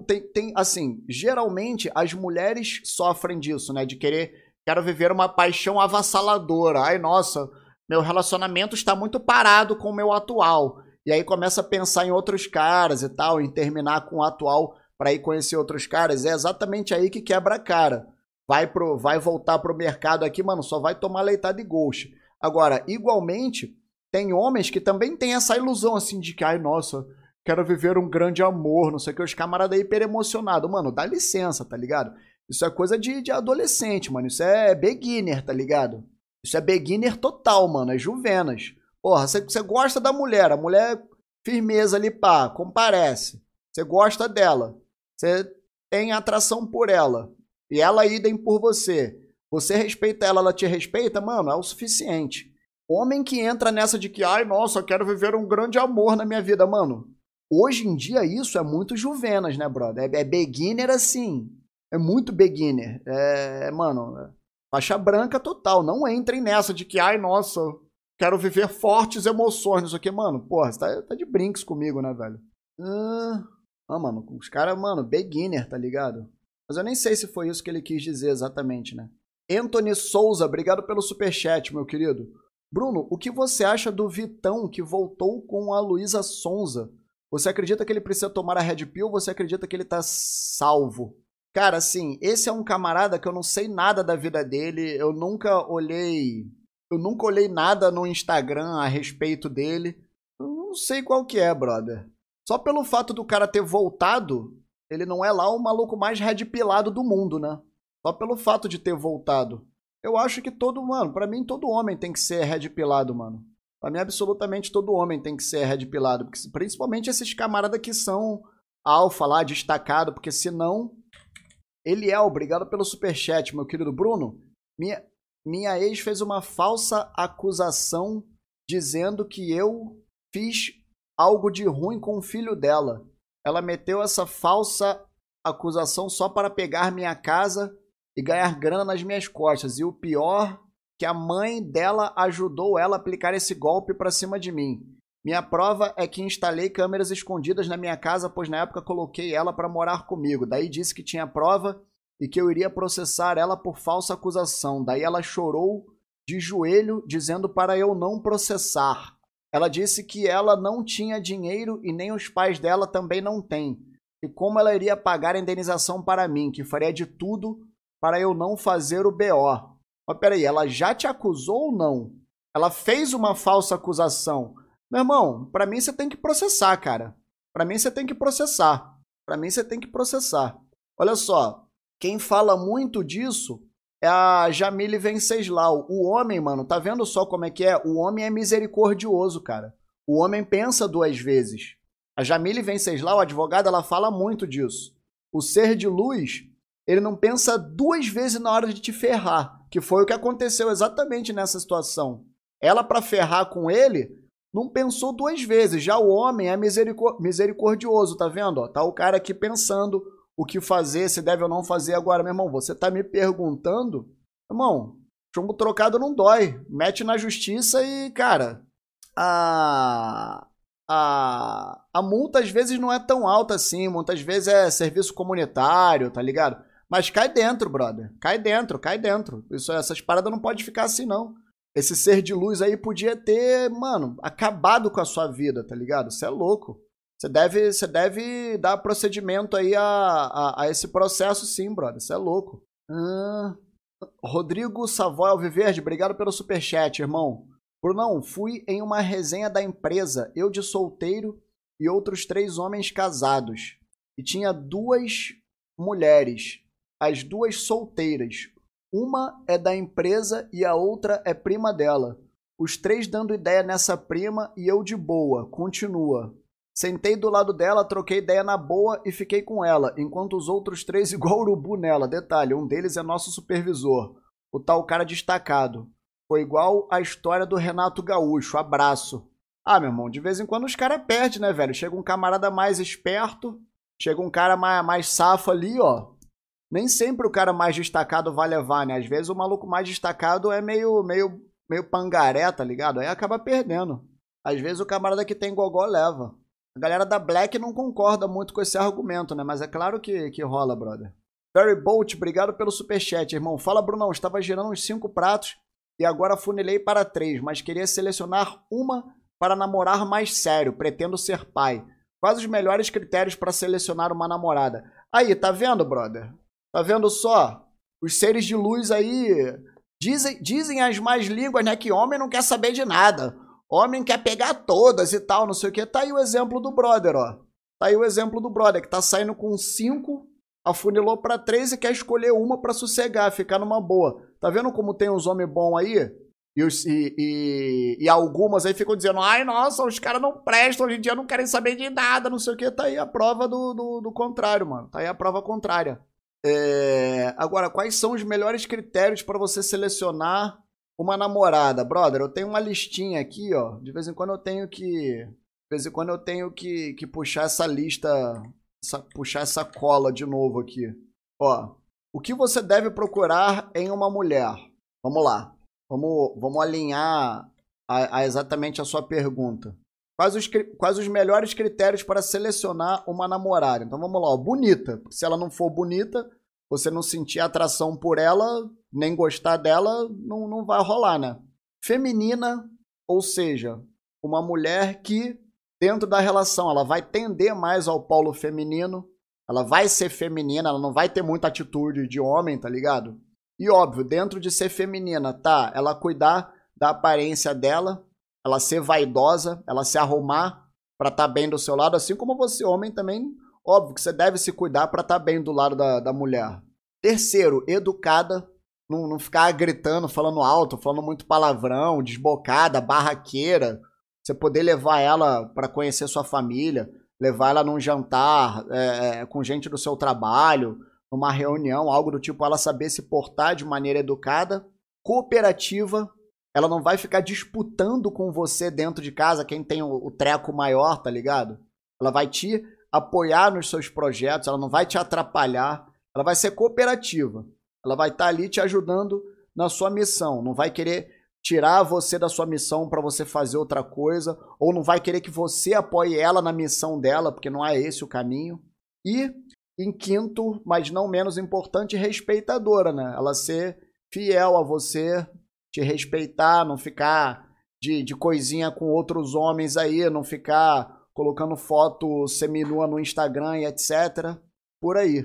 tem, tem assim, geralmente as mulheres sofrem disso, né? De querer, quero viver uma paixão avassaladora. Ai, nossa, meu relacionamento está muito parado com o meu atual. E aí começa a pensar em outros caras e tal, em terminar com o atual para ir conhecer outros caras. É exatamente aí que quebra a cara. Vai, pro, vai voltar pro mercado aqui, mano, só vai tomar leitada e ghost. Agora, igualmente, tem homens que também têm essa ilusão assim de que, ai, nossa, quero viver um grande amor, não sei o que, os camaradas hiper emocionados. Mano, dá licença, tá ligado? Isso é coisa de, de adolescente, mano. Isso é beginner, tá ligado? Isso é beginner total, mano. É juvenas. Porra, você, você gosta da mulher, a mulher firmeza ali, pá, comparece. Você gosta dela. Você tem atração por ela. E ela idem por você. Você respeita ela, ela te respeita, mano, é o suficiente. Homem que entra nessa de que, ai, nossa, quero viver um grande amor na minha vida, mano. Hoje em dia isso é muito juvenas, né, brother? É, é beginner assim. É muito beginner. É, mano, é faixa branca total. Não entrem nessa de que, ai, nossa, quero viver fortes emoções, o que, mano. Porra, você tá, tá de brinks comigo, né, velho? Ah, ah, mano, os caras, mano, beginner, tá ligado? Mas eu nem sei se foi isso que ele quis dizer exatamente, né? Anthony Souza, obrigado pelo superchat, meu querido. Bruno, o que você acha do Vitão que voltou com a Luísa Sonza? Você acredita que ele precisa tomar a Red Pill ou você acredita que ele tá salvo? Cara, assim, esse é um camarada que eu não sei nada da vida dele, eu nunca olhei. Eu nunca olhei nada no Instagram a respeito dele. Eu não sei qual que é, brother. Só pelo fato do cara ter voltado, ele não é lá o maluco mais red pilado do mundo, né? Só pelo fato de ter voltado. Eu acho que todo, mano, para mim todo homem tem que ser red pilado, mano. Pra mim, absolutamente todo homem tem que ser red pilado. Porque, principalmente esses camaradas que são alfa lá, destacado, porque senão. Ele é, obrigado pelo superchat, meu querido Bruno. Minha, minha ex fez uma falsa acusação dizendo que eu fiz algo de ruim com o filho dela. Ela meteu essa falsa acusação só para pegar minha casa e ganhar grana nas minhas costas. E o pior, que a mãe dela ajudou ela a aplicar esse golpe para cima de mim. Minha prova é que instalei câmeras escondidas na minha casa, pois na época coloquei ela para morar comigo. Daí disse que tinha prova e que eu iria processar ela por falsa acusação. Daí ela chorou de joelho, dizendo para eu não processar. Ela disse que ela não tinha dinheiro e nem os pais dela também não têm. E como ela iria pagar a indenização para mim, que faria de tudo para eu não fazer o BO. Mas peraí, ela já te acusou ou não? Ela fez uma falsa acusação. Meu irmão, para mim você tem que processar, cara. Para mim você tem que processar. Para mim você tem que processar. Olha só, quem fala muito disso é a Jamile Venceslau. O homem, mano, tá vendo só como é que é? O homem é misericordioso, cara. O homem pensa duas vezes. A Jamile Venceslau, a advogada, ela fala muito disso. O ser de luz ele não pensa duas vezes na hora de te ferrar, que foi o que aconteceu exatamente nessa situação. Ela, para ferrar com ele, não pensou duas vezes. Já o homem é misericordioso, tá vendo? Ó, tá o cara aqui pensando o que fazer, se deve ou não fazer agora. Meu irmão, você tá me perguntando? Irmão, chumbo trocado não dói. Mete na justiça e, cara, a, a, a multa às vezes não é tão alta assim. Muitas vezes é serviço comunitário, tá ligado? Mas cai dentro, brother. Cai dentro, cai dentro. Isso, essas paradas não pode ficar assim, não. Esse ser de luz aí podia ter, mano, acabado com a sua vida, tá ligado? Você é louco. Você deve, você deve dar procedimento aí a, a, a esse processo, sim, brother. Você é louco. Ah, Rodrigo Savoy Alviverde, obrigado pelo superchat, irmão. Brunão, fui em uma resenha da empresa, eu de solteiro e outros três homens casados. E tinha duas mulheres as duas solteiras. Uma é da empresa e a outra é prima dela. Os três dando ideia nessa prima e eu de boa. Continua. Sentei do lado dela, troquei ideia na boa e fiquei com ela, enquanto os outros três <laughs> igual urubu nela. Detalhe, um deles é nosso supervisor. o tal cara destacado. Foi igual a história do Renato Gaúcho. Abraço. Ah, meu irmão, de vez em quando os caras perdem, né, velho? Chega um camarada mais esperto, chega um cara mais, mais safo ali, ó. Nem sempre o cara mais destacado vai levar, né? Às vezes o maluco mais destacado é meio, meio, meio pangaré, tá ligado? Aí acaba perdendo. Às vezes o camarada que tem gogó leva. A galera da Black não concorda muito com esse argumento, né? Mas é claro que, que rola, brother. Barry Bolt, obrigado pelo superchat, irmão. Fala, Brunão. Estava girando uns cinco pratos e agora funilei para três, mas queria selecionar uma para namorar mais sério. Pretendo ser pai. Quais os melhores critérios para selecionar uma namorada? Aí, tá vendo, brother? Tá vendo só? Os seres de luz aí dizem, dizem as mais línguas, né? Que homem não quer saber de nada. Homem quer pegar todas e tal, não sei o que. Tá aí o exemplo do brother, ó. Tá aí o exemplo do brother que tá saindo com cinco afunilou para três e quer escolher uma para sossegar, ficar numa boa. Tá vendo como tem uns homens bons aí? E, os, e, e, e, algumas aí ficam dizendo: ai, nossa, os caras não prestam, hoje em dia não querem saber de nada, não sei o que. Tá aí a prova do, do, do contrário, mano. Tá aí a prova contrária. É... Agora, quais são os melhores critérios para você selecionar uma namorada? Brother, eu tenho uma listinha aqui, ó. De vez em quando eu tenho que. De vez em quando eu tenho que, que puxar essa lista essa, puxar essa cola de novo aqui. Ó, o que você deve procurar em uma mulher? Vamos lá. Vamos, vamos alinhar a, a exatamente a sua pergunta. Quais os, quais os melhores critérios para selecionar uma namorada? Então vamos lá, ó, bonita. Se ela não for bonita, você não sentir atração por ela, nem gostar dela, não, não vai rolar, né? Feminina, ou seja, uma mulher que dentro da relação. Ela vai tender mais ao polo feminino. Ela vai ser feminina, ela não vai ter muita atitude de homem, tá ligado? E óbvio, dentro de ser feminina, tá? Ela cuidar da aparência dela, ela ser vaidosa, ela se arrumar para estar tá bem do seu lado, assim como você, homem, também, óbvio que você deve se cuidar para estar tá bem do lado da, da mulher. Terceiro, educada, não, não ficar gritando, falando alto, falando muito palavrão, desbocada, barraqueira, você poder levar ela para conhecer sua família, levar ela num jantar é, é, com gente do seu trabalho, numa reunião, algo do tipo, ela saber se portar de maneira educada, cooperativa. Ela não vai ficar disputando com você dentro de casa quem tem o, treco maior, tá ligado? Ela vai te apoiar nos seus projetos, ela não vai te atrapalhar, ela vai ser cooperativa. Ela vai estar tá ali te ajudando na sua missão, não vai querer tirar você da sua missão para você fazer outra coisa, ou não vai querer que você apoie ela na missão dela, porque não é esse o caminho. E, em quinto, mas não menos importante, respeitadora, né? Ela ser fiel a você, te respeitar, não ficar de, de coisinha com outros homens aí, não ficar colocando foto seminua no Instagram e etc. Por aí.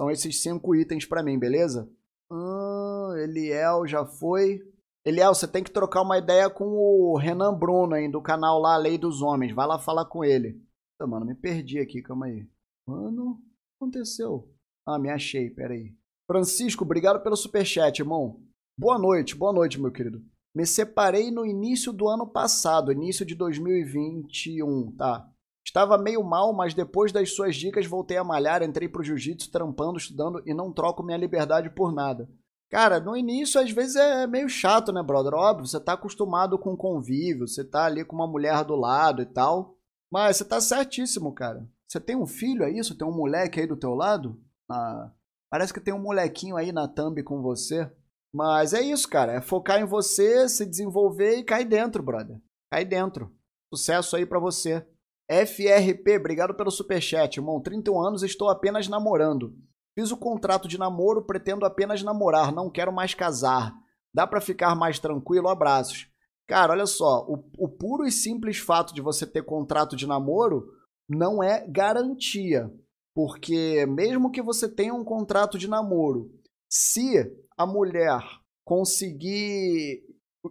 São esses cinco itens para mim, beleza? Ah, Eliel já foi. Eliel, você tem que trocar uma ideia com o Renan Bruno aí, do canal lá, Lei dos Homens. Vai lá falar com ele. mano, me perdi aqui, calma aí. Mano, aconteceu? Ah, me achei, peraí. Francisco, obrigado pelo superchat, irmão. Boa noite, boa noite, meu querido. Me separei no início do ano passado, início de 2021, tá? Estava meio mal, mas depois das suas dicas voltei a malhar, entrei pro jiu-jitsu, trampando, estudando e não troco minha liberdade por nada. Cara, no início às vezes é meio chato, né, brother? Óbvio, você tá acostumado com convívio, você tá ali com uma mulher do lado e tal. Mas você tá certíssimo, cara. Você tem um filho, é isso? Tem um moleque aí do teu lado? Ah, parece que tem um molequinho aí na thumb com você. Mas é isso, cara. É focar em você, se desenvolver e cair dentro, brother. Cai dentro. Sucesso aí para você. FRP, obrigado pelo superchat, irmão. 31 anos, estou apenas namorando. Fiz o contrato de namoro, pretendo apenas namorar, não quero mais casar. Dá para ficar mais tranquilo? Abraços. Cara, olha só, o, o puro e simples fato de você ter contrato de namoro não é garantia. Porque mesmo que você tenha um contrato de namoro, se a mulher conseguir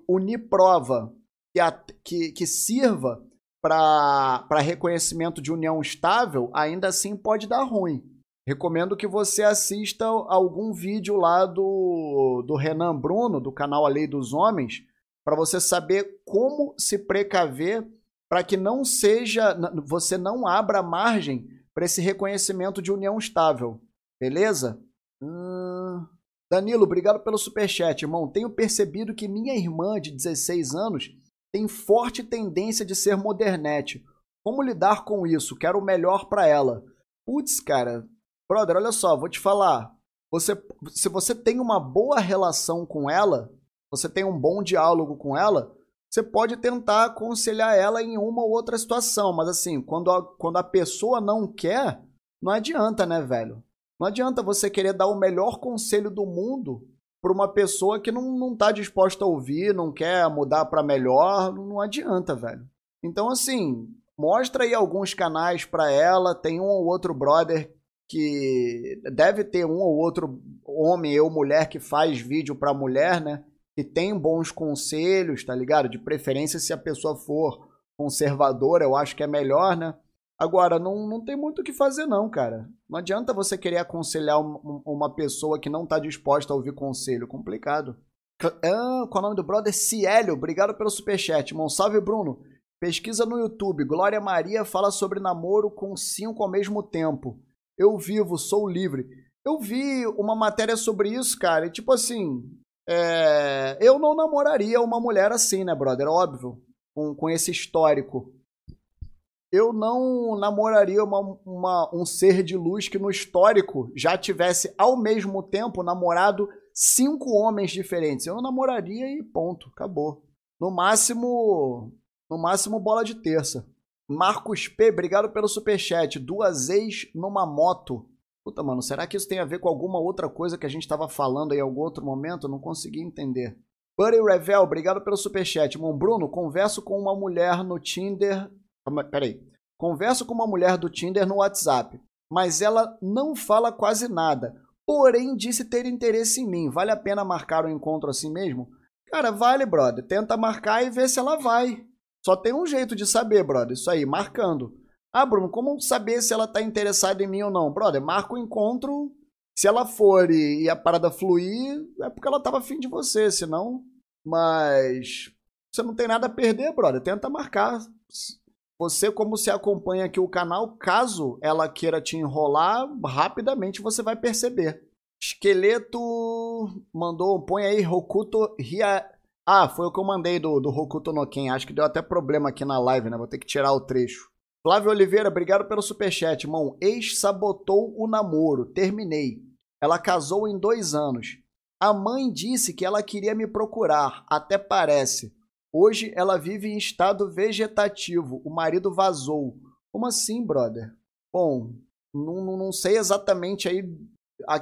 unir prova que, a, que, que sirva para reconhecimento de união estável, ainda assim pode dar ruim. Recomendo que você assista algum vídeo lá do, do Renan Bruno, do canal A Lei dos Homens, para você saber como se precaver para que não seja, você não abra margem para esse reconhecimento de união estável, beleza? Hum, Danilo, obrigado pelo superchat, irmão. Tenho percebido que minha irmã de 16 anos tem forte tendência de ser modernete. Como lidar com isso? Quero o melhor para ela. Putz, cara. Brother, olha só, vou te falar. Você, se você tem uma boa relação com ela, você tem um bom diálogo com ela, você pode tentar aconselhar ela em uma ou outra situação. Mas assim, quando a, quando a pessoa não quer, não adianta, né, velho? Não adianta você querer dar o melhor conselho do mundo para uma pessoa que não, não tá disposta a ouvir, não quer mudar para melhor, não adianta, velho. Então, assim, mostra aí alguns canais para ela, tem um ou outro brother que deve ter um ou outro homem ou mulher que faz vídeo para mulher, né? Que tem bons conselhos, tá ligado? De preferência se a pessoa for conservadora, eu acho que é melhor, né? Agora, não, não tem muito o que fazer, não, cara. Não adianta você querer aconselhar um, uma pessoa que não tá disposta a ouvir conselho. Complicado. Ah, qual é o nome do brother? Ciélio, obrigado pelo superchat. Irmão, salve, Bruno. Pesquisa no YouTube. Glória Maria fala sobre namoro com cinco ao mesmo tempo. Eu vivo, sou livre. Eu vi uma matéria sobre isso, cara. E tipo assim. É... Eu não namoraria uma mulher assim, né, brother? Óbvio. Com, com esse histórico eu não namoraria uma, uma, um ser de luz que no histórico já tivesse ao mesmo tempo namorado cinco homens diferentes. Eu não namoraria e ponto, acabou. No máximo, no máximo bola de terça. Marcos P, obrigado pelo superchat. Duas ex numa moto. Puta, mano, será que isso tem a ver com alguma outra coisa que a gente estava falando em algum outro momento? não consegui entender. Buddy Revel, obrigado pelo superchat. Irmão Bruno, converso com uma mulher no Tinder Peraí. Converso com uma mulher do Tinder no WhatsApp, mas ela não fala quase nada. Porém, disse ter interesse em mim. Vale a pena marcar um encontro assim mesmo? Cara, vale, brother. Tenta marcar e ver se ela vai. Só tem um jeito de saber, brother. Isso aí, marcando. Ah, Bruno, como saber se ela tá interessada em mim ou não? Brother, marca o encontro. Se ela for e, e a parada fluir, é porque ela tava afim de você, senão. Mas. Você não tem nada a perder, brother. Tenta marcar. Você, como se acompanha aqui o canal, caso ela queira te enrolar, rapidamente você vai perceber. Esqueleto mandou, põe aí Rokuto Ria. Ah, foi o que eu mandei do, do Rokuto no Ken. Acho que deu até problema aqui na live, né? Vou ter que tirar o trecho. Flávio Oliveira, obrigado pelo superchat, irmão. Ex sabotou o namoro. Terminei. Ela casou em dois anos. A mãe disse que ela queria me procurar. Até parece. Hoje ela vive em estado vegetativo. O marido vazou. Como assim, brother? Bom, não, não sei exatamente aí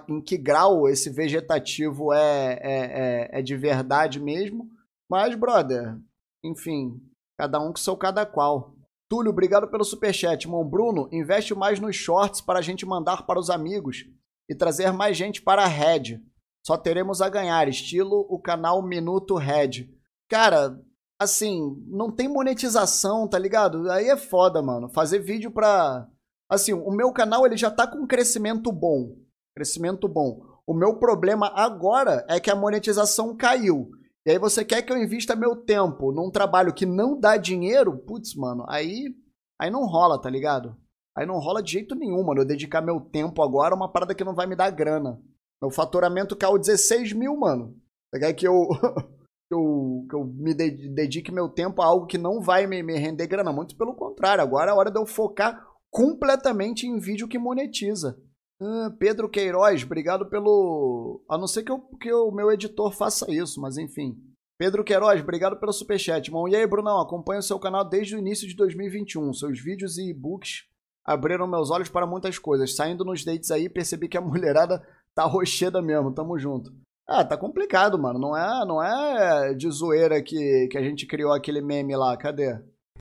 em que grau esse vegetativo é, é, é, é de verdade mesmo. Mas, brother, enfim, cada um com seu cada qual. Túlio, obrigado pelo superchat. Irmão Bruno, investe mais nos shorts para a gente mandar para os amigos e trazer mais gente para a Red. Só teremos a ganhar, estilo o canal Minuto Red. Cara, assim, não tem monetização, tá ligado? Aí é foda, mano. Fazer vídeo pra. Assim, o meu canal ele já tá com crescimento bom. Crescimento bom. O meu problema agora é que a monetização caiu. E aí você quer que eu invista meu tempo num trabalho que não dá dinheiro? Putz, mano, aí. Aí não rola, tá ligado? Aí não rola de jeito nenhum, mano. Eu dedicar meu tempo agora a uma parada que não vai me dar grana. Meu faturamento caiu 16 mil, mano. Quer que eu. <laughs> que eu, que eu me dedique meu tempo a algo que não vai me, me render grana. Muito pelo contrário, agora é a hora de eu focar completamente em vídeo que monetiza. Ah, Pedro Queiroz, obrigado pelo. A não ser que, eu, que o meu editor faça isso, mas enfim. Pedro Queiroz, obrigado pelo superchat, irmão. E aí, Brunão, acompanho o seu canal desde o início de 2021. Seus vídeos e e-books abriram meus olhos para muitas coisas. Saindo nos dates aí, percebi que a <laughs> mulherada tá rocheda mesmo. Tamo junto. Ah, tá complicado, mano. Não é, não é de zoeira que, que a gente criou aquele meme lá. Cadê?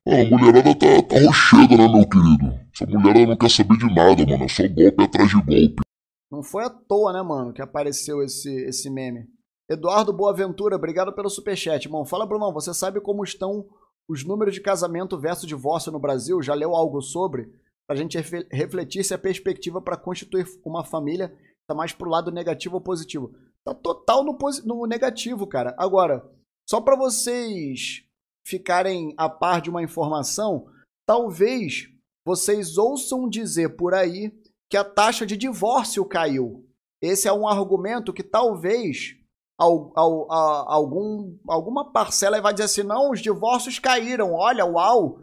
Ah, a mulherada tá, tá rocheda, né, meu querido? Essa mulherada não quer saber de nada, mano. É só golpe atrás de golpe. Não foi à toa, né, mano, que apareceu esse, esse meme. Eduardo Boaventura, obrigado pelo superchat, irmão. Fala, Brunão, você sabe como estão os números de casamento versus divórcio no Brasil? Já leu algo sobre? Pra gente refletir se a perspectiva para constituir uma família tá mais pro lado negativo ou positivo. Tá total no, no negativo, cara. Agora, só para vocês ficarem a par de uma informação, talvez vocês ouçam dizer por aí que a taxa de divórcio caiu. esse é um argumento que talvez al, al, a, algum, alguma parcela vai dizer assim: não, os divórcios caíram, olha, uau,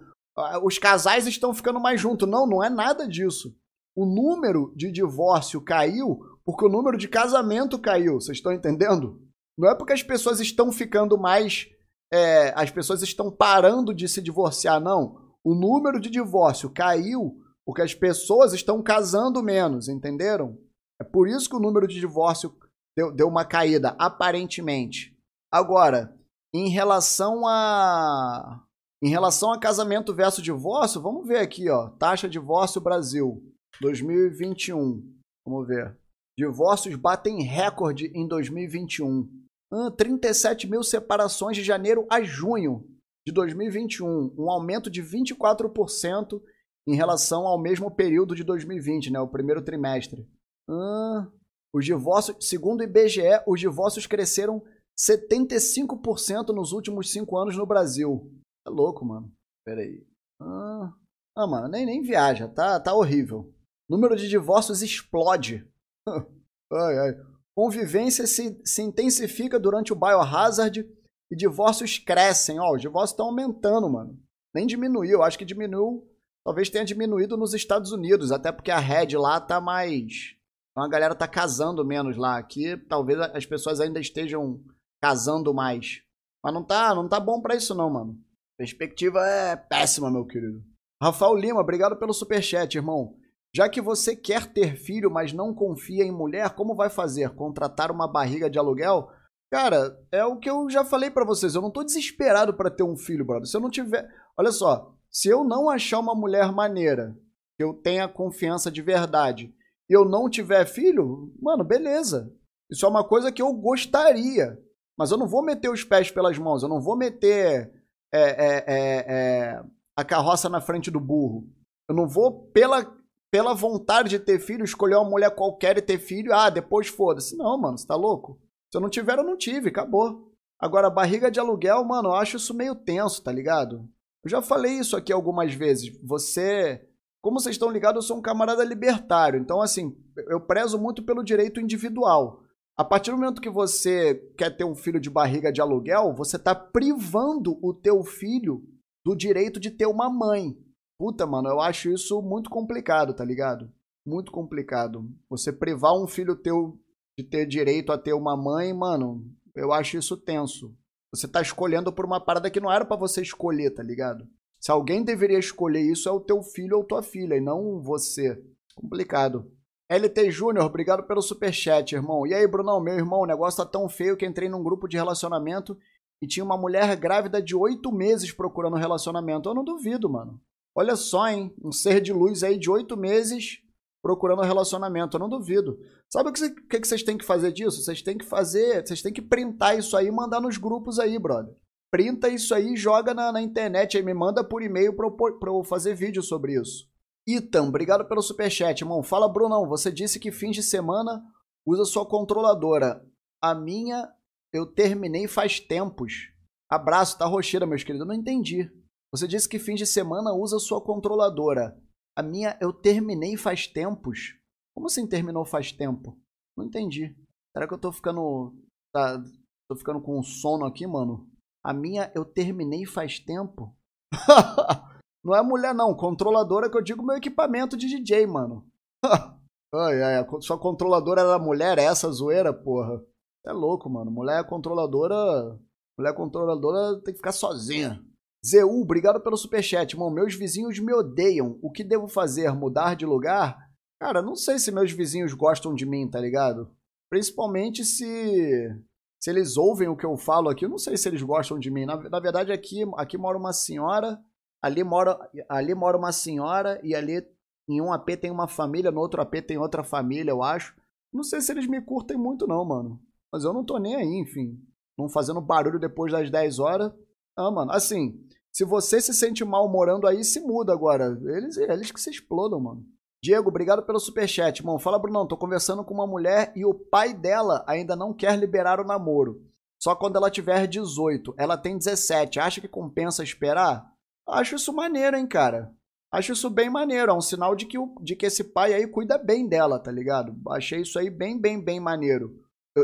os casais estão ficando mais juntos. Não, não é nada disso. O número de divórcio caiu porque o número de casamento caiu. Vocês estão entendendo? Não é porque as pessoas estão ficando mais. É, as pessoas estão parando de se divorciar, não. O número de divórcio caiu porque as pessoas estão casando menos, entenderam? É por isso que o número de divórcio deu, deu uma caída, aparentemente. Agora, em relação a. Em relação a casamento versus divórcio, vamos ver aqui, ó. Taxa de divórcio Brasil, 2021. Vamos ver. Divórcios batem recorde em 2021. Ah, 37 mil separações de janeiro a junho de 2021. Um aumento de 24% em relação ao mesmo período de 2020, né? O primeiro trimestre. Ah, os divórcios, segundo o IBGE, os divórcios cresceram 75% nos últimos cinco anos no Brasil. É louco, mano. Pera aí. Ah, ah, mano, nem, nem viaja. Tá, tá horrível. Número de divórcios explode. Ai, ai. Convivência se, se intensifica durante o biohazard e divórcios crescem. Ó, os divórcios estão aumentando, mano. Nem diminuiu. Acho que diminuiu. Talvez tenha diminuído nos Estados Unidos, até porque a rede lá tá mais então a galera tá casando menos lá. Aqui talvez as pessoas ainda estejam casando mais. Mas não tá, não tá bom para isso não, mano. Perspectiva é péssima, meu querido. Rafael Lima, obrigado pelo superchat, irmão. Já que você quer ter filho, mas não confia em mulher, como vai fazer? Contratar uma barriga de aluguel? Cara, é o que eu já falei para vocês. Eu não tô desesperado para ter um filho, brother. Se eu não tiver. Olha só. Se eu não achar uma mulher maneira, que eu tenha confiança de verdade, e eu não tiver filho, mano, beleza. Isso é uma coisa que eu gostaria. Mas eu não vou meter os pés pelas mãos, eu não vou meter é, é, é, é, a carroça na frente do burro. Eu não vou, pela, pela vontade de ter filho, escolher uma mulher qualquer e ter filho. Ah, depois foda-se. Não, mano, você tá louco? Se eu não tiver, eu não tive, acabou. Agora, barriga de aluguel, mano, eu acho isso meio tenso, tá ligado? Eu já falei isso aqui algumas vezes. Você como vocês estão ligados, eu sou um camarada libertário. Então, assim, eu prezo muito pelo direito individual. A partir do momento que você quer ter um filho de barriga de aluguel, você está privando o teu filho do direito de ter uma mãe. Puta, mano, eu acho isso muito complicado, tá ligado? Muito complicado. Você privar um filho teu de ter direito a ter uma mãe, mano, eu acho isso tenso. Você tá escolhendo por uma parada que não era para você escolher, tá ligado? Se alguém deveria escolher isso, é o teu filho ou tua filha, e não você. Complicado. LT Júnior, obrigado pelo superchat, irmão. E aí, Brunão, meu irmão, o negócio tá tão feio que entrei num grupo de relacionamento e tinha uma mulher grávida de oito meses procurando relacionamento. Eu não duvido, mano. Olha só, hein? Um ser de luz aí de oito meses procurando relacionamento. Eu não duvido. Sabe o que, vocês têm que fazer disso? Vocês têm que fazer. Vocês têm que printar isso aí e mandar nos grupos aí, brother printa isso aí e joga na, na internet. Aí me manda por e-mail pra, eu, pra eu fazer vídeo sobre isso. Itam, obrigado pelo superchat, irmão. Fala, Brunão. Você disse que fim de semana usa sua controladora. A minha eu terminei faz tempos. Abraço, tá rocheira, meus queridos. Eu não entendi. Você disse que fim de semana usa sua controladora. A minha eu terminei faz tempos. Como assim terminou faz tempo? Não entendi. Será que eu tô ficando. Tá, tô ficando com sono aqui, mano? A minha eu terminei faz tempo. <laughs> não é mulher, não. Controladora que eu digo meu equipamento de DJ, mano. <laughs> ai, ai, sua controladora era mulher, é essa zoeira, porra. É louco, mano. Mulher controladora. Mulher controladora tem que ficar sozinha. Zeu, obrigado pelo superchat, irmão. Meus vizinhos me odeiam. O que devo fazer? Mudar de lugar? Cara, não sei se meus vizinhos gostam de mim, tá ligado? Principalmente se se eles ouvem o que eu falo aqui, eu não sei se eles gostam de mim. Na, na verdade, aqui, aqui mora uma senhora, ali mora, ali mora uma senhora e ali em um AP tem uma família, no outro AP tem outra família, eu acho. Não sei se eles me curtem muito não, mano. Mas eu não tô nem aí, enfim. Não fazendo barulho depois das 10 horas. Ah, mano, assim, se você se sente mal morando aí, se muda agora. Eles, eles que se explodam, mano. Diego, obrigado pelo superchat, irmão. Fala, Brunão, tô conversando com uma mulher e o pai dela ainda não quer liberar o namoro. Só quando ela tiver 18. Ela tem 17. Acha que compensa esperar? Acho isso maneiro, hein, cara. Acho isso bem maneiro, é um sinal de que, o, de que esse pai aí cuida bem dela, tá ligado? Achei isso aí bem, bem, bem maneiro.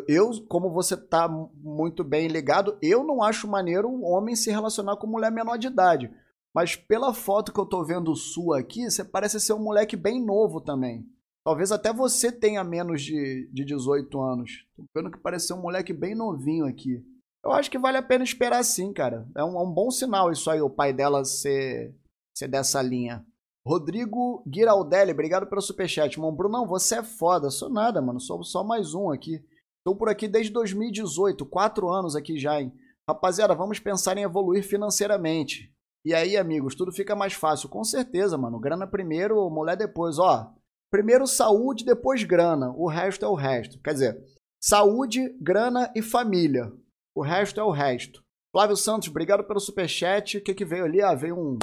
Eu, como você tá muito bem ligado, eu não acho maneiro um homem se relacionar com mulher menor de idade. Mas pela foto que eu tô vendo sua aqui, você parece ser um moleque bem novo também. Talvez até você tenha menos de, de 18 anos. Tô vendo que parece ser um moleque bem novinho aqui. Eu acho que vale a pena esperar sim, cara. É um, é um bom sinal isso aí, o pai dela ser ser dessa linha. Rodrigo Giraldelli, obrigado pelo superchat. Mano, Brunão, você é foda. Sou nada, mano. Sou só mais um aqui. Estou por aqui desde 2018, quatro anos aqui já, hein? Rapaziada, vamos pensar em evoluir financeiramente. E aí, amigos, tudo fica mais fácil. Com certeza, mano. Grana primeiro, mulher depois. Ó, primeiro saúde, depois grana. O resto é o resto. Quer dizer, saúde, grana e família. O resto é o resto. Flávio Santos, obrigado pelo superchat. O que, que veio ali? Ah, veio um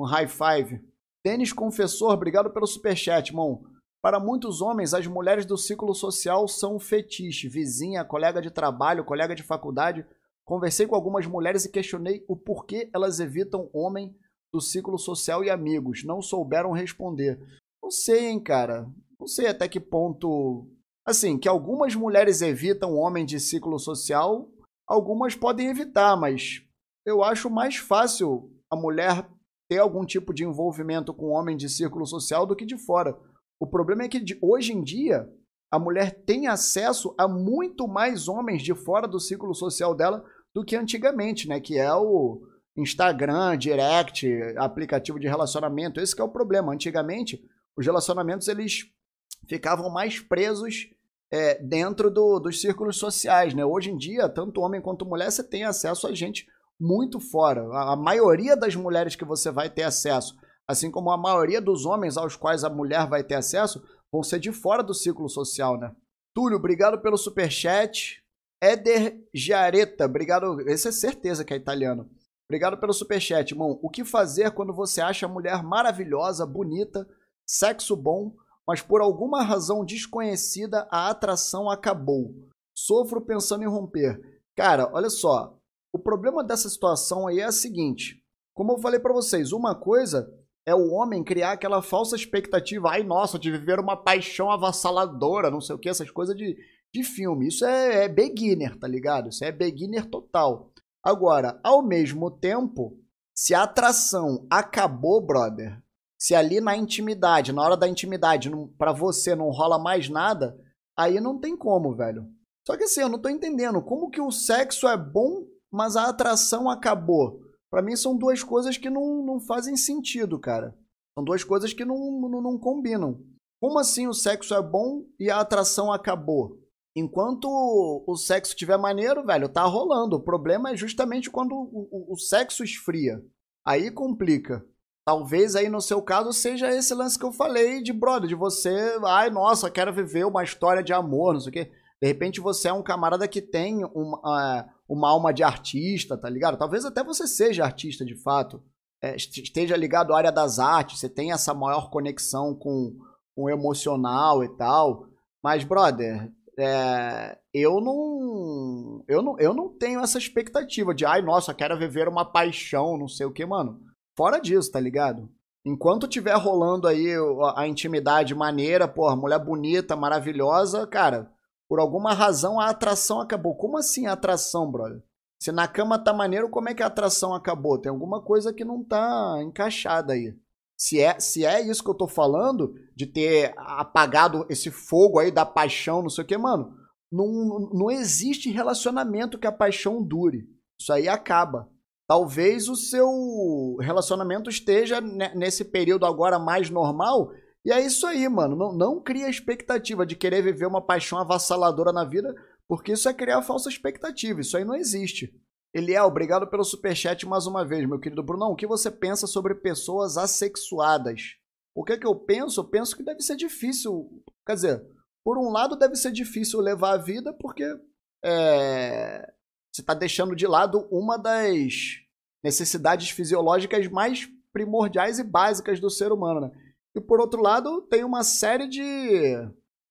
um high five. Denis Confessor, obrigado pelo superchat, irmão. Para muitos homens, as mulheres do ciclo social são um fetiche. Vizinha, colega de trabalho, colega de faculdade. Conversei com algumas mulheres e questionei o porquê elas evitam homem do ciclo social e amigos. Não souberam responder. Não sei, hein, cara. Não sei até que ponto. Assim, que algumas mulheres evitam homem de ciclo social, algumas podem evitar, mas eu acho mais fácil a mulher ter algum tipo de envolvimento com homem de círculo social do que de fora. O problema é que hoje em dia a mulher tem acesso a muito mais homens de fora do círculo social dela do que antigamente, né? Que é o Instagram, Direct, aplicativo de relacionamento. Esse é o problema. Antigamente, os relacionamentos eles ficavam mais presos é, dentro do, dos círculos sociais, né? Hoje em dia, tanto homem quanto mulher, você tem acesso a gente muito fora. A, maioria das mulheres que você vai ter acesso, assim como a maioria dos homens aos quais a mulher vai ter acesso, vão ser de fora do ciclo social, né? Túlio, obrigado pelo superchat. Éder Giareta, obrigado. Esse é certeza que é italiano. Obrigado pelo superchat, irmão. O que fazer quando você acha a mulher maravilhosa, bonita, sexo bom, mas por alguma razão desconhecida a atração acabou? Sofro pensando em romper. Cara, olha só. O problema dessa situação aí é a seguinte: como eu falei para vocês, uma coisa é o homem criar aquela falsa expectativa, ai nossa, de viver uma paixão avassaladora, não sei o que, essas coisas de, de filme. Isso é, é beginner, tá ligado? Isso é beginner total. Agora, ao mesmo tempo, se a atração acabou, brother, se ali na intimidade, na hora da intimidade, para você não rola mais nada, aí não tem como, velho. Só que assim, eu não tô entendendo como que o sexo é bom mas a atração acabou. Para mim são duas coisas que não, não fazem sentido, cara. São duas coisas que não, não, não combinam. Como assim o sexo é bom e a atração acabou? Enquanto o sexo tiver maneiro, velho, tá rolando. O problema é justamente quando o, o, o sexo esfria. Aí complica. Talvez aí no seu caso seja esse lance que eu falei de brother, de você, ai nossa, quero viver uma história de amor, não sei o quê. De repente você é um camarada que tem uma, uma alma de artista, tá ligado? Talvez até você seja artista de fato, é, esteja ligado à área das artes, você tem essa maior conexão com, com o emocional e tal. Mas, brother, é, eu não eu não eu não tenho essa expectativa de ai nossa quero viver uma paixão não sei o que mano fora disso tá ligado enquanto tiver rolando aí a, intimidade maneira porra mulher bonita maravilhosa cara por alguma razão a atração acabou. Como assim a atração, brother? Se na cama tá maneiro, como é que a atração acabou? Tem alguma coisa que não tá encaixada aí. Se é, se é isso que eu tô falando, de ter apagado esse fogo aí da paixão, não sei o que, mano, não, não existe relacionamento que a paixão dure. Isso aí acaba. Talvez o seu relacionamento esteja nesse período agora mais normal e é isso aí, mano. Não, não cria expectativa de querer viver uma paixão avassaladora na vida, porque isso é criar falsa expectativa. Isso aí não existe. Eliel, obrigado pelo superchat mais uma vez, meu querido Brunão. O que você pensa sobre pessoas assexuadas? O que é que eu penso? Eu penso que deve ser difícil. Quer dizer, por um lado, deve ser difícil levar a vida, porque é, você está deixando de lado uma das necessidades fisiológicas mais primordiais e básicas do ser humano, né? E por outro lado, tem uma série de.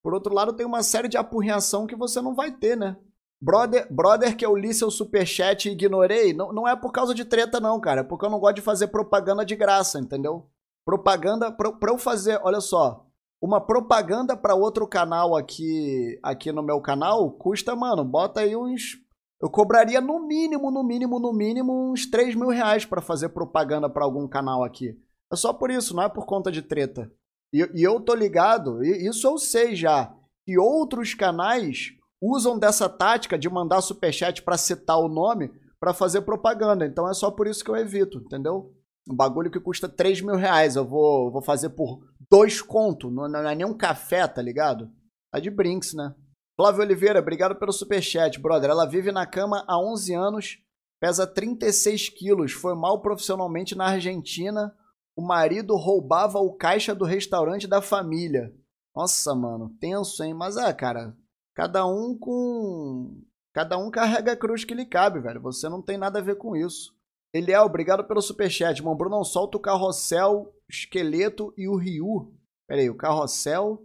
Por outro lado, tem uma série de apurreação que você não vai ter, né? Brother, brother que eu li seu superchat e ignorei, não, não é por causa de treta, não, cara. É porque eu não gosto de fazer propaganda de graça, entendeu? Propaganda pra, pra eu fazer, olha só, uma propaganda pra outro canal aqui, aqui no meu canal custa, mano, bota aí uns. Eu cobraria no mínimo, no mínimo, no mínimo uns 3 mil reais pra fazer propaganda pra algum canal aqui. É só por isso, não é por conta de treta. E, e eu tô ligado, e isso eu sei já, que outros canais usam dessa tática de mandar superchat pra citar o nome pra fazer propaganda. Então é só por isso que eu evito, entendeu? Um bagulho que custa 3 mil reais, eu vou, vou fazer por dois conto, não, não é nem um café, tá ligado? Tá de brinks, né? Flávio Oliveira, obrigado pelo superchat, brother. Ela vive na cama há 11 anos, pesa 36 quilos, foi mal profissionalmente na Argentina. O marido roubava o caixa do restaurante da família. Nossa, mano, tenso, hein? Mas é, cara, cada um com. Cada um carrega a cruz que lhe cabe, velho. Você não tem nada a ver com isso. Ele é, obrigado pelo superchat. Irmão Bruno, solta o carrossel, o esqueleto e o Ryu. Pera aí, o carrossel.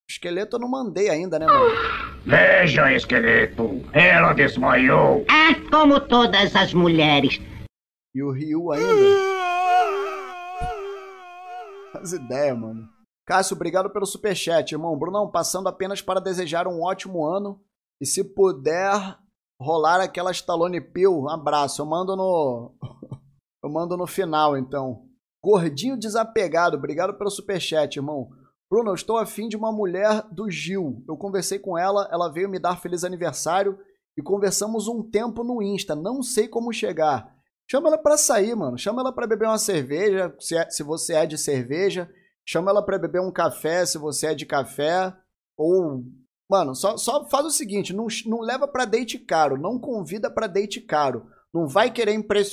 O esqueleto eu não mandei ainda, né, mano? Veja, esqueleto, ela desmaiou. É como todas as mulheres. E o Ryu ainda. <laughs> As ideias, mano. Cássio, obrigado pelo superchat, irmão. Brunão, passando apenas para desejar um ótimo ano. E se puder rolar aquela Stallone Pill, um abraço. Eu mando no. <laughs> Eu mando no final, então. Gordinho desapegado, obrigado pelo superchat, irmão. Bruno, eu estou afim de uma mulher do Gil. Eu conversei com ela, ela veio me dar feliz aniversário e conversamos um tempo no Insta. Não sei como chegar. Chama ela pra sair, mano. Chama ela pra beber uma cerveja, se, é, se você é de cerveja. Chama ela pra beber um café, se você é de café. Ou. Mano, só, só faz o seguinte: não, não leva pra date caro. Não convida pra date caro. Não vai querer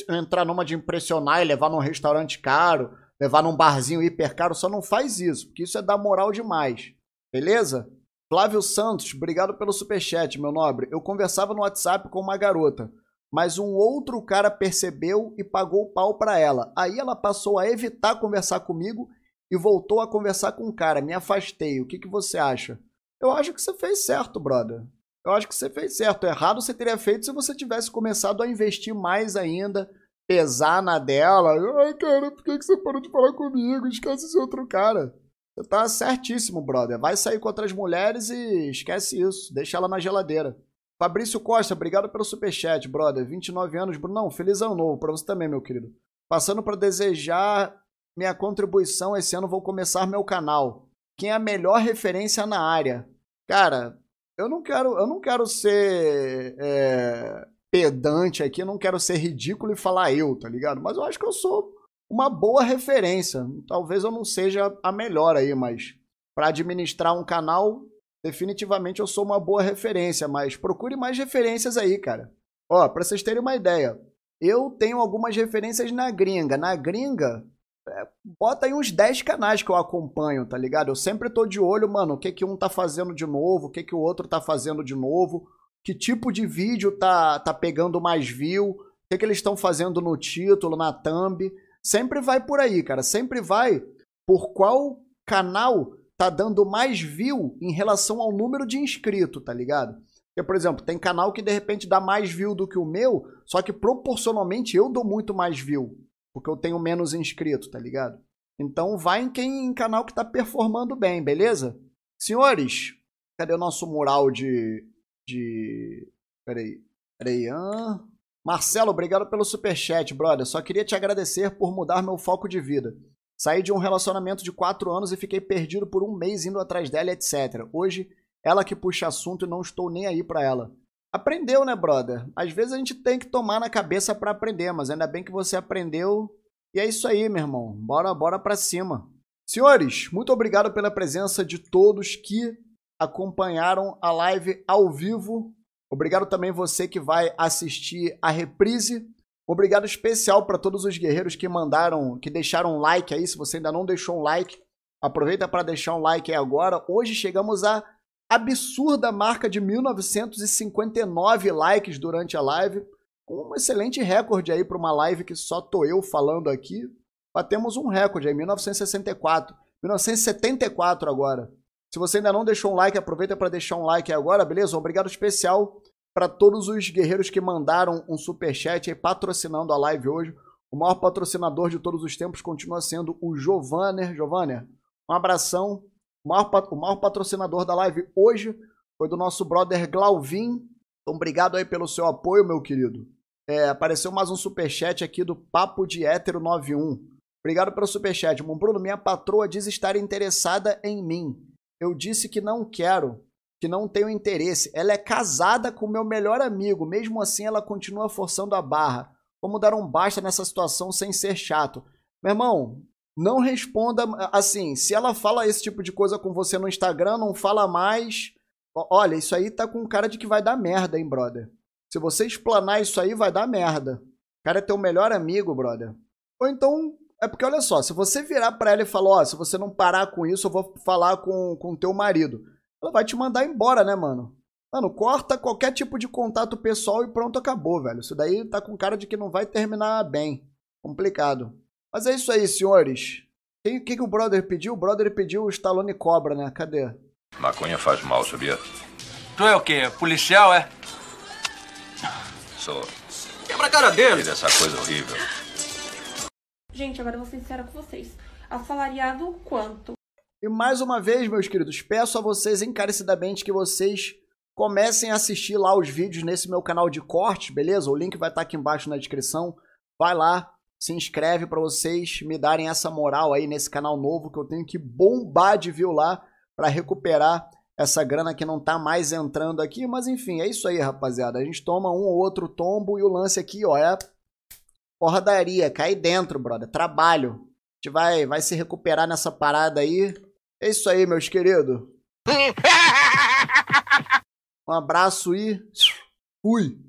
entrar numa de impressionar e levar num restaurante caro, levar num barzinho hiper caro. Só não faz isso, porque isso é dar moral demais. Beleza? Flávio Santos, obrigado pelo superchat, meu nobre. Eu conversava no WhatsApp com uma garota mas um outro cara percebeu e pagou o pau para ela. Aí ela passou a evitar conversar comigo e voltou a conversar com o cara. Me afastei. O que, que você acha? Eu acho que você fez certo, brother. Eu acho que você fez certo. Errado você teria feito se você tivesse começado a investir mais ainda, pesar na dela. Ai, cara, por que, que você parou de falar comigo? Esquece esse outro cara. Você tá certíssimo, brother. Vai sair com outras mulheres e esquece isso. Deixa ela na geladeira. Fabrício Costa, obrigado pelo superchat, brother. 29 anos, Brunão, feliz ano novo para você também, meu querido. Passando para desejar minha contribuição, esse ano vou começar meu canal. Quem é a melhor referência na área? Cara, eu não quero, eu não quero ser é, pedante aqui, eu não quero ser ridículo e falar eu, tá ligado? Mas eu acho que eu sou uma boa referência. Talvez eu não seja a melhor aí, mas para administrar um canal, definitivamente eu sou uma boa referência, mas procure mais referências aí, cara. Ó, pra vocês terem uma ideia, eu tenho algumas referências na gringa. Na gringa, é, bota aí uns 10 canais que eu acompanho, tá ligado? Eu sempre tô de olho, mano, o que que um tá fazendo de novo, o que que o outro tá fazendo de novo, que tipo de vídeo tá, tá pegando mais view, o que que eles estão fazendo no título, na thumb. Sempre vai por aí, cara. Sempre vai por qual canal tá dando mais view em relação ao número de inscrito, tá ligado? Porque, por exemplo, tem canal que de repente dá mais view do que o meu, só que proporcionalmente eu dou muito mais view, porque eu tenho menos inscrito, tá ligado? Então vai em quem em canal que tá performando bem, beleza? Senhores, cadê o nosso mural de. de. Peraí. Peraí. Ah. Marcelo, obrigado pelo superchat, brother. Só queria te agradecer por mudar meu foco de vida. Saí de um relacionamento de quatro anos e fiquei perdido por um mês indo atrás dela, etc. Hoje, ela que puxa assunto e não estou nem aí para ela. Aprendeu, né, brother? Às vezes a gente tem que tomar na cabeça para aprender, mas ainda bem que você aprendeu. E é isso aí, meu irmão. Bora, bora pra cima. Senhores, muito obrigado pela presença de todos que acompanharam a live ao vivo. Obrigado também você que vai assistir a reprise. Obrigado especial para todos os guerreiros que mandaram, que deixaram um like aí. Se você ainda não deixou um like, aproveita para deixar um like aí agora. Hoje chegamos à absurda marca de 1959 likes durante a live. Um excelente recorde aí para uma live que só tô eu falando aqui. Batemos um recorde aí, 1964. 1974 agora. Se você ainda não deixou um like, aproveita para deixar um like agora, beleza? Obrigado especial para todos os guerreiros que mandaram um super chat aí patrocinando a live hoje. O maior patrocinador de todos os tempos continua sendo o Giovanner. Giovanner, um abração. O maior, o maior patrocinador da live hoje foi do nosso brother Glauvin. Então, obrigado aí pelo seu apoio, meu querido. É, apareceu mais um superchat aqui do Papo de Hétero 91. Obrigado pelo superchat. Bruno, minha patroa diz estar interessada em mim. Eu disse que não quero, que não tenho interesse. Ela é casada com meu melhor amigo. Mesmo assim, ela continua forçando a barra. Como dar um basta nessa situação sem ser chato? Meu irmão, não responda assim. Se ela fala esse tipo de coisa com você no Instagram, não fala mais. Olha, isso aí tá com cara de que vai dar merda, hein, brother? Se você explanar isso aí, vai dar merda. O cara é teu melhor amigo, brother. Ou então, é porque olha só, se você virar pra ela e falar, ó, oh, se você não parar com isso, eu vou falar com o teu marido. Ela vai te mandar embora, né, mano? Mano, corta qualquer tipo de contato pessoal e pronto, acabou, velho. Isso daí tá com cara de que não vai terminar bem. Complicado. Mas é isso aí, senhores. O que, que, que o brother pediu? O brother pediu o Stallone Cobra, né? Cadê? Maconha faz mal, sabia? Tu é o quê? Policial, é? Sou. Quebra a cara dele. E dessa coisa horrível. Gente, agora eu vou ser sincera com vocês. Assalariado quanto? E mais uma vez, meus queridos, peço a vocês encarecidamente que vocês comecem a assistir lá os vídeos nesse meu canal de corte, beleza? O link vai estar aqui embaixo na descrição. Vai lá, se inscreve para vocês me darem essa moral aí nesse canal novo que eu tenho que bombar de view lá para recuperar essa grana que não tá mais entrando aqui, mas enfim, é isso aí, rapaziada. A gente toma um ou outro tombo e o lance aqui, ó, é porradaria, cai dentro, brother. Trabalho. A gente vai, vai se recuperar nessa parada aí. É isso aí, meus queridos. <laughs> Um abraço e fui.